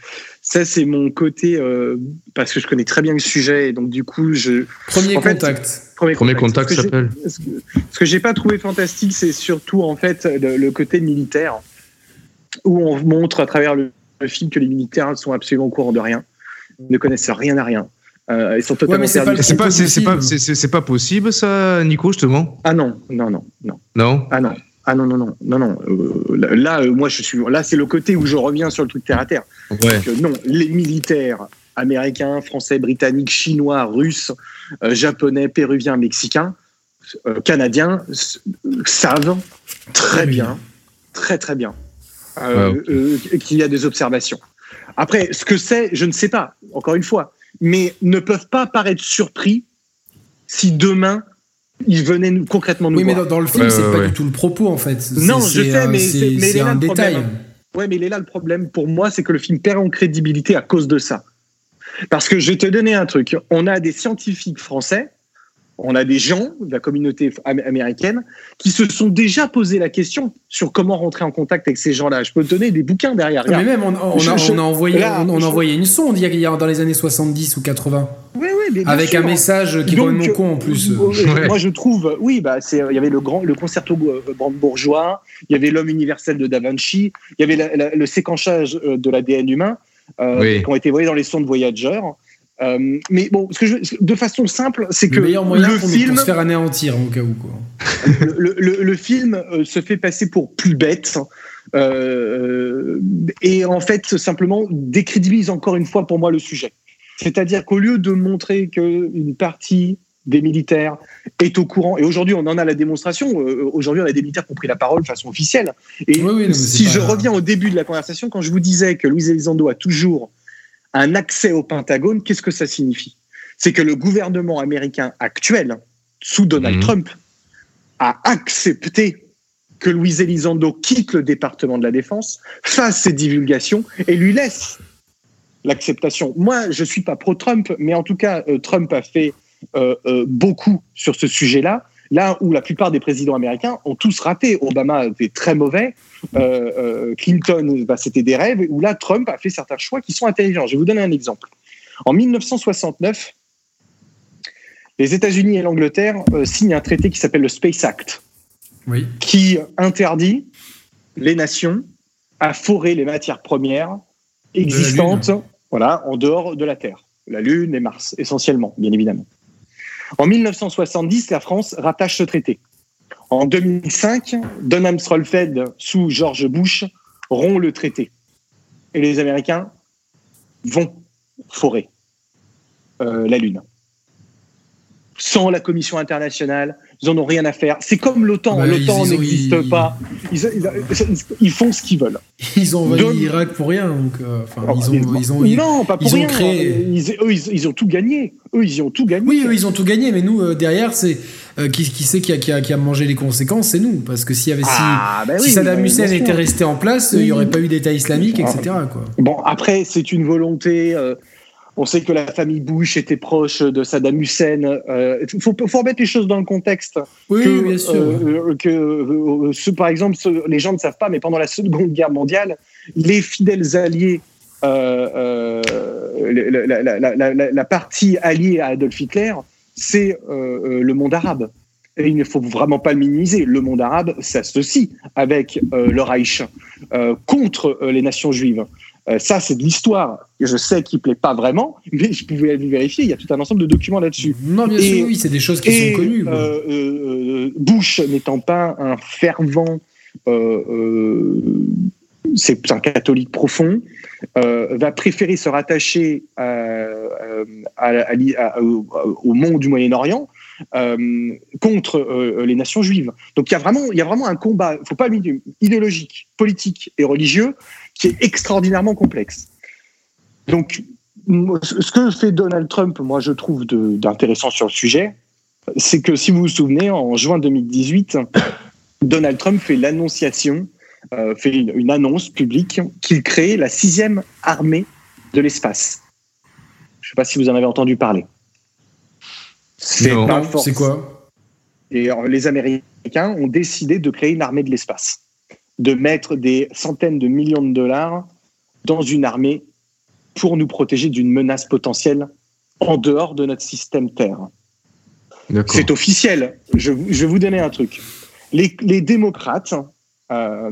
Speaker 3: ça, c'est mon côté euh, parce que je connais très bien le sujet et donc du coup, je
Speaker 1: Premier
Speaker 3: En fait,
Speaker 1: contact.
Speaker 3: premier,
Speaker 2: Premier contact
Speaker 3: Ce que j'ai-
Speaker 2: s'appelle.
Speaker 3: Ce que, ce que j'ai pas trouvé fantastique, c'est surtout en fait le, le côté militaire, où on montre à travers le, le film que les militaires sont absolument au courant de rien, ne connaissent rien à rien. Euh, ils sont totalement
Speaker 1: mais c'est pas
Speaker 3: perdus.
Speaker 1: le
Speaker 2: C'est pas, c'est c'est pas,
Speaker 1: possible.
Speaker 2: c'est- c'est- c'est pas possible, ça, Nico, justement
Speaker 3: Ah non, non, non, non.
Speaker 2: Non
Speaker 3: Ah non. Ah non, non, non, non, non. Euh, là, euh, moi, je suis. Là, c'est le côté où je reviens sur le truc terre à terre.
Speaker 2: Ouais.
Speaker 3: non, les militaires américains, français, britanniques, chinois, russes, euh, japonais, péruviens, mexicains, euh, canadiens s- savent très
Speaker 1: Oui.
Speaker 3: bien, très très bien, euh,
Speaker 2: Ouais,
Speaker 3: euh, qu'il y a des observations. Après, ce que c'est, je ne sais pas, encore une fois, mais ne peuvent pas paraître surpris si demain ils venaient nous, concrètement nous
Speaker 1: Oui, mais
Speaker 3: voir.
Speaker 1: dans, dans le film,
Speaker 2: Ouais,
Speaker 1: c'est
Speaker 2: ouais,
Speaker 1: pas
Speaker 2: ouais.
Speaker 1: du tout le propos en fait.
Speaker 3: Non, je sais,
Speaker 1: euh,
Speaker 3: mais
Speaker 1: c'est
Speaker 3: c'est- mais
Speaker 1: c'est
Speaker 3: il est là
Speaker 1: un
Speaker 3: le
Speaker 1: détail.
Speaker 3: problème. Ouais, mais il est là le problème pour moi, c'est que le film perd en crédibilité à cause de ça. Parce que je vais te donner un truc. On a des scientifiques français, on a des gens de la communauté am- américaine qui se sont déjà posé la question sur comment rentrer en contact avec ces gens-là. Je peux te donner des bouquins derrière.
Speaker 1: Mais même, on, on
Speaker 3: Je-
Speaker 1: a,
Speaker 3: je-
Speaker 1: on a envoyé,
Speaker 3: là,
Speaker 1: on, on a
Speaker 3: je-
Speaker 1: envoyé une sonde il y a- dans les années 70 ou 80,
Speaker 3: Oui, oui, mais bien
Speaker 1: avec
Speaker 3: sûr.
Speaker 1: un message qui est
Speaker 3: Donc,
Speaker 1: complètement con en plus.
Speaker 3: euh,
Speaker 2: Ouais.
Speaker 3: Moi, je trouve, oui, bah, c'est, il y avait le grand, le concerto euh, brandebourgeois, il y avait l'homme universel de Da Vinci, il y avait la- la- le séquençage euh, de l'ADN humain, euh,
Speaker 2: Oui.
Speaker 3: qui ont été envoyés dans les sondes Voyager. Euh, mais bon, ce que je, de façon simple, c'est que
Speaker 1: le meilleur moyen
Speaker 3: le
Speaker 1: pour,
Speaker 3: film,
Speaker 1: pour se faire anéantir au cas où. Quoi.
Speaker 3: le, le- le film euh, se fait passer pour plus bête. euh, et en fait, simplement décrédibilise encore une fois pour moi le sujet. C'est-à-dire qu'au lieu de montrer qu'une partie des militaires est au courant, et aujourd'hui on en a la démonstration, euh, aujourd'hui on a des militaires qui ont pris la parole de façon officielle. Et
Speaker 1: Oui, oui, non, mais
Speaker 3: si je
Speaker 1: pas-
Speaker 3: reviens au début de la conversation, quand je vous disais que Louis Elizondo a toujours un accès au Pentagone, qu'est-ce que ça signifie? C'est que le gouvernement américain actuel, sous Donald
Speaker 2: Mhm.
Speaker 3: Trump, a accepté que Louis Elizondo quitte le département de la Défense, fasse ses divulgations et lui laisse l'acceptation. Moi, je suis pas pro-Trump, mais en tout cas, euh, Trump a fait euh, euh, beaucoup sur ce sujet-là. Là où la plupart des présidents américains ont tous raté. Obama était très mauvais, euh, euh, Clinton, bah, c'était des rêves, où là, Trump a fait certains choix qui sont intelligents. Je vais vous donner un exemple. En 1969, les États-Unis et l'Angleterre euh, signent un traité qui s'appelle le Space Act
Speaker 1: Oui.
Speaker 3: qui interdit les nations à forer les matières premières existantes voilà, en dehors de la Terre. La Lune et Mars, essentiellement, bien évidemment. En 1970, la France rattache ce traité. En 2005, Don Rumsfeld, sous George Bush, rompt le traité. Et les Américains vont forer euh, la Lune. Sans la Commission internationale, ils en ont rien à faire. C'est comme l'OTAN.
Speaker 1: Bah,
Speaker 3: L'OTAN n'existe
Speaker 1: ils-
Speaker 3: pas. Ils, font ce qu'ils veulent.
Speaker 1: Ils ont envahi l'Irak pour rien. Donc, euh,
Speaker 3: Oh,
Speaker 1: ils ont, ils ont, ils-
Speaker 3: non, pas pour
Speaker 1: ils ont
Speaker 3: rien.
Speaker 1: créé-
Speaker 3: Ils, eux, ils, ont tout gagné. Eux, ils ont tout gagné.
Speaker 1: Oui, eux, ils ont tout gagné, mais nous, euh, derrière, c'est euh, qui, qui c'est qui a, qui, a, qui a mangé les conséquences C'est nous. Parce que s'il y avait, si-
Speaker 3: Ah, bah
Speaker 1: si, Saddam Hussein était resté en place, il n'y aurait pas eu d'État islamique, etc. Quoi.
Speaker 3: Bon, après, c'est une volonté. Euh, on sait que la famille Bush était proche de Saddam Hussein. Il faut, faut remettre les choses dans le contexte.
Speaker 1: Oui,
Speaker 3: que,
Speaker 1: bien sûr.
Speaker 3: euh, que euh, par exemple, les gens ne savent pas, mais pendant la Seconde Guerre mondiale, les fidèles alliés, euh, euh, la, la- la- la- la- la partie alliée à Adolf Hitler, c'est euh, euh, le monde arabe. Et il ne faut vraiment pas le minimiser. Le monde arabe s'associe avec euh, le Reich euh, contre euh, les nations juives. Euh, ça, c'est de l'histoire. Je sais qu'il plaît pas vraiment, mais je pouvais le vérifier. Il y a tout un ensemble de documents là-dessus.
Speaker 1: Non, bien
Speaker 3: et-
Speaker 1: sûr, oui, c'est des choses qui
Speaker 3: Et
Speaker 1: sont connues.
Speaker 3: euh, euh, Bush n'étant pas un fervent c'est un catholique profond, va préférer se rattacher au monde du Moyen-Orient contre les nations juives. Donc il y a vraiment, il y a vraiment un combat, faut pas idéologique, politique et religieux qui est extraordinairement complexe. Donc ce que fait Donald Trump, moi je trouve d'intéressant sur le sujet, c'est que si vous vous souvenez, en juin 2018, Donald Trump fait l'annonciation, euh, fait une, annonce publique qu'il crée la sixième armée de l'espace. Je ne sais pas si vous en avez entendu parler.
Speaker 1: C'est quoi?
Speaker 3: Et les Américains ont décidé de créer une armée de l'espace, de mettre des centaines de millions de dollars dans une armée pour nous protéger d'une menace potentielle en dehors de notre système Terre. C'est officiel. Je, vais vous donner un truc. Les, démocrates, euh,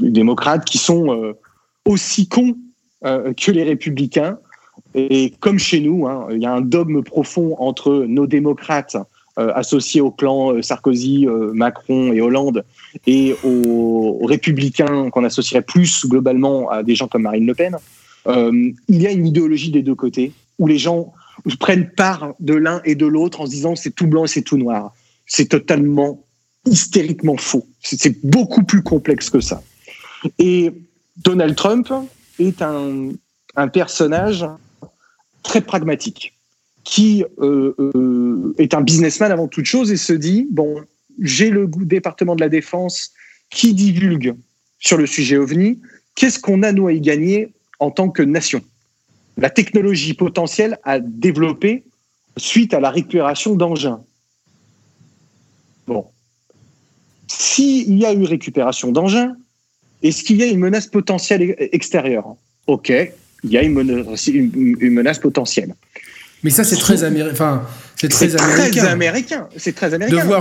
Speaker 3: les démocrates qui sont euh, aussi cons euh, que les républicains, et comme chez nous, hein, il y a un dogme profond entre nos démocrates associés au clan Sarkozy, Macron et Hollande, et aux, républicains qu'on associerait plus globalement à des gens comme Marine Le Pen. il y a une idéologie des deux côtés où les gens prennent part de l'un et de l'autre en se disant c'est tout blanc et c'est tout noir. C'est totalement hystériquement faux. C'est beaucoup plus complexe que ça. Et Donald Trump est un, personnage très pragmatique qui euh, euh, est un businessman avant toute chose et se dit bon, j'ai le département de la défense qui divulgue sur le sujet OVNI. Qu'est-ce qu'on a nous à y gagner en tant que nation? La technologie potentielle à développer suite à la récupération d'engins. Bon. S'il y a eu récupération d'engins, est-ce qu'il y a une menace potentielle extérieure? Ok, il y a une menace, potentielle.
Speaker 1: Mais ça, c'est très, enfin, c'est très,
Speaker 3: américain. C'est très américain.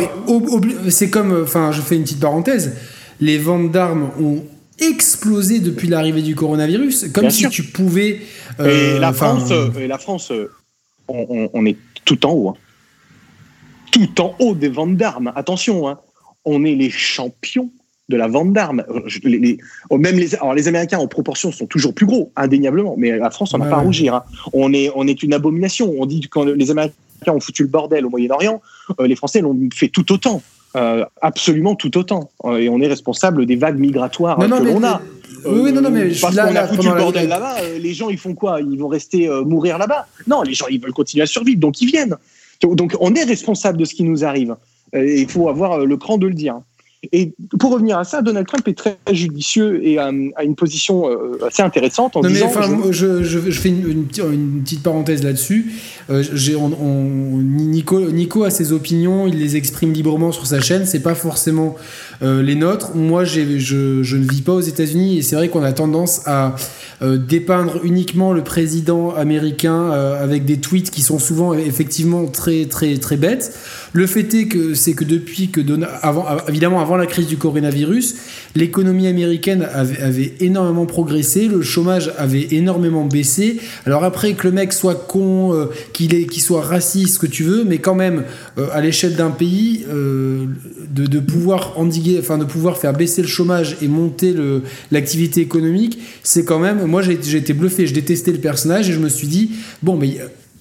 Speaker 1: C'est comme, enfin, je fais une petite parenthèse. Les ventes d'armes ont explosé depuis l'arrivée du coronavirus, comme si tu pouvais.
Speaker 3: et, la France, et la France, on, est tout en haut. Hein. Tout en haut des ventes d'armes. Attention, hein. on est les champions de la vente d'armes. Les, oh, même les, alors les Américains en proportion sont toujours plus gros, indéniablement, mais la France, on n'a pas à rougir. Hein. On, est, on est une abomination. On dit que quand les Américains ont foutu le bordel au Moyen-Orient, euh, les Français l'ont fait tout autant. Euh, absolument tout autant. Euh, et on est responsable des vagues migratoires que l'on a.
Speaker 1: oui, non, non, mais
Speaker 3: parce qu'on a foutu le bordel là-bas, les gens ils font quoi? Ils vont rester mourir là-bas Non, les gens ils veulent continuer à survivre, donc ils viennent. Donc on est responsable de ce qui nous arrive. Il faut avoir le cran de le dire. Et pour revenir à ça, Donald Trump est très judicieux et a, une position euh, assez intéressante en non disant.
Speaker 1: Mais, je... Je, fais une, petite parenthèse là-dessus. Euh, Nico, Nico a ses opinions, il les exprime librement sur sa chaîne. C'est pas forcément euh, les nôtres. Moi, je, ne vis pas aux États-Unis et c'est vrai qu'on a tendance à dépeindre uniquement le président américain avec des tweets qui sont souvent effectivement très très très bêtes. Le fait est que c'est que depuis que avant, évidemment avant la crise du coronavirus, l'économie américaine avait, énormément progressé, le chômage avait énormément baissé. Alors après que le mec soit con, euh, qu'il soit raciste, ce que tu veux, mais quand même euh, à l'échelle d'un pays, euh, de, pouvoir endiguer, enfin de pouvoir faire baisser le chômage et monter l'activité économique, c'est quand même. Moi j'ai été bluffé, je détestais le personnage et je me suis dit bon mais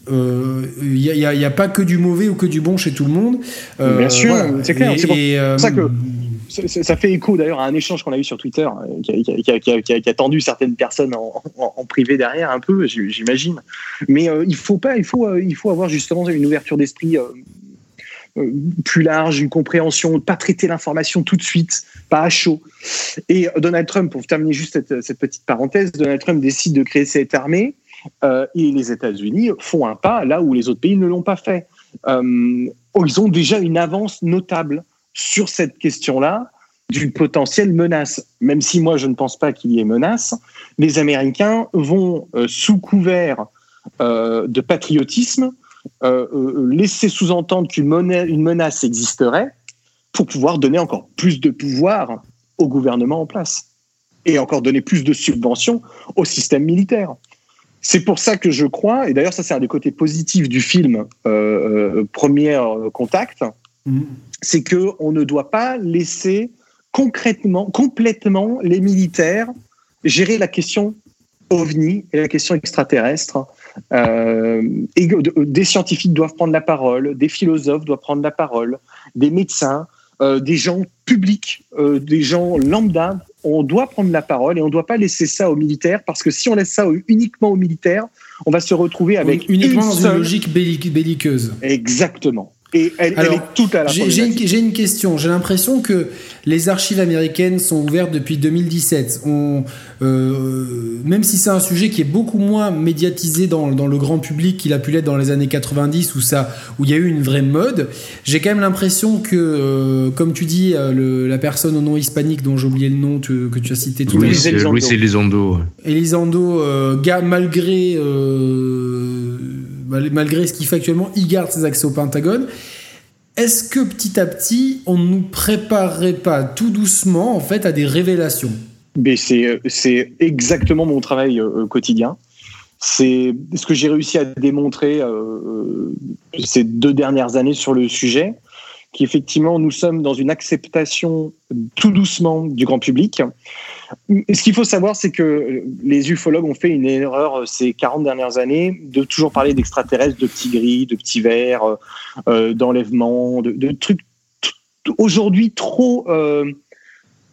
Speaker 1: il euh, n'y a, pas que du mauvais ou que du bon chez tout le monde.
Speaker 3: Euh, Bien sûr, c'est clair. C'est pour euh, ça que ça fait écho d'ailleurs à un échange qu'on a eu sur Twitter qui a, tendu certaines personnes en, privé derrière un peu, j'imagine. Mais il faut pas, il faut, il faut avoir justement une ouverture d'esprit plus large, une compréhension, pas traiter l'information tout de suite, pas à chaud. Et Donald Trump, pour terminer juste cette, petite parenthèse, Donald Trump décide de créer cette armée euh, et les États-Unis font un pas là où les autres pays ne l'ont pas fait. Euh, ils ont déjà une avance notable sur cette question-là d'une potentielle menace. Même si moi je ne pense pas qu'il y ait menace, les Américains vont, euh, sous couvert de patriotisme, laisser sous-entendre qu'une menace existerait pour pouvoir donner encore plus de pouvoir au gouvernement en place et encore donner plus de subventions au système militaire. C'est pour ça que je crois, et d'ailleurs ça c'est un des côtés positifs du film euh, euh Premier Contact, mm. c'est que on ne doit pas laisser concrètement, complètement les militaires gérer la question ovni et la question extraterrestre. Euh, et des scientifiques doivent prendre la parole, des philosophes doivent prendre la parole, des médecins, euh, des gens publics, euh, des gens lambda. On doit prendre la parole et on ne doit pas laisser ça aux militaires parce que si on laisse ça uniquement aux militaires, on va se retrouver avec
Speaker 1: uniquement une dans une logique belliqueuse.
Speaker 3: Exactement. Et elle, est toute à la
Speaker 1: J'ai une, une, question. J'ai l'impression que les archives américaines sont ouvertes depuis 2017. On, euh, même si c'est un sujet qui est beaucoup moins médiatisé dans, dans le grand public qu'il a pu l'être dans les années 90 où, ça, où il y a eu une vraie mode, j'ai quand même l'impression que, euh, comme tu dis, euh, la personne au nom hispanique dont j'ai oublié le nom que tu as cité tout à
Speaker 2: l'heure. Luis Elizondo.
Speaker 1: Elizondo, malgré malgré ce qu'il fait actuellement, il garde ses accès au Pentagone. Est-ce que petit à petit, on ne nous préparerait pas tout doucement en fait à des révélations?
Speaker 3: Mais c'est exactement mon travail euh, quotidien. C'est ce que j'ai réussi à démontrer euh, ces deux dernières années sur le sujet, qu'effectivement nous sommes dans une acceptation tout doucement du grand public ce qu'il faut savoir, c'est que les ufologues ont fait une erreur ces 40 dernières années de toujours parler d'extraterrestres, de petits gris, de petits verts, euh, euh, d'enlèvement, de, trucs aujourd'hui trop, euh,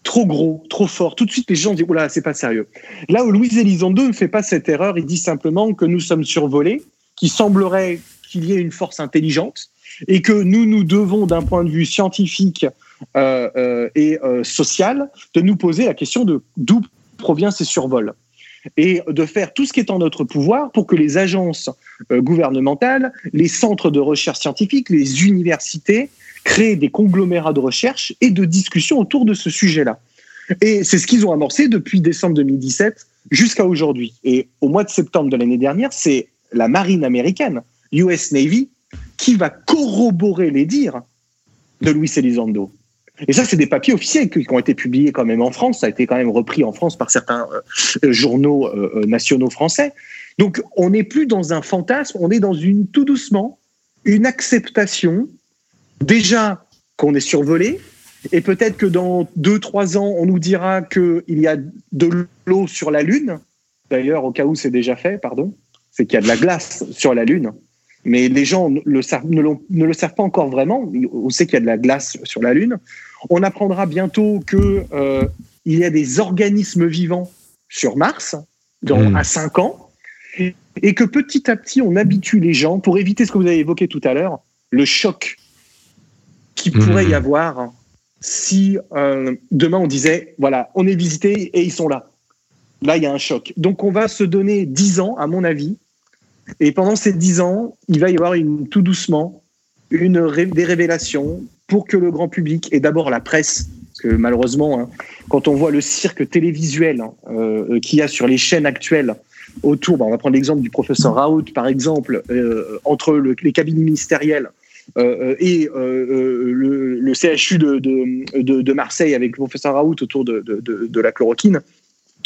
Speaker 3: trop gros, trop forts. Tout de suite, les gens disent Oula, c'est pas sérieux. Là où Louis Elizondo ne fait pas cette erreur, il dit simplement que nous sommes survolés, qu'il semblerait qu'il y ait une force intelligente et que nous nous devons, d'un point de vue scientifique, euh, euh, et euh, sociale de nous poser la question de d'où provient ces survols et de faire tout ce qui est en notre pouvoir pour que les agences gouvernementales, les centres de recherche scientifique, les universités créent des conglomérats de recherche et de discussion autour de ce sujet-là. Et c'est ce qu'ils ont amorcé depuis décembre 2017 jusqu'à aujourd'hui. Et au mois de septembre de l'année dernière, c'est la marine américaine, US Navy, qui va corroborer les dires de Luis Elizondo. Et ça, c'est des papiers officiels qui ont été publiés quand même en France. Ça a été quand même repris en France par certains euh, journaux euh, euh, nationaux français. Donc, on n'est plus dans un fantasme, on est dans une, tout doucement, une acceptation, déjà qu'on est survolé, et peut-être que dans deux, trois ans, on nous dira qu'il y a de l'eau sur la Lune. D'ailleurs, au cas où c'est déjà fait, pardon, c'est qu'il y a de la glace sur la Lune. Mais les gens le savent, ne, ne, le savent pas encore vraiment. On sait qu'il y a de la glace sur la Lune. On apprendra bientôt qu'il euh, y a des organismes vivants sur Mars dans, hmm. à 5 ans et que petit à petit, on habitue les gens pour éviter ce que vous avez évoqué tout à l'heure, le choc qui pourrait y hmm. avoir si euh, demain on disait, voilà, on est visité et ils sont là. Là, il y a un choc. Donc, on va se donner 10 ans, à mon avis. Et pendant ces 10 ans, il va y avoir une, tout doucement une, des révélations, pour que le grand public et d'abord la presse, parce que malheureusement, hein, quand on voit le cirque télévisuel hein, euh, qu'il y a sur les chaînes actuelles autour, bah, on va prendre l'exemple du professeur Raoult par exemple, euh, entre les cabines ministérielles euh, et le, CHU de, Marseille avec le professeur Raoult autour de, la chloroquine,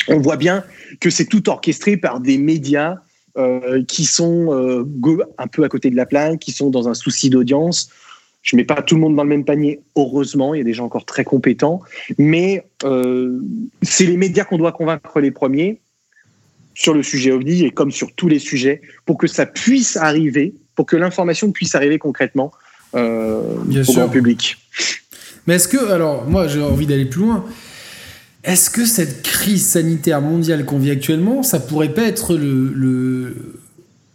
Speaker 3: on voit bien que c'est tout orchestré par des médias qui sont un peu à côté de la plaque, qui sont dans un souci d'audience, je mets pas tout le monde dans le même panier, heureusement, il y a des gens encore très compétents, mais euh, c'est les médias qu'on doit convaincre les premiers sur le sujet OVNI et comme sur tous les sujets, pour que ça puisse arriver, pour que l'information puisse arriver concrètement euh, au grand public.
Speaker 1: Mais est-ce que, alors moi j'ai envie d'aller plus loin, est-ce que cette crise sanitaire mondiale qu'on vit actuellement, ça pourrait pas être le, le,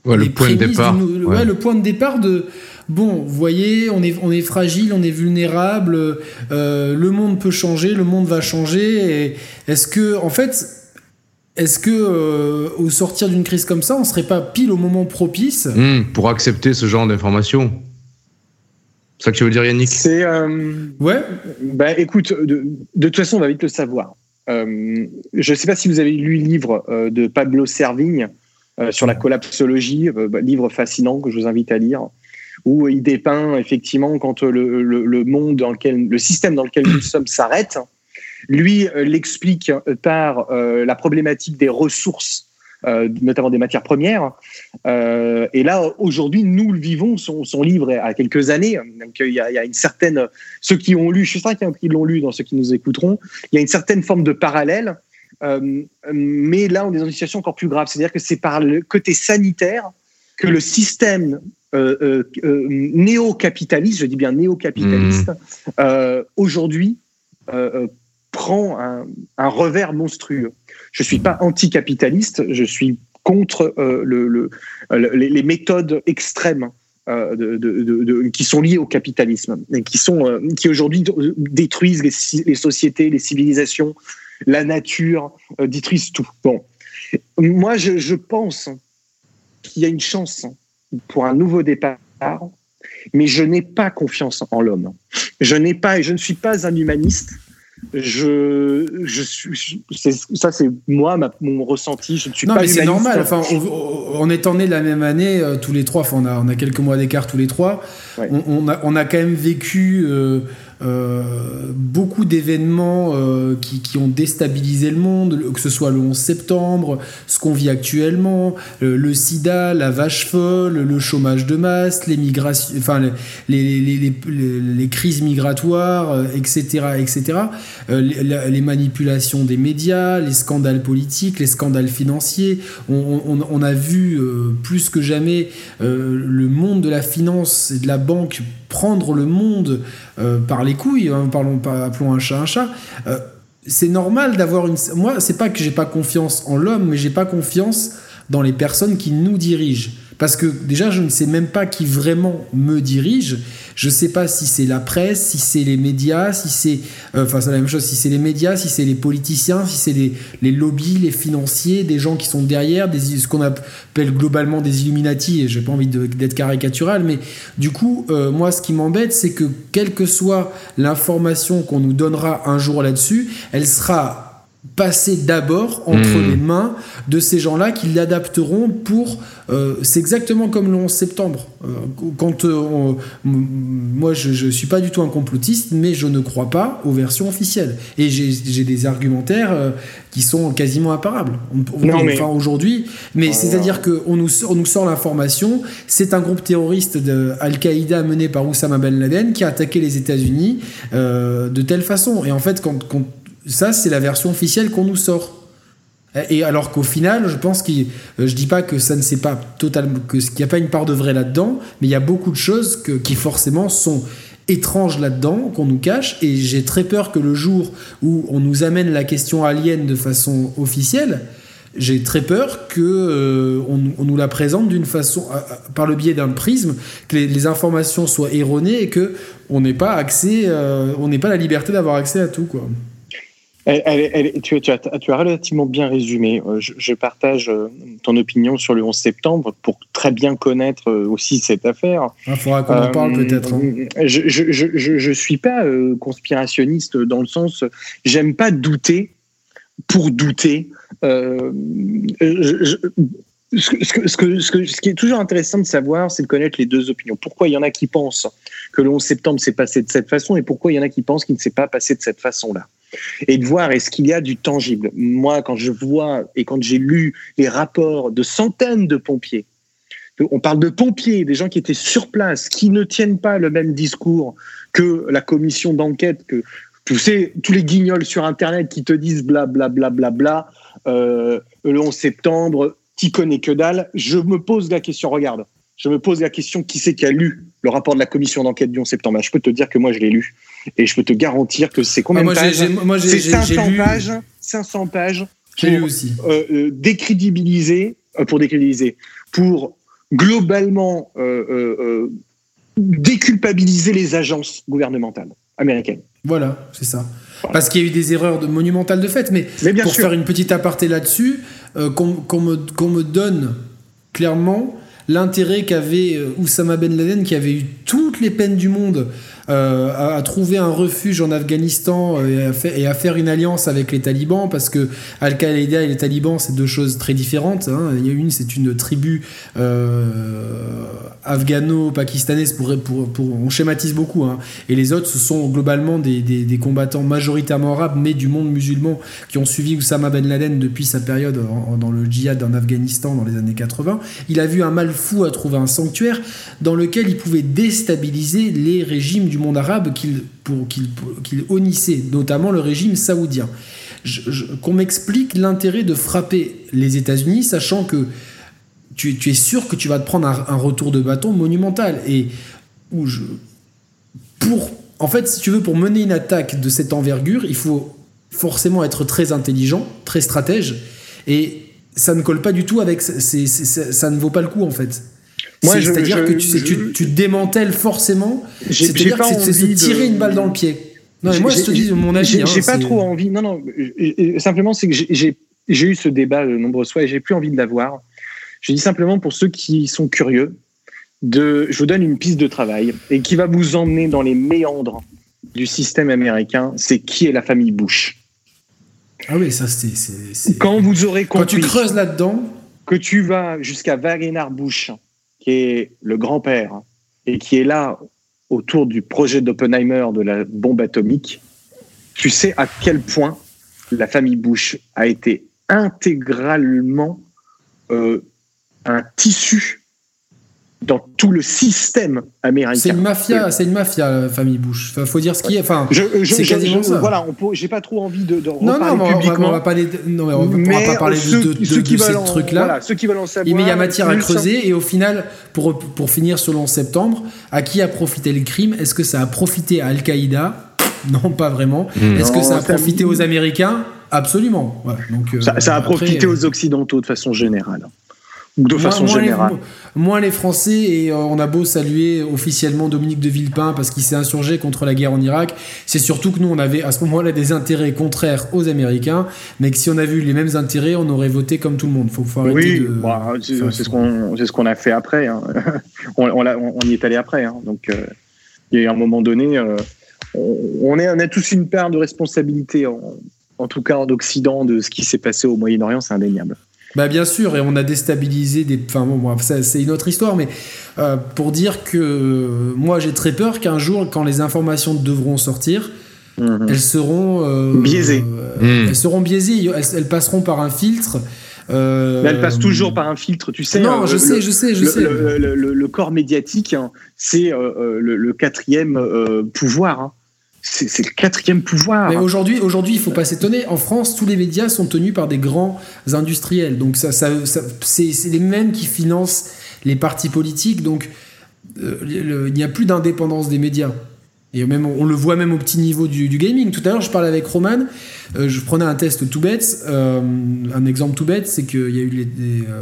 Speaker 2: le point de départ
Speaker 1: ouais. le point de départ de bon, vous voyez, on est, on est fragile, on est vulnérable, euh, le monde peut changer, le monde va changer. Est-ce que, en fait, est-ce que euh, au sortir d'une crise comme ça, on serait pas pile au moment propice
Speaker 2: hmm, pour accepter ce genre d'informations C'est ça que tu veux dire, Yannick
Speaker 3: C'est euh, ouais. Bah écoute, de, toute façon, on va vite le savoir. je ne sais pas si vous avez lu le livre de Pablo Servigne sur la collapsologie, bah, livre fascinant que je vous invite à lire où il dépeint effectivement quand le, le, monde dans lequel, le système dans lequel nous sommes s'arrête. Lui euh, l'explique par euh, la problématique des ressources notamment des matières premières. et là, aujourd'hui, nous le vivons. Son, son livre à quelques années. Donc, il y, a, il y a une certaine. Ceux qui ont lu, je suis certain qu'il y l'ont lu dans ceux qui nous écouteront. Il y a une certaine forme de parallèle. mais là, on est dans une situation encore plus grave. C'est-à-dire que c'est par le côté sanitaire que le système euh, euh, euh, néo-capitaliste, je dis bien néo-capitaliste, mmh. aujourd'hui prend un, revers monstrueux. Je suis pas anticapitaliste, je suis contre le, les, méthodes extrêmes de, qui sont liées au capitalisme et qui sont qui aujourd'hui détruisent les, sociétés, les civilisations, la nature, détruisent tout. Bon, moi je, je pense qu'il y a une chance pour un nouveau départ, mais je n'ai pas confiance en l'homme. Je n'ai pas, et je ne suis pas un humaniste. Je, je suis, ça c'est moi, mon ressenti. Je ne suis
Speaker 1: non,
Speaker 3: pas
Speaker 1: mais c'est normal. Enfin, on, est de la même année euh, tous les trois. Enfin, on a, on a quelques mois d'écart tous les trois. On, a, on a quand même vécu. Euh, beaucoup d'événements euh, qui, ont déstabilisé le monde, que ce soit le 11 septembre, ce qu'on vit actuellement, le, sida, la vache folle, le chômage de masse, les migrations, enfin les, crises migratoires, etc., euh, etc., les, manipulations des médias, les scandales politiques, les scandales financiers. On a vu plus que jamais le monde de la finance et de la banque prendre le monde euh, par les couilles, hein, parlons, appelons un chat un chat. Euh, c'est normal d'avoir une. Moi, c'est pas que j'ai pas confiance en l'homme, mais j'ai pas confiance dans les personnes qui nous dirigent. Parce que déjà, je ne sais même pas qui vraiment me dirige. Je ne sais pas si c'est la presse, si c'est les médias, si c'est. Euh, enfin, c'est la même chose, si c'est les médias, si c'est les politiciens, si c'est les, les, lobbies, les financiers, des gens qui sont derrière, des, ce qu'on appelle globalement des Illuminati, et j'ai pas envie d'être caricatural, mais du coup, euh, moi, ce qui m'embête, c'est que quelle que soit l'information qu'on nous donnera un jour là-dessus, elle sera passer d'abord entre hmm. les mains de ces gens-là qui l'adapteront pour... Euh, c'est exactement comme le 11 septembre. Euh, quand euh, moi, je ne suis pas du tout un complotiste, mais je ne crois pas aux versions officielles. Et j'ai des argumentaires qui sont quasiment imparables. enfin, aujourd'hui, mais c'est-à-dire qu'on nous, on nous sort l'information, c'est un groupe terroriste de Al-Qaïda mené par Oussama Ben Laden qui a attaqué les États-Unis de telle façon. Et en fait, quand, quand ça, c'est la version officielle qu'on nous sort. Et alors qu'au final, je pense que euh, je dis pas que ça ne s'est pas totalement, qu'il n'y a pas une part de vrai là-dedans, mais il y a beaucoup de choses qui forcément sont étranges là-dedans, qu'on nous cache, et j'ai très peur que le jour où on nous amène la question alien de façon officielle, j'ai très peur que euh, on, nous la présente d'une façon par le biais d'un prisme que les, informations soient erronées et que on n'ait pas accès euh, on n'ait pas la liberté d'avoir accès à tout quoi
Speaker 3: tu, tu, as, tu, as, relativement bien résumé. Euh, je, partage euh, ton opinion sur le 11 septembre pour très bien connaître euh, aussi cette affaire.
Speaker 1: Il faudra qu'on en parle peut-être. Hein.
Speaker 3: Je ne suis pas conspirationniste dans le sens, j'aime pas douter pour douter. ce, ce, que, ce, qui est toujours intéressant de savoir, c'est de connaître les deux opinions. Pourquoi il y en a qui pensent que le 11 septembre s'est passé de cette façon et pourquoi il y en a qui pensent qu'il ne s'est pas passé de cette façon-là? Et de voir est-ce qu'il y a du tangible. Moi, quand je vois et quand j'ai lu les rapports de centaines de pompiers, on parle de pompiers, des gens qui étaient sur place, qui ne tiennent pas le même discours que la commission d'enquête, que tous les guignols sur Internet qui te disent bla bla bla bla bla, euh, le 11 septembre, t'y connais que dalle. Je me pose la question, regarde, je me pose la question qui c'est qui a lu le rapport de la commission d'enquête du 11 septembre Je peux te dire que moi, je l'ai lu. Et je peux te garantir que c'est combien ah, de pages
Speaker 1: Moi,
Speaker 3: C'est 500 pages. 500 pages.
Speaker 1: J'ai lu aussi.
Speaker 3: Euh, euh, décrédibiliser, euh, pour décrédibiliser, pour globalement déculpabiliser les agences gouvernementales américaines.
Speaker 1: Voilà, c'est ça. Parce qu'il y a eu des erreurs de, monumentales de fait. Mais, pour faire une petite aparté là-dessus, qu'on me, me, donne clairement l'intérêt qu'avait Oussama Ben Laden, qui avait eu toutes les peines du monde euh, à, trouver un refuge en Afghanistan et à, faire, et à, faire, une alliance avec les talibans parce que Al-Qaïda et les talibans c'est deux choses très différentes. Hein. Il y a une c'est une tribu euh, afghano-pakistanaise pour, pour, pour, on schématise beaucoup hein. et les autres ce sont globalement des, des, combattants majoritairement arabes mais du monde musulman qui ont suivi Oussama Ben Laden depuis sa période dans le djihad en Afghanistan dans les années 80. Il a vu un mal fou à trouver un sanctuaire dans lequel il pouvait déstabiliser les régimes du monde arabe qu'il qu'il honnissait, notamment le régime saoudien. Qu'on m'explique l'intérêt de frapper les États-Unis, sachant que tu, tu, es sûr que tu vas te prendre un, retour de bâton monumental. Et où je, pour, en fait, si tu veux, pour mener une attaque de cette envergure, il faut forcément être très intelligent, très stratège, et ça ne colle pas du tout avec. ça ne vaut pas le coup en fait. C'est-à-dire que tu, tu, tu, démantèles forcément. C'est-à-dire que c'est se tirer une balle dans le pied.
Speaker 3: Non, moi, je te dis mon avis. J'ai hein, pas trop envie. Non, non. Simplement, c'est que j'ai eu ce débat de nombreuses fois et j'ai plus envie de l'avoir. Je dis simplement pour ceux qui sont curieux, de, je vous donne une piste de travail et qui va vous emmener dans les méandres du système américain. C'est qui est la famille Bush.
Speaker 1: Ah oui, ça c'est.
Speaker 3: Quand vous aurez compris.
Speaker 1: Quand tu creuses là-dedans.
Speaker 3: Que tu vas jusqu'à Wagner Bush le grand-père et qui est là autour du projet d'Oppenheimer de la bombe atomique, tu sais à quel point la famille Bush a été intégralement euh, un tissu dans tout le système américain.
Speaker 1: C'est une mafia, c'est une mafia, la famille Bush. Enfin, faut dire ce qui est. Enfin, c'est quasiment ça.
Speaker 3: Voilà, j'ai pas trop envie de, de
Speaker 1: non, non, on publiquement. On va, pas parler de, non, on va, pas parler de, de, ceux qui ces trucs-là. Voilà,
Speaker 3: ceux qui veulent en savoir.
Speaker 1: Mais il y a matière à creuser. Et au final, pour, pour finir selon septembre, à qui a profité le crime? Est-ce que ça a profité à Al-Qaïda? Non, pas vraiment. Hmm. Est-ce que ça a profité aux Américains? Absolument.
Speaker 3: donc, euh, ça, a profité aux Occidentaux de façon générale de façon générale.
Speaker 1: Moins les Français, et euh, on a beau saluer officiellement Dominique de Villepin parce qu'il s'est insurgé contre la guerre en Irak, c'est surtout que nous, on avait à ce moment-là des intérêts contraires aux Américains, mais que si on avait eu les mêmes intérêts, on aurait voté comme tout le monde. Faut, faut arrêter
Speaker 3: oui, bah, c'est ce qu'on ce a fait après. Hein. on, on, y est allé après. Hein. Donc, euh, il y a eu un moment donné, euh, on, est, on a tous une part de responsabilité, en, en tout cas en Occident, de ce qui s'est passé au Moyen-Orient, c'est indéniable.
Speaker 1: Bah bien sûr, et on a déstabilisé des. Enfin bon, c'est une autre histoire, mais euh, pour dire que euh, moi j'ai très peur qu'un jour, quand les informations devront sortir, mhm. elles seront
Speaker 3: euh, biaisées.
Speaker 1: Elles seront biaisées, elles, passeront par un filtre.
Speaker 3: Mais elles passent toujours par un filtre, tu sais.
Speaker 1: Non, je, sais, je sais, je
Speaker 3: le,
Speaker 1: sais,
Speaker 3: le, corps médiatique, hein, c'est le, quatrième pouvoir. Hein c'est le quatrième pouvoir.
Speaker 1: Mais aujourd'hui, aujourd'hui, il faut pas s'étonner. En France, tous les médias sont tenus par des grands industriels. Donc ça, c'est les mêmes qui financent les partis politiques. Donc euh, il n'y a plus d'indépendance des médias. Et même, on le voit même au petit niveau du, gaming. Tout à l'heure, je parlais avec Roman. Euh, je prenais un test tout bête. Euh, un exemple tout bête, c'est qu'il y a eu les.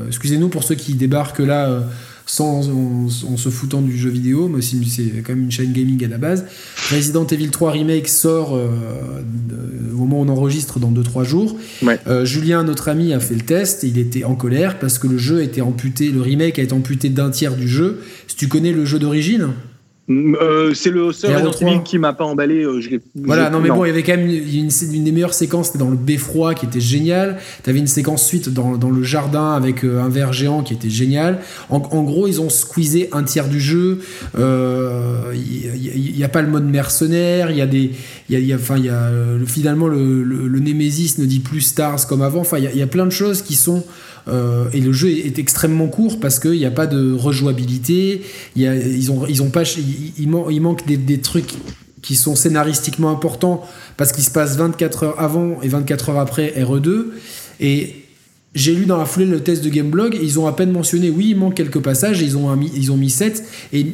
Speaker 1: Excusez-nous pour ceux qui débarquent là sans, en, se foutant du jeu vidéo, mais c'est quand même une chaîne gaming à la base. Resident Evil 3 Remake sort euh, au moment où on enregistre dans 2-3 jours. Euh, Julien, notre ami, a fait le test il était en colère parce que le jeu était amputé, le remake a été amputé d'un tiers du jeu. Si tu connais le jeu d'origine,
Speaker 3: euh, c'est le seul qui m'a pas emballé. Euh, je
Speaker 1: voilà, non mais bon, il y avait quand même une, une, des meilleures séquences, c'était dans le beffroi qui était génial. T'avais une séquence suite dans, dans, le jardin avec euh, un verre géant qui était génial. En, gros, ils ont squeezé un tiers du jeu. Il n'y a, pas le mode mercenaire. Il y a des, il y a, enfin, il y a finalement le, le, le, Nemesis ne dit plus Stars comme avant. Enfin, il y, a, il y a plein de choses qui sont euh, et le jeu est extrêmement court parce qu'il n'y a pas de rejouabilité. Ils ont, ils ont pas, il, manque des, trucs qui sont scénaristiquement importants parce qu'il se passe 24 heures avant et 24 heures après RE2. Et j'ai lu dans la foulée le test de Gameblog, et ils ont à peine mentionné, oui, il manque quelques passages, ils ont mis, ils ont mis 7, et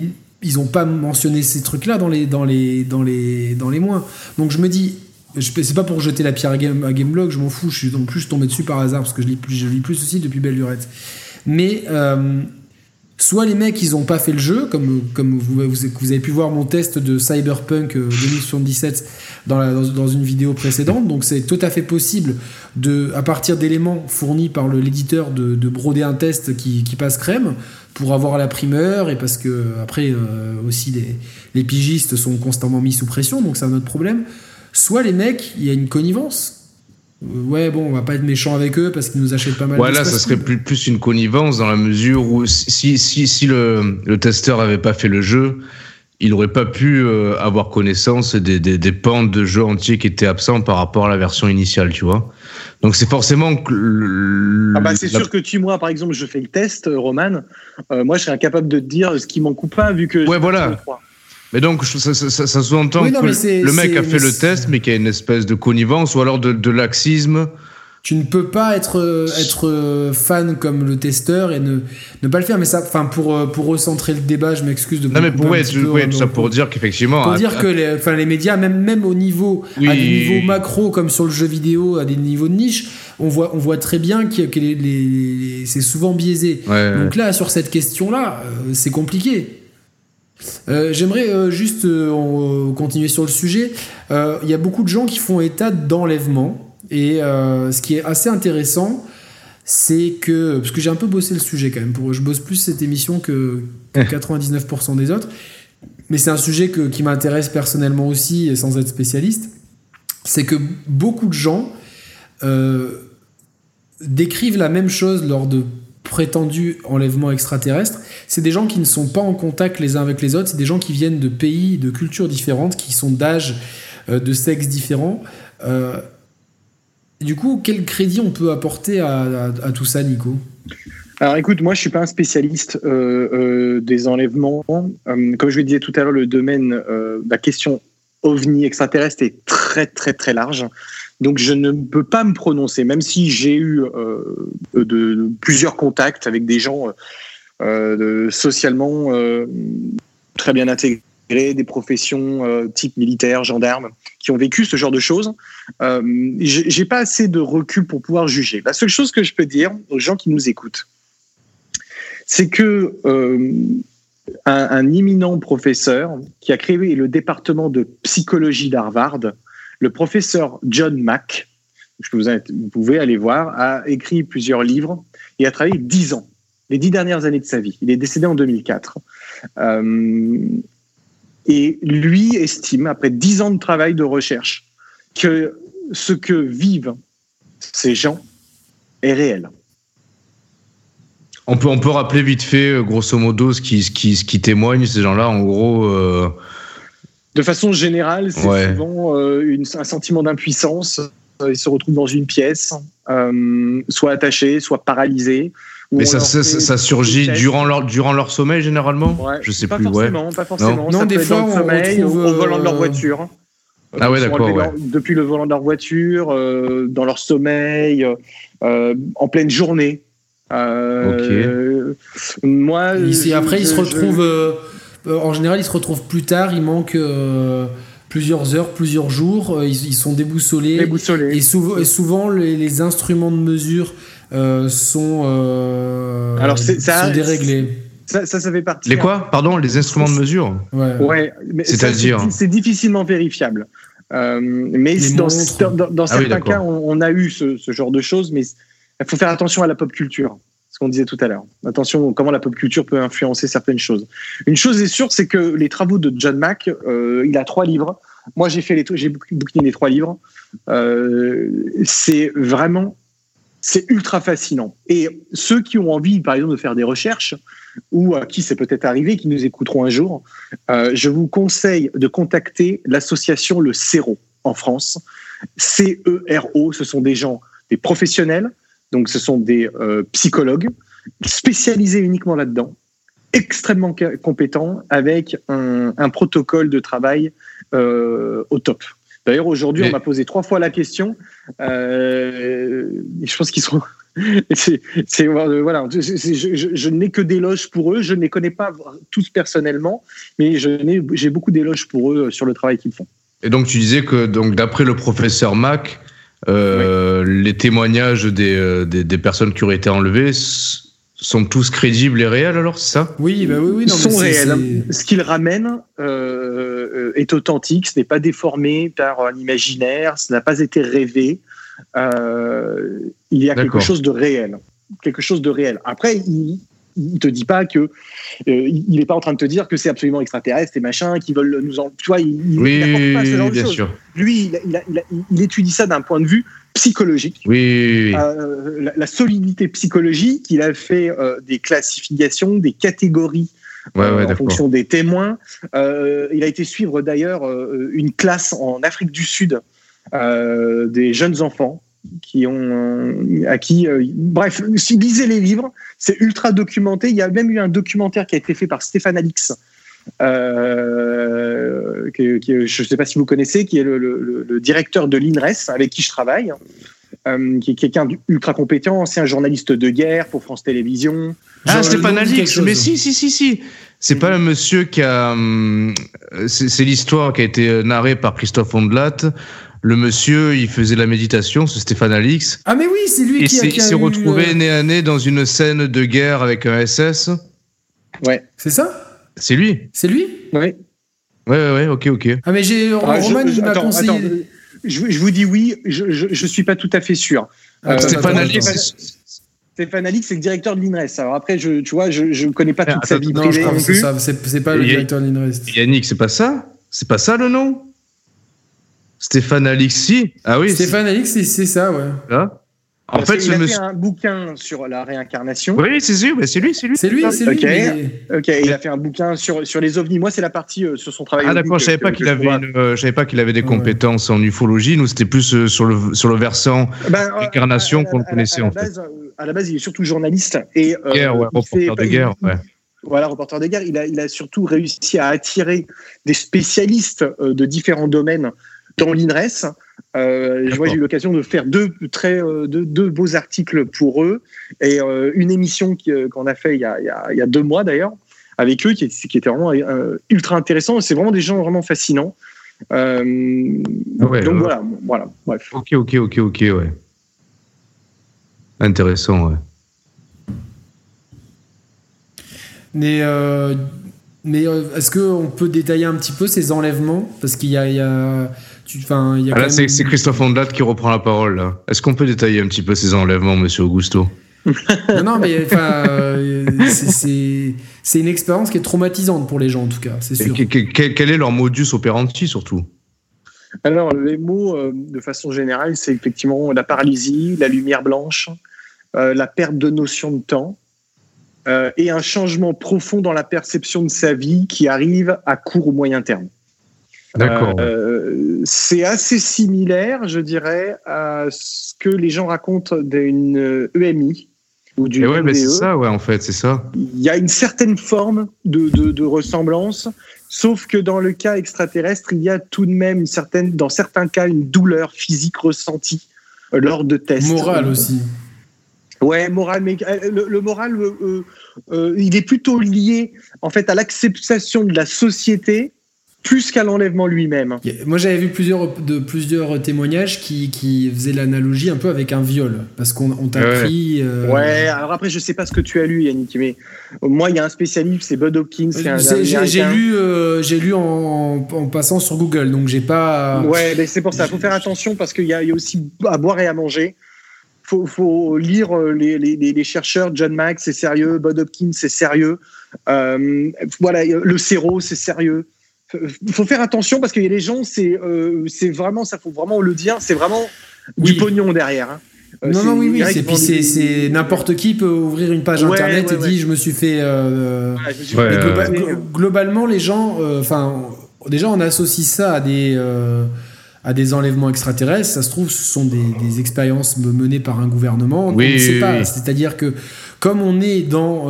Speaker 1: ils n'ont pas mentionné ces trucs-là dans les, dans, les, dans, les, dans les moins. Donc je me dis, c'est pas pour jeter la pierre à, Game, à Gameblog, je m'en fous, je suis en plus tombé dessus par hasard parce que je lis plus, je lis plus aussi depuis Belle Lurette. Mais euh, soit les mecs ils ont pas fait le jeu, comme, vous, avez pu voir mon test de Cyberpunk 2077 dans, la, dans, une vidéo précédente, donc c'est tout à fait possible de, à partir d'éléments fournis par l'éditeur de, de, broder un test qui, passe crème pour avoir la primeur et parce que après aussi les, les pigistes sont constamment mis sous pression, donc c'est un autre problème. Soit les mecs, il y a une connivence ouais, bon, on va pas être méchant avec eux parce qu'ils nous achètent pas mal.
Speaker 2: Voilà, ça serait plus, plus une connivence dans la mesure où si, si, si le, le testeur avait pas fait le jeu, il n'aurait pas pu euh, avoir connaissance des, des, des pans de jeu entiers qui étaient absents par rapport à la version initiale, tu vois. Donc c'est forcément
Speaker 3: que. ah bah c'est sûr que tu, moi, par exemple, je fais le test, euh, Roman. Euh, moi, je serais incapable de te dire ce qui m'en coupe pas vu que.
Speaker 2: Ouais, voilà. Mais donc, ça, ça, ça sous-entend que le mec a fait le test, mais qu'il y a une espèce de connivence ou alors de, de laxisme.
Speaker 1: Tu ne peux pas être, être fan comme le testeur et ne, ne pas le faire. Mais ça, enfin, pour, pour recentrer le débat, je m'excuse de.
Speaker 2: Non, mais pour, ouais, ouais, tout ça pour dire qu'effectivement.
Speaker 1: Pour dire que les, enfin, les médias, même, même au niveau, à des niveaux macro comme sur le jeu vidéo, à des niveaux de niche, on voit, on voit très bien que, que les, les, c'est souvent biaisé. Donc là, sur cette question-là, euh, c'est compliqué. Euh, j'aimerais euh, juste euh, continuer sur le sujet. Il y a beaucoup de gens qui font état d'enlèvement. Et ce qui est assez intéressant, c'est que. Parce que j'ai un peu bossé le sujet quand même. Pour, je bosse plus cette émission que, 99% des autres. Mais c'est un sujet qui m'intéresse personnellement aussi, sans être spécialiste. C'est que beaucoup de gens décrivent la même chose lors de prétendu enlèvement extraterrestre, c'est des gens qui ne sont pas en contact les uns avec les autres, c'est des gens qui viennent de pays, de cultures différentes, qui sont d'âge, euh, de sexe différents. Euh, du coup, quel crédit on peut apporter à, tout ça, Nico?
Speaker 3: Alors écoute, moi je suis pas un spécialiste euh, des enlèvements. comme je le disais tout à l'heure, le domaine, la question ovni extraterrestre est très très très large. Donc je ne peux pas me prononcer, même si j'ai eu euh, de, plusieurs contacts avec des gens euh, socialement euh, très bien intégrés, des professions type militaire, gendarme, qui ont vécu ce genre de choses. j'ai pas assez de recul pour pouvoir juger. La seule chose que je peux dire aux gens qui nous écoutent, c'est que un, un, imminent professeur qui a créé le département de psychologie d'Harvard le professeur John Mack, vous, pouvez aller voir, a écrit plusieurs livres et a travaillé dix ans, les dix dernières années de sa vie. Il est décédé en 2004. Euh, et lui estime, après dix ans de travail de recherche, que ce que vivent ces gens est réel.
Speaker 2: On peut, rappeler vite fait, euh, grosso modo, ce qui, ce témoigne, ces gens-là, en gros. Euh,
Speaker 3: de façon générale, c'est souvent euh, un sentiment d'impuissance. Euh, ils se retrouvent dans une pièce, euh, soit attachés, soit paralysés.
Speaker 2: Mais ça, ça, surgit durant leur, durant leur sommeil généralement
Speaker 3: ouais, Je sais pas plus. Forcément, Pas forcément. Non, ça des fois, le sommeil, au, volant de leur voiture.
Speaker 2: Ah ouais, d'accord.
Speaker 3: Depuis le volant de leur voiture, dans leur sommeil, en pleine journée. ok.
Speaker 1: Moi, Ici, après, ils se retrouvent euh, en général, ils se retrouvent plus tard, il manque euh, plusieurs heures, plusieurs jours, euh, ils, sont déboussolés.
Speaker 3: déboussolés.
Speaker 1: Et, souvent, les, instruments de mesure sont, Alors, ça, sont déréglés.
Speaker 3: Ça, ça, fait partie.
Speaker 2: Les quoi? Pardon, les instruments de mesure?
Speaker 3: Ouais. C'est-à-dire C'est difficilement vérifiable. mais dans, dans, ah certains cas, on, a eu ce, ce, genre de choses, mais il faut faire attention à la pop culture qu'on disait tout à l'heure. Attention, comment la pop culture peut influencer certaines choses. Une chose est sûre, c'est que les travaux de John Mack, euh, il a trois livres. Moi, j'ai fait les, j'ai bouquiné les trois livres. Euh, c'est vraiment, c'est ultra fascinant. Et ceux qui ont envie, par exemple, de faire des recherches ou à qui c'est peut-être arrivé, qui nous écouteront un jour, euh, je vous conseille de contacter l'association Le CERO en France. C-E-R-O, ce sont des gens, des professionnels donc, ce sont des euh, psychologues spécialisés uniquement là-dedans, extrêmement compétents, avec un, protocole de travail euh, au top. D'ailleurs, aujourd'hui, on m'a posé trois fois la question. Euh, je pense qu'ils sont. c'est voilà. Je, n'ai que des loges pour eux. Je ne les connais pas tous personnellement, mais j'ai beaucoup d'éloges pour eux sur le travail qu'ils font.
Speaker 2: Et donc, tu disais que donc d'après le professeur Mac, euh, les témoignages des, euh, des, des, personnes qui auraient été enlevées sont tous crédibles et réels alors, c'est ça?
Speaker 1: Oui, bah oui, oui.
Speaker 3: Non, sont réels. Ce qu'ils ramènent euh, est authentique, ce n'est pas déformé par un imaginaire, ce n'a pas été rêvé. Euh, il y a quelque chose de réel. Quelque chose de réel. Après, il, il te dit pas que euh, il n'est pas en train de te dire que c'est absolument extraterrestre et machin qui veulent nous en tu vois il,
Speaker 2: oui, pas ce genre bien de
Speaker 3: sûr. lui il, étudie ça d'un point de vue psychologique.
Speaker 2: Oui,
Speaker 3: euh, la, solidité psychologique il a fait euh, des classifications des catégories en fonction des témoins. Il a été suivre d'ailleurs une classe en Afrique du Sud des jeunes enfants qui ont à qui euh, bref si lisez les livres c'est ultra documenté. Il y a même eu un documentaire qui a été fait par Stéphane Alix euh, que, je ne sais pas si vous connaissez qui est le, directeur de l'INRES avec qui je travaille euh, qui est quelqu'un d'ultra compétent ancien journaliste de guerre pour France Télévisions.
Speaker 2: Ah Stéphane Alix mais si si si si. C'est pas un monsieur qui a c'est l'histoire qui a été narrée par Christophe Ondelat le monsieur, il faisait la méditation, ce Stéphane Alix.
Speaker 1: Ah mais oui, c'est lui qui,
Speaker 2: a, il s'est retrouvé euh, nez à nez dans une scène de guerre avec un SS.
Speaker 3: Ouais.
Speaker 1: C'est ça?
Speaker 2: C'est lui?
Speaker 1: C'est lui?
Speaker 3: Oui.
Speaker 2: Ouais, ouais, ouais, ok, ok.
Speaker 1: Ah mais j'ai ah, Roman m'a conseillé. Attends,
Speaker 3: je, je, vous dis oui, je, je, suis pas tout à fait sûr.
Speaker 2: Euh, Stéphane Alix.
Speaker 3: Stéphane Alix, c'est le directeur de l'INRES. Alors après, je, tu vois, je ne connais pas toute sa vie privée.
Speaker 1: C'est pas le directeur de l'INRES.
Speaker 2: Yannick, c'est pas ça? C'est pas ça le nom? Stéphane Alixi Ah oui.
Speaker 1: Stéphane Alixi, c'est ça, ouais.
Speaker 2: Là en fait,
Speaker 3: il a fait un bouquin sur la réincarnation.
Speaker 2: Oui, c'est lui, c'est lui, c'est lui.
Speaker 1: C'est lui, c'est lui.
Speaker 3: Ok, il a fait un bouquin sur, sur les ovnis. Moi, c'est la partie euh, sur son travail.
Speaker 2: Ah d'accord, je savais pas qu'il avait, euh, savais pas qu'il avait des compétences en ufologie. Nous, c'était plus euh, sur le sur le versant ben, incarnation qu'on le connaissait en fait.
Speaker 3: À la base, il est surtout journaliste et
Speaker 2: guerre, ouais, reporter de guerre, ouais.
Speaker 3: Voilà, reporter de guerre. Il a, il a surtout réussi à attirer des spécialistes de différents domaines dans l'INRES. Euh, j'ai eu l'occasion de faire deux, très, euh, deux, beaux articles pour eux et euh, une émission euh, qu'on a fait il y a, il y a, deux mois d'ailleurs avec eux qui, qui était vraiment ultra intéressant. C'est vraiment des gens vraiment fascinants. Donc voilà, voilà, bref.
Speaker 2: Ok, ok, ok, ok, ouais. Intéressant, ouais.
Speaker 1: Mais mais est-ce qu'on peut détailler un petit peu ces enlèvements? Parce qu'il y a, il y a
Speaker 2: ah là, c'est Christophe Ondelat qui reprend la parole. Est-ce qu'on peut détailler un petit peu ces enlèvements, monsieur Augusto
Speaker 1: non, mais euh, c'est une expérience qui est traumatisante pour les gens, en tout cas, c'est sûr.
Speaker 2: quel, est leur modus operandi, surtout?
Speaker 3: Alors, les mots, euh, de façon générale, c'est effectivement la paralysie, la lumière blanche, euh, la perte de notion de temps, et un changement profond dans la perception de sa vie qui arrive à court ou moyen terme.
Speaker 2: D'accord.
Speaker 3: Euh, c'est assez similaire, je dirais, à ce que les gens racontent d'une EMI ou du
Speaker 2: ouais, mais c'est ça, ouais, en fait, c'est ça.
Speaker 3: Il y a une certaine forme de, de, ressemblance, sauf que dans le cas extraterrestre, il y a tout de même une certaine, dans certains cas, une douleur physique ressentie euh, lors de tests.
Speaker 1: Moral aussi.
Speaker 3: Ouais, moral, mais euh, le, moral, il est plutôt lié en fait à l'acceptation de la société plus qu'à l'enlèvement lui-même.
Speaker 1: Moi, j'avais vu plusieurs, de, plusieurs témoignages qui, qui faisaient l'analogie un peu avec un viol, parce qu'on t'a pris.
Speaker 3: Euh, ouais, alors après, je sais pas ce que tu as lu, Yannick, mais moi, il y a un spécialiste, c'est Bud Hopkins.
Speaker 1: J'ai lu, euh, j'ai lu en, en, passant sur Google, donc j'ai pas.
Speaker 3: Ouais, mais c'est pour ça. Il faut faire attention parce qu'il y, y, a aussi à boire et à manger. Faut, faut lire euh, les, les, les, chercheurs. John Max, c'est sérieux. Bud Hopkins, c'est sérieux. Euh, voilà, le Céro, c'est sérieux faut faire attention parce qu'il y a des gens, c'est euh, c'est vraiment, ça faut vraiment le dire, c'est vraiment du pognon derrière. Hein.
Speaker 1: Euh, non, non, oui, oui. Et puis c'est n'importe qui peut ouvrir une page internet et dire je me suis fait. Euh, globalement, les gens, enfin, déjà on associe ça à des à des enlèvements extraterrestres. Ça se trouve, ce sont des, des expériences menées par un gouvernement. on ne sait pas. C'est-à-dire que comme on est dans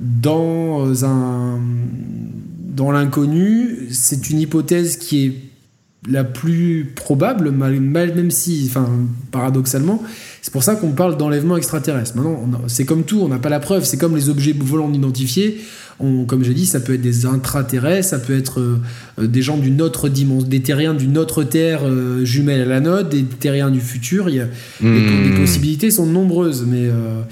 Speaker 1: dans un dans l'inconnu, c'est une hypothèse qui est la plus probable, même si, enfin, paradoxalement, C'est pour ça qu'on parle d'enlèvement extraterrestre. Maintenant, c'est comme tout, on n'a pas la preuve. C'est comme les objets volants identifiés. On, comme j'ai dit, ça peut être des intraterrestres, ça peut être euh, des gens d'une autre dimension, des terriens d'une autre terre euh, jumelle à la nôtre, des terriens du futur. Il y a, les,
Speaker 2: Hmm.
Speaker 1: possibilités sont nombreuses. Mais euh,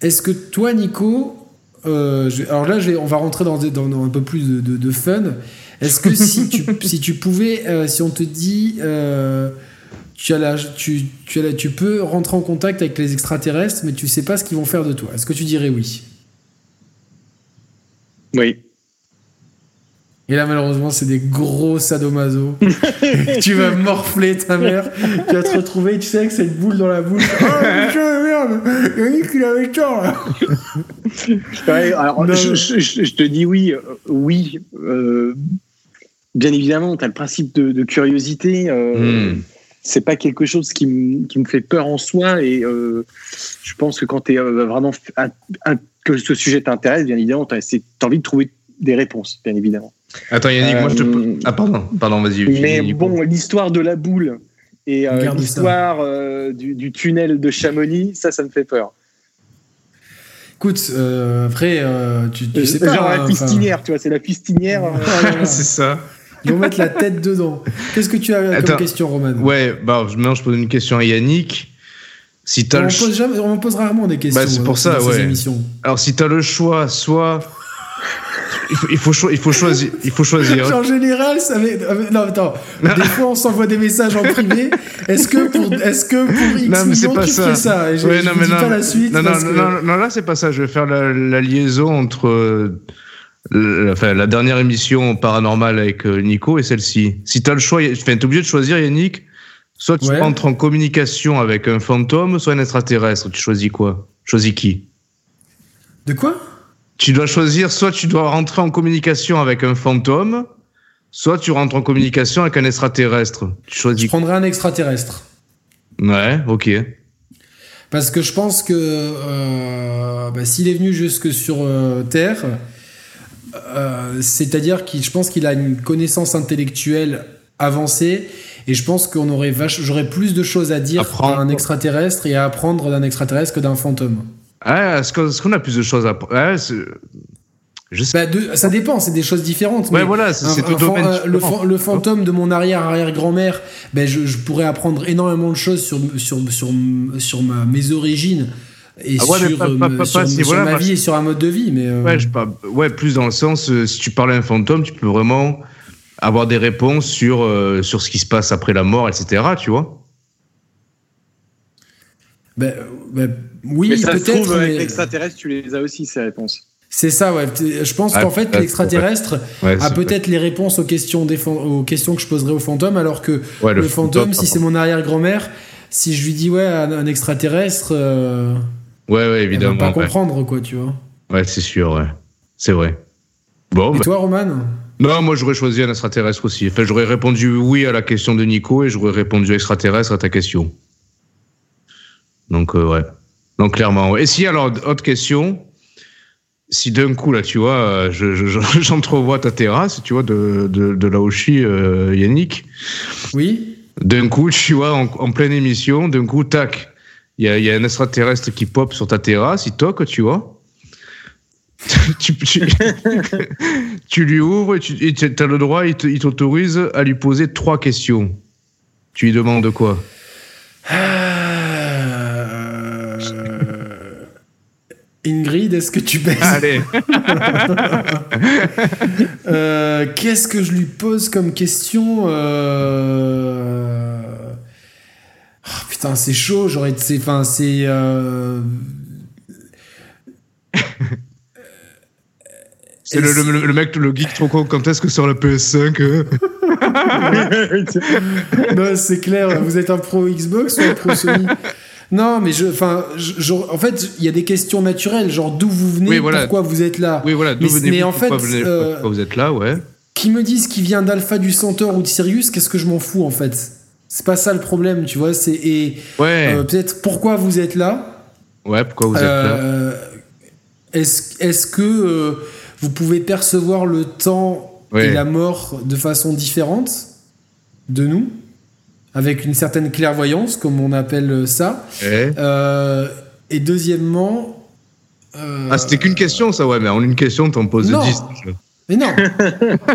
Speaker 1: est-ce que toi, Nico, euh, je- alors là, je vais- on va rentrer dans, des- dans- dans un peu plus de, de- de fun. Est-ce que si tu, si tu pouvais, euh, si on te dit, euh, tu, as la, tu, tu, as la- tu peux rentrer en contact avec les extraterrestres, mais tu sais pas ce qu'ils vont faire de toi, est-ce que tu dirais oui?
Speaker 3: Oui.
Speaker 1: Et là, malheureusement, c'est des gros sadomaso. tu vas morfler ta mère. Tu vas te retrouver, tu sais, avec cette boule dans la bouche. Oh putain, merde Yannick, il avait tort, là
Speaker 3: Ouais, alors,
Speaker 1: Non.
Speaker 3: je, je- te dis oui, euh, oui. euh, bien évidemment, tu as le principe de, de curiosité. euh,
Speaker 2: Hmm.
Speaker 3: C'est pas quelque chose qui, me- qui me fait peur en soi. Et euh, je pense que quand tu es vraiment. que ce sujet t'intéresse, bien évidemment, tu as, envie de trouver des réponses, bien évidemment.
Speaker 2: Attends, Yannick, moi je te.
Speaker 3: Euh,
Speaker 2: Ah, pardon, pardon, vas-y.
Speaker 3: Mais bon, l'histoire de la boule et euh, l'histoire euh, du, du tunnel de Chamonix, ça, ça me fait peur.
Speaker 1: Écoute, euh, après, euh, tu, tu sais pas.
Speaker 3: Genre
Speaker 1: hein,
Speaker 3: la
Speaker 1: enfin,
Speaker 3: fistinière, tu vois, c'est la fistinière. euh,
Speaker 2: c'est ça.
Speaker 1: ils vont mettre la tête dedans. Qu'est-ce que tu as
Speaker 2: Attends.
Speaker 1: comme question, Roman?
Speaker 2: Ouais, bah, maintenant je pose une question à Yannick. Si
Speaker 1: on,
Speaker 2: le
Speaker 1: pose
Speaker 2: ch-
Speaker 1: jamais, on pose rarement des questions
Speaker 2: Bah, c'est pour
Speaker 1: euh,
Speaker 2: ça,
Speaker 1: dans ces
Speaker 2: ouais.
Speaker 1: émissions.
Speaker 2: Alors, si t'as le choix, soit. Il faut, il faut, cho- il faut choisir. Il faut choisir.
Speaker 1: En général, ça euh, Non, attends. Des fois, on s'envoie des messages en privé. Est-ce que pour, est-ce que pour X
Speaker 2: Non, mais c'est
Speaker 1: millions,
Speaker 2: pas
Speaker 1: tu
Speaker 2: ça.
Speaker 1: je,
Speaker 2: Ouais,
Speaker 1: je
Speaker 2: non, mais
Speaker 1: dis
Speaker 2: non,
Speaker 1: pas la suite.
Speaker 2: Non, non,
Speaker 1: parce
Speaker 2: non,
Speaker 1: que-
Speaker 2: non, non, là, c'est pas ça. Je vais faire la, la liaison entre euh, le- enfin, la dernière émission paranormale avec euh, Nico et celle-ci. Si t'as le choix, enfin, t'es obligé de choisir, Yannick. Soit tu
Speaker 1: Ouais.
Speaker 2: entres en communication avec un fantôme, soit un extraterrestre. Tu choisis quoi? Choisis qui?
Speaker 1: De quoi?
Speaker 2: Tu dois choisir, soit tu dois rentrer en communication avec un fantôme, soit tu rentres en communication avec un extraterrestre. Tu
Speaker 1: Je
Speaker 2: choisis.
Speaker 1: prendrais un extraterrestre.
Speaker 2: Ouais, ok.
Speaker 1: Parce que je pense que euh, bah, s'il est venu jusque sur euh, Terre, euh, c'est-à-dire qu'il, je pense qu'il a une connaissance intellectuelle avancée, et je pense qu'on aurait j'aurais plus de choses à dire à un extraterrestre et à apprendre d'un extraterrestre que d'un fantôme.
Speaker 2: Ah, est-ce qu'on a plus de choses à. Je sais.
Speaker 1: Bah, de- ça dépend, c'est des choses différentes.
Speaker 2: Ouais,
Speaker 1: mais
Speaker 2: voilà, c'est
Speaker 1: euh, le,
Speaker 2: différents.
Speaker 1: fa- le fantôme de mon arrière-arrière-grand-mère, ben je, je pourrais apprendre énormément de choses sur, sur, sur, sur ma, mes origines et
Speaker 2: Ah ouais,
Speaker 1: sur,
Speaker 2: pas-
Speaker 1: euh,
Speaker 2: pas-
Speaker 1: me-
Speaker 2: pas-
Speaker 1: sur- ma vie et sur un mode de vie. Mais, euh,
Speaker 2: Ouais, je parle- ouais, plus dans le sens, euh, si tu parles à un fantôme, tu peux vraiment avoir des réponses sur, sur ce qui se passe après la mort, etc. Tu vois
Speaker 1: ben, ben, oui,
Speaker 3: mais ça se
Speaker 1: peut-être.
Speaker 3: trouve, avec
Speaker 1: mais
Speaker 3: l'extraterrestre, tu les as aussi, ces réponses.
Speaker 1: C'est ça, ouais. Je pense
Speaker 2: Ah,
Speaker 1: qu'en fait,
Speaker 2: peut-être,
Speaker 1: l'extraterrestre
Speaker 2: ouais,
Speaker 1: a peut-être les réponses aux questions, des fan- aux questions que je poserai au fantôme, alors que
Speaker 2: ouais,
Speaker 1: le, fantôme, si c'est mon arrière-grand-mère, si je lui dis ouais, un, un extraterrestre, euh,
Speaker 2: Ouais, ouais,
Speaker 1: elle va
Speaker 2: évidemment.
Speaker 1: pas
Speaker 2: ouais.
Speaker 1: comprendre, quoi, tu vois.
Speaker 2: Ouais, c'est sûr, ouais. C'est vrai. Bon,
Speaker 1: Et
Speaker 2: bah-
Speaker 1: toi, Roman?
Speaker 2: Non, moi j'aurais choisi un extraterrestre aussi. Enfin, j'aurais répondu oui à la question de Nico et j'aurais répondu extraterrestre à ta question. Donc, euh, ouais. Donc, clairement. Et si, alors, autre question. Si d'un coup, là, tu vois, euh, je- je- je- j'entrevois ta terrasse, tu vois, de, de, de Laoshi, euh, Yannick.
Speaker 1: Oui
Speaker 2: D'un coup, tu vois, en, en pleine émission, d'un coup, tac, il y a, il y a un extraterrestre qui pop sur ta terrasse, il toque, tu vois. tu, tu- tu lui ouvres et tu as le droit, il t'autorise à lui poser trois questions. Tu lui demandes quoi?
Speaker 1: Ingrid, est-ce que tu baises
Speaker 2: Allez
Speaker 1: Euh, Qu'est-ce que je lui pose comme question Euh, oh, Putain, c'est chaud. J'aurais, c'est, enfin, c'est. euh,
Speaker 2: C'est le, le- le mec, le geek trop con, quand est-ce que sort la PS5 euh
Speaker 1: non, c'est clair. Vous êtes un pro Xbox ou un pro Sony? Non, mais je, enfin, en fait, il y a des questions naturelles, genre d'où vous venez,
Speaker 2: Oui, voilà.
Speaker 1: pourquoi vous êtes là.
Speaker 2: Oui, voilà, d'où venez-vous pourquoi,
Speaker 1: fait, euh,
Speaker 2: pourquoi vous êtes là, ouais.
Speaker 1: Qui me disent qu'il vient d'Alpha du Centaure ou de Sirius, qu'est-ce que je m'en fous en fait? C'est pas ça le problème, tu vois. C'est et
Speaker 2: Ouais,
Speaker 1: euh, peut-être pourquoi vous êtes là?
Speaker 2: ouais, pourquoi vous êtes là?
Speaker 1: Euh, Est-ce que vous pouvez percevoir le temps
Speaker 2: Ouais.
Speaker 1: et la mort de façon différente de nous? Avec une certaine clairvoyance, comme on appelle ça. Euh, et deuxièmement. euh,
Speaker 2: Ah, c'était qu'une question, ça, ouais, mais en une question, t'en poses
Speaker 1: Non.
Speaker 2: 10.
Speaker 1: Mais non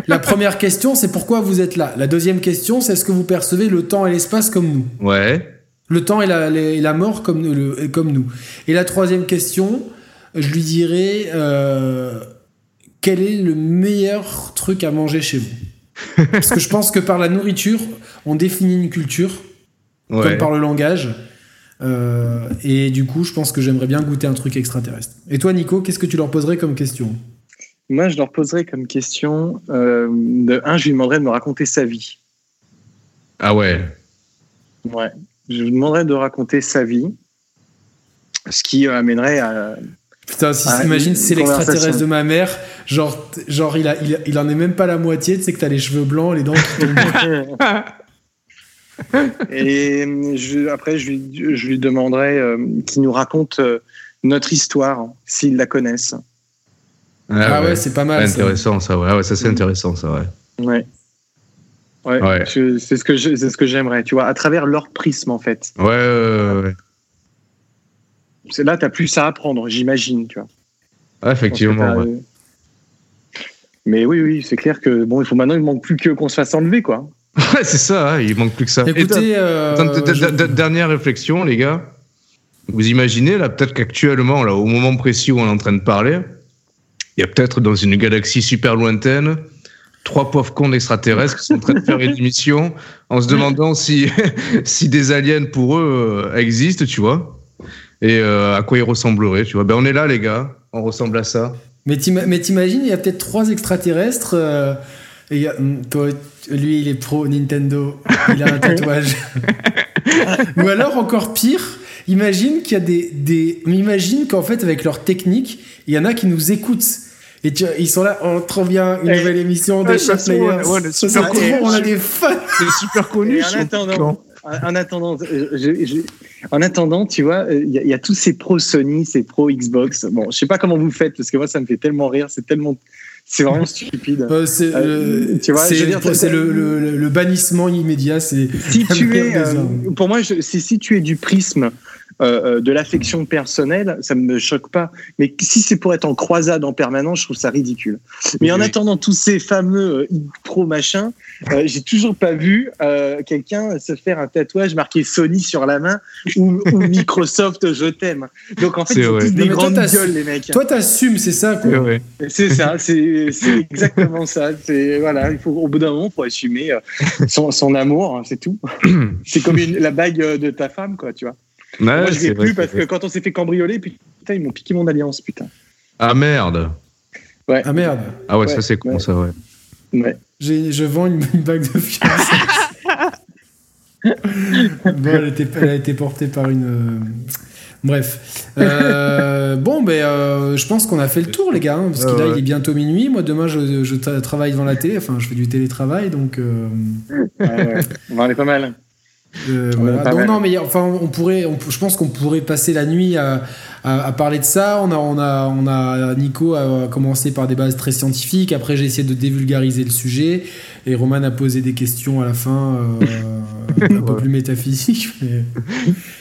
Speaker 1: La première question, c'est pourquoi vous êtes là. La deuxième question, c'est est-ce que vous percevez le temps et l'espace comme nous
Speaker 2: Ouais.
Speaker 1: Le temps et la, les- et la mort comme, nous- le- comme nous. Et la troisième question, je lui dirais euh, quel est le meilleur truc à manger chez vous? Parce que je pense que par la nourriture, on définit une culture,
Speaker 2: Ouais.
Speaker 1: comme par le langage. Euh, et du coup, je pense que j'aimerais bien goûter un truc extraterrestre. Et toi, Nico, qu'est-ce que tu leur poserais comme question?
Speaker 3: Moi, je leur poserais comme question euh, de un, je lui demanderais de me raconter sa vie.
Speaker 2: Ah ouais.
Speaker 3: Ouais. Je lui demanderais de raconter sa vie, ce qui euh, amènerait à.
Speaker 1: Putain, si
Speaker 3: Ah,
Speaker 1: t'imagines, c'est l'extraterrestre de ma mère, genre, genre il, a, il, il en est même pas la moitié, tu sais que t'as les cheveux blancs, les dents qui tombent.
Speaker 3: Et euh, je- après, je lui, je lui demanderais euh, qu'il nous raconte euh, notre histoire, s'ils la connaissent.
Speaker 1: Ah ouais, c'est pas mal. ça.
Speaker 2: intéressant, ça, ouais. Ah ouais, ça, c'est intéressant, ça, ouais.
Speaker 3: Ouais. Ouais,
Speaker 2: Ouais.
Speaker 3: c'est ce que je- c'est ce que j'aimerais, tu vois, à travers leur prisme en fait.
Speaker 2: Ouais, ouais, ouais, ouais.
Speaker 3: C'est là, t'as plus à apprendre, j'imagine, tu vois.
Speaker 2: Ah, effectivement, ouais.
Speaker 3: t'as- Mais oui, oui, c'est clair que bon, il faut maintenant, il manque plus que qu'on se fasse enlever, quoi.
Speaker 2: Ouais, c'est ça, hein, il manque plus que ça. Et
Speaker 1: Écoutez, euh, je-
Speaker 2: dernière réflexion, les gars. Vous imaginez, là, peut-être qu'actuellement, là, au moment précis où on est en train de parler, il y a peut-être dans une galaxie super lointaine, trois pauvres cons d'extraterrestres qui sont en train de faire une émission en se demandant si, si des aliens pour eux euh, existent, tu vois, et euh, à quoi ils ressembleraient, tu vois. Ben, on est là, les gars, on ressemble à ça.
Speaker 1: mais t'ima- mais t'imagines, il y a peut-être trois extraterrestres. euh, et il y a- hum, toi, lui, il est pro Nintendo, il a un tatouage. Ou alors, encore pire, imagine qu'il y a des. des imagine qu'en fait, avec leur technique, il y en a qui nous écoutent. Et tu, ils sont là, oh, trop bien, une
Speaker 3: Eh,
Speaker 1: nouvelle émission
Speaker 2: ouais,
Speaker 1: des
Speaker 2: ça
Speaker 1: Chef Players.
Speaker 2: ouais,
Speaker 1: on a des fans.
Speaker 2: C'est super connu.
Speaker 3: Et en attendant, en attendant, euh, je- je- en attendant, tu vois, euh, il y, a- il y a tous ces pros Sony, ces pros Xbox. Bon, je sais pas comment vous faites parce que moi, ça me fait tellement rire. C'est tellement, c'est vraiment stupide.
Speaker 1: Euh, c'est
Speaker 3: Euh,
Speaker 1: le, le- le- le bannissement immédiat. C'est
Speaker 3: si tu es, euh, pour moi, je- c'est si tu es du prisme euh, euh, de l'affection personnelle, ça me choque pas. Mais si c'est pour être en croisade en permanence, je trouve ça ridicule. Mais en attendant tous ces fameux euh, pro machin, euh, j'ai toujours pas vu euh, quelqu'un se faire un tatouage marqué Sony sur la main ou, ou Microsoft je t'aime. Donc en fait,
Speaker 2: C'est
Speaker 3: tous
Speaker 1: Non,
Speaker 3: des
Speaker 1: toi,
Speaker 3: grandes gueules les mecs.
Speaker 1: Toi, t'assumes, c'est ça. Quoi.
Speaker 3: C'est ça, c'est exactement ça. C'est voilà, il faut au bout d'un moment, faut assumer son, son amour, hein, c'est tout. c'est comme une- la bague de ta femme, quoi, tu vois.
Speaker 2: Ouais,
Speaker 3: Moi, je
Speaker 2: vrai,
Speaker 3: plus parce que quand on s'est fait cambrioler, putain, ils m'ont piqué mon alliance, putain.
Speaker 2: Ah merde.
Speaker 1: Ah merde,
Speaker 2: Ah ouais,
Speaker 3: Ouais,
Speaker 2: ça c'est con,
Speaker 3: ouais.
Speaker 2: ça, ouais.
Speaker 3: Ouais.
Speaker 1: J'ai- je vends une, une bague de fiançailles. bon, elle, était- elle a été portée par une. euh, Bref. Euh, bon, ben, euh, je pense qu'on a fait le tour, les gars, hein, parce que
Speaker 2: Ouais,
Speaker 1: là,
Speaker 2: ouais.
Speaker 1: il est bientôt minuit. Moi, demain, je, je tra- travaille devant la télé. Enfin, je fais du télétravail, donc. euh,
Speaker 3: Ouais, ouais. On en est pas mal.
Speaker 1: Euh, voilà. Non, mais enfin, on pourrait, on je pense qu'on pourrait passer la nuit à, à- à parler de ça. On a, on a, on a Nico a commencé par des bases très scientifiques. Après, j'ai essayé de dévulgariser le sujet et Roman a posé des questions à la fin euh, un peu plus métaphysiques. mais-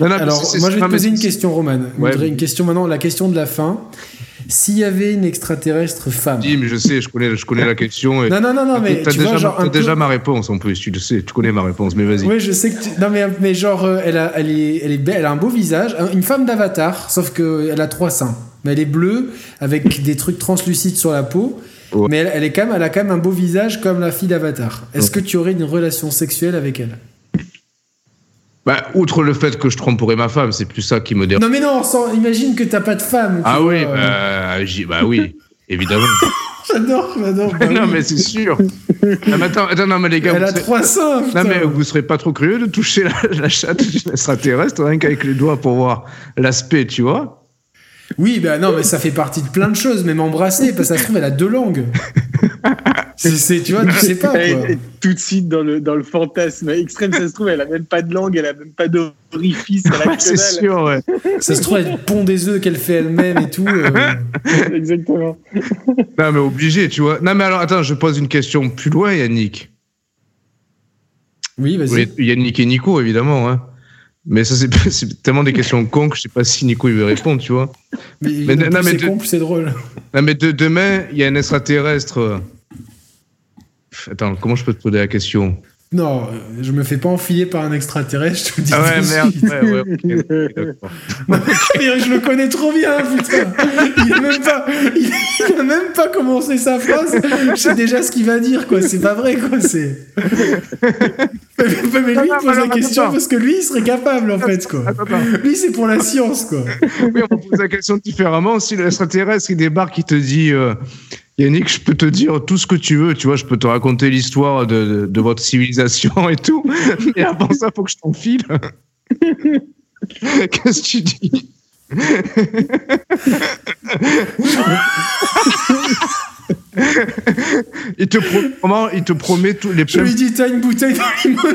Speaker 2: Non, non,
Speaker 1: Alors, moi, je vais te poser une question, Roman.
Speaker 2: Ouais.
Speaker 1: une question maintenant, la question de la fin. S'il y avait une extraterrestre femme.
Speaker 2: Dis, mais je sais, je connais, je connais la question. Et
Speaker 1: Non, non, non, non, mais
Speaker 2: t'as déjà,
Speaker 1: vois, genre
Speaker 2: t'as
Speaker 1: un peu-
Speaker 2: déjà ma réponse en plus, tu le sais, tu connais ma réponse, mais vas-y.
Speaker 1: Oui, je sais que tu... Non, mais, mais genre, euh, elle, a, elle, est, elle, est belle, elle a un beau visage. Un- Une femme d'avatar, sauf qu'elle a trois seins. Mais elle est bleue, avec des trucs translucides sur la peau.
Speaker 2: Ouais.
Speaker 1: Mais elle, elle, est quand même, elle a quand même un beau visage comme la fille d'avatar. Est-ce que tu aurais une relation sexuelle avec elle?
Speaker 2: Bah, outre le fait que je tromperais ma femme, c'est plus ça qui me dérange.
Speaker 1: Non, mais non, sans- imagine que t'as pas de femme.
Speaker 2: Ah
Speaker 1: vois,
Speaker 2: oui,
Speaker 1: euh,
Speaker 2: bah, bah oui, évidemment.
Speaker 1: J'adore, j'adore. bah
Speaker 2: non,
Speaker 1: oui.
Speaker 2: mais c'est sûr. Non, mais attends, attends, non, mais les gars,
Speaker 1: Elle a
Speaker 2: serez-
Speaker 1: trois seins.
Speaker 2: Non,
Speaker 1: putain.
Speaker 2: mais vous serez pas trop curieux de toucher la, la chatte d'une extraterrestre, rien qu'avec les doigts pour voir l'aspect, tu vois
Speaker 1: Oui, bah non, mais ça fait partie de plein de choses, même embrasser, parce que ça se trouve, elle a deux langues. C'est, c'est- tu vois, tu sais pas,
Speaker 3: et tout de suite dans le, dans le fantasme extrême, ça se trouve, elle a même pas de langue, elle a même pas d'orifice, elle a que
Speaker 2: C'est sûr, ouais.
Speaker 1: Ça se trouve, elle pond des œufs qu'elle fait elle-même et tout. euh.
Speaker 3: Exactement.
Speaker 2: Non, mais obligé, tu vois. Non, mais alors, attends, je pose une question plus loin, Yannick.
Speaker 1: Oui, vas-y.
Speaker 2: Oui, Yannick et Nico, évidemment. Hein. Mais ça, c'est c'est tellement des questions cons que je sais pas si Nico il veut répondre, tu vois.
Speaker 1: Mais,
Speaker 2: Mais
Speaker 1: non,
Speaker 2: mais
Speaker 1: c'est
Speaker 2: de-
Speaker 1: con, plus c'est drôle.
Speaker 2: Non, mais de- demain, il y a un extraterrestre. Attends, comment je peux te poser la question
Speaker 1: Non, je me fais pas enfiler par un extraterrestre, je te le dis.
Speaker 2: Ah ouais,
Speaker 1: tout de
Speaker 2: merde. Ouais, ouais,
Speaker 1: je le connais trop bien, putain. Il a même pas, il, il a même pas commencé sa phrase. Je sais déjà ce qu'il va dire, quoi. C'est pas vrai, quoi. C'est. Mais, mais lui, il pose la question parce que lui, il serait capable, en fait, quoi. Lui, c'est pour la science, quoi.
Speaker 2: Oui, on va poser la question différemment. Si l'extraterrestre il débarque, il te dit euh, Yannick, je peux te dire tout ce que tu veux, tu vois, je peux te raconter l'histoire de, de, de votre civilisation et tout. Mais avant ça, faut que je t'enfile. Qu'est-ce que tu dis? Il te promet, comment? Il te promet tous les
Speaker 1: Je lui dis, t'as une bouteille dans bah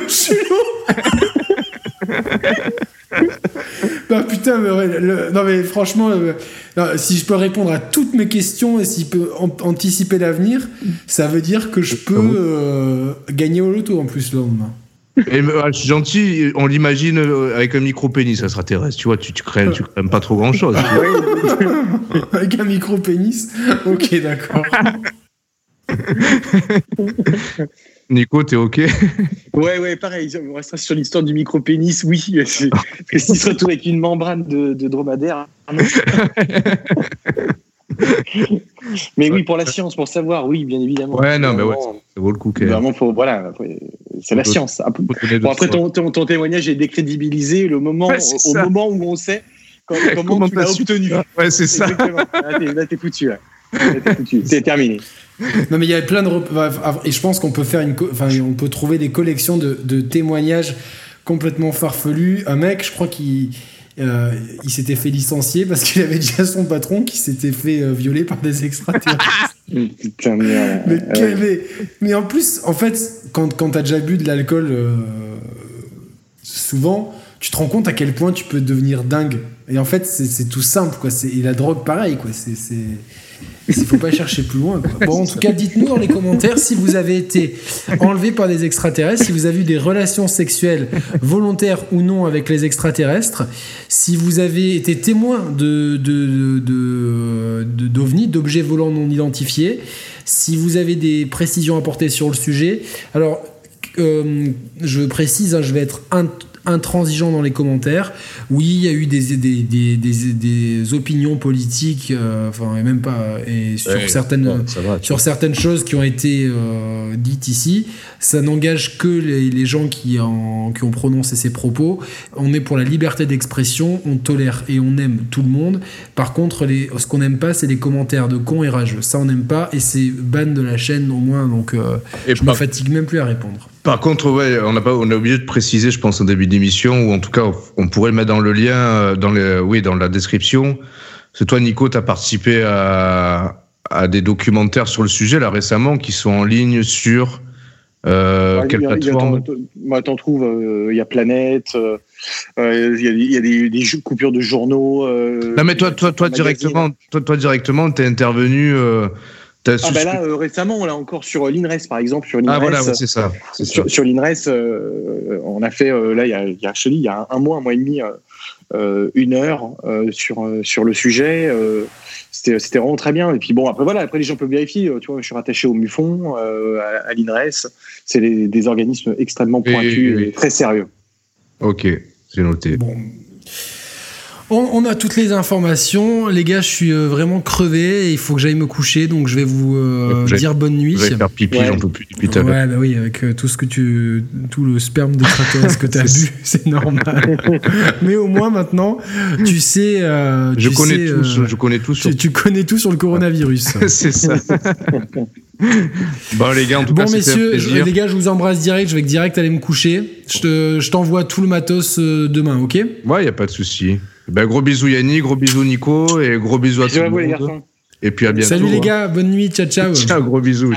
Speaker 1: putain, mais ouais, le- non mais franchement, euh, non, si je peux répondre à toutes mes questions et s'il peut an- anticiper l'avenir, ça veut dire que je peux euh, gagner au loto en plus le lendemain.
Speaker 2: Et, euh, je suis gentil, on l'imagine euh, avec un micro-pénis extraterrestre, tu vois, tu, tu crèmes, tu crèmes pas trop grand-chose.
Speaker 1: Avec un micro pénis. Ok, d'accord.
Speaker 2: Nico, t'es OK?
Speaker 3: Ouais, ouais, pareil. On restera sur l'histoire du micro-pénis, oui. Parce que s'il se retrouve avec une membrane de, de dromadaire. ah non? mais oui, pour la science, pour savoir, oui, bien évidemment.
Speaker 2: Ouais, non, mais ouais, ça vaut le coup.
Speaker 3: Vraiment, faut, voilà, c'est la science.
Speaker 2: Donner
Speaker 3: Bon, après, ton, ton, ton témoignage est décrédibilisé le moment,
Speaker 2: Ouais,
Speaker 3: au
Speaker 2: ça.
Speaker 3: moment où on sait quand- comment,
Speaker 2: Comment
Speaker 3: tu l'as obtenu.
Speaker 2: Ouais, c'est ça.
Speaker 3: Exactement. Là, t'es- foutu. Là. Là, t'es foutu. C'est terminé.
Speaker 1: Non mais il y a plein de et je pense qu'on peut faire une enfin on peut trouver des collections de, de témoignages complètement farfelus. Un mec, je crois qu'il euh, il s'était fait licencier parce qu'il avait dit à son patron qu'il s'était fait euh, violer par des extraterrestres.
Speaker 3: Putain, merde.
Speaker 1: mais,
Speaker 3: Ouais.
Speaker 1: quel- mais, mais en plus, en fait, quand, quand t'as déjà bu de l'alcool, euh, souvent, tu te rends compte à quel point tu peux devenir dingue. Et en fait, c'est tout simple, quoi. Et la drogue, pareil, quoi. C'est. Il faut pas chercher plus loin. Bon, en tout cas, dites-nous dans les commentaires si vous avez été enlevé par des extraterrestres, si vous avez eu des relations sexuelles volontaires ou non avec les extraterrestres, si vous avez été témoin de d'ovnis, d'objets volants non identifiés, si vous avez des précisions à apporter sur le sujet. Alors, euh, je précise, hein, je vais être int- intransigeant dans les commentaires. Oui, il y a eu des, des, des, des, des opinions politiques, euh, enfin, et même pas, et sur
Speaker 2: Ouais,
Speaker 1: certaines.
Speaker 2: ouais, ça va, tu
Speaker 1: sur certaines choses qui ont été euh, dites ici, ça n'engage que les, les gens qui, en- qui ont prononcé ces propos. On est pour la liberté d'expression, on tolère et on aime tout le monde. Par contre, les, ce qu'on n'aime pas, c'est les commentaires de cons et rageux. Ça, on n'aime pas et c'est ban de la chaîne au moins, donc euh,
Speaker 2: Et
Speaker 1: je me
Speaker 2: par,
Speaker 1: fatigue même plus à répondre.
Speaker 2: Par contre, ouais, on a pas, on est obligé de préciser, je pense, au début d'émission, ou en tout cas, on pourrait le mettre dans le lien, euh, dans le, oui, dans la description. C'est toi, Nico, tu as participé à, à des documentaires sur le sujet là récemment qui sont en ligne sur euh,
Speaker 3: Ouais,
Speaker 2: quelle
Speaker 3: y a-
Speaker 2: plateforme
Speaker 3: Moi, t'en trouves, euh, il y a Planète, euh, euh, il y a, il y a des, coupures de journaux. euh,
Speaker 2: Non mais toi, toi, toi
Speaker 3: magazines.
Speaker 2: directement, toi, toi directement, t'es intervenu. Euh,
Speaker 3: Ah bah là, euh, récemment, là encore sur l'INRES, par exemple, sur l'INRES.
Speaker 2: Ah, voilà, c'est ça.
Speaker 3: sur, sur l'INRES, euh, on a fait, euh, là, il y a, y a, je te dis, il y a un, mois, un mois et demi, euh, euh, une heure euh, sur, euh, sur le sujet. euh, C'était c'était vraiment très bien. Et puis bon, après, voilà, après, les gens peuvent vérifier. euh, Tu vois, je suis rattaché au MUFON, euh, à, à l'INRES. C'est des organismes extrêmement pointus et très sérieux.
Speaker 2: Ok, c'est noté.
Speaker 1: Bon. On, on a toutes les informations. Les gars, je suis euh, vraiment crevé et il faut que j'aille me coucher, donc je vais vous euh, dire bonne nuit.
Speaker 2: Vous allez faire pipi,
Speaker 3: Ouais.
Speaker 2: j'en peux plus depuis tout à l'heure.
Speaker 1: Ouais, bah oui, avec euh, tout ce que tu, tout le sperme d'extraterrestre que tu as
Speaker 2: C'est
Speaker 1: bu, c'est normal. Mais au moins maintenant, tu sais. euh,
Speaker 2: Je
Speaker 1: tu
Speaker 2: connais
Speaker 1: sais,
Speaker 2: tout,
Speaker 1: euh,
Speaker 2: je connais tout sur.
Speaker 1: tu, tu connais tout sur le coronavirus.
Speaker 2: c'est ça. bon les gars, en tout
Speaker 1: Bon
Speaker 2: cas, c'était un
Speaker 1: messieurs, je-
Speaker 2: plaisir.
Speaker 1: les gars, je vous embrasse direct. Je vais direct aller me coucher. Je te- je t'envoie tout le matos euh, demain, ok?
Speaker 2: Ouais, y a pas de souci. Ben, gros bisous Yannick, gros bisous Nico et gros bisous à
Speaker 3: Bisous vous, les garçons.
Speaker 2: Et puis à bientôt.
Speaker 1: Salut les
Speaker 2: hein.
Speaker 1: gars, bonne nuit, ciao ciao.
Speaker 2: Ciao, gros bisous.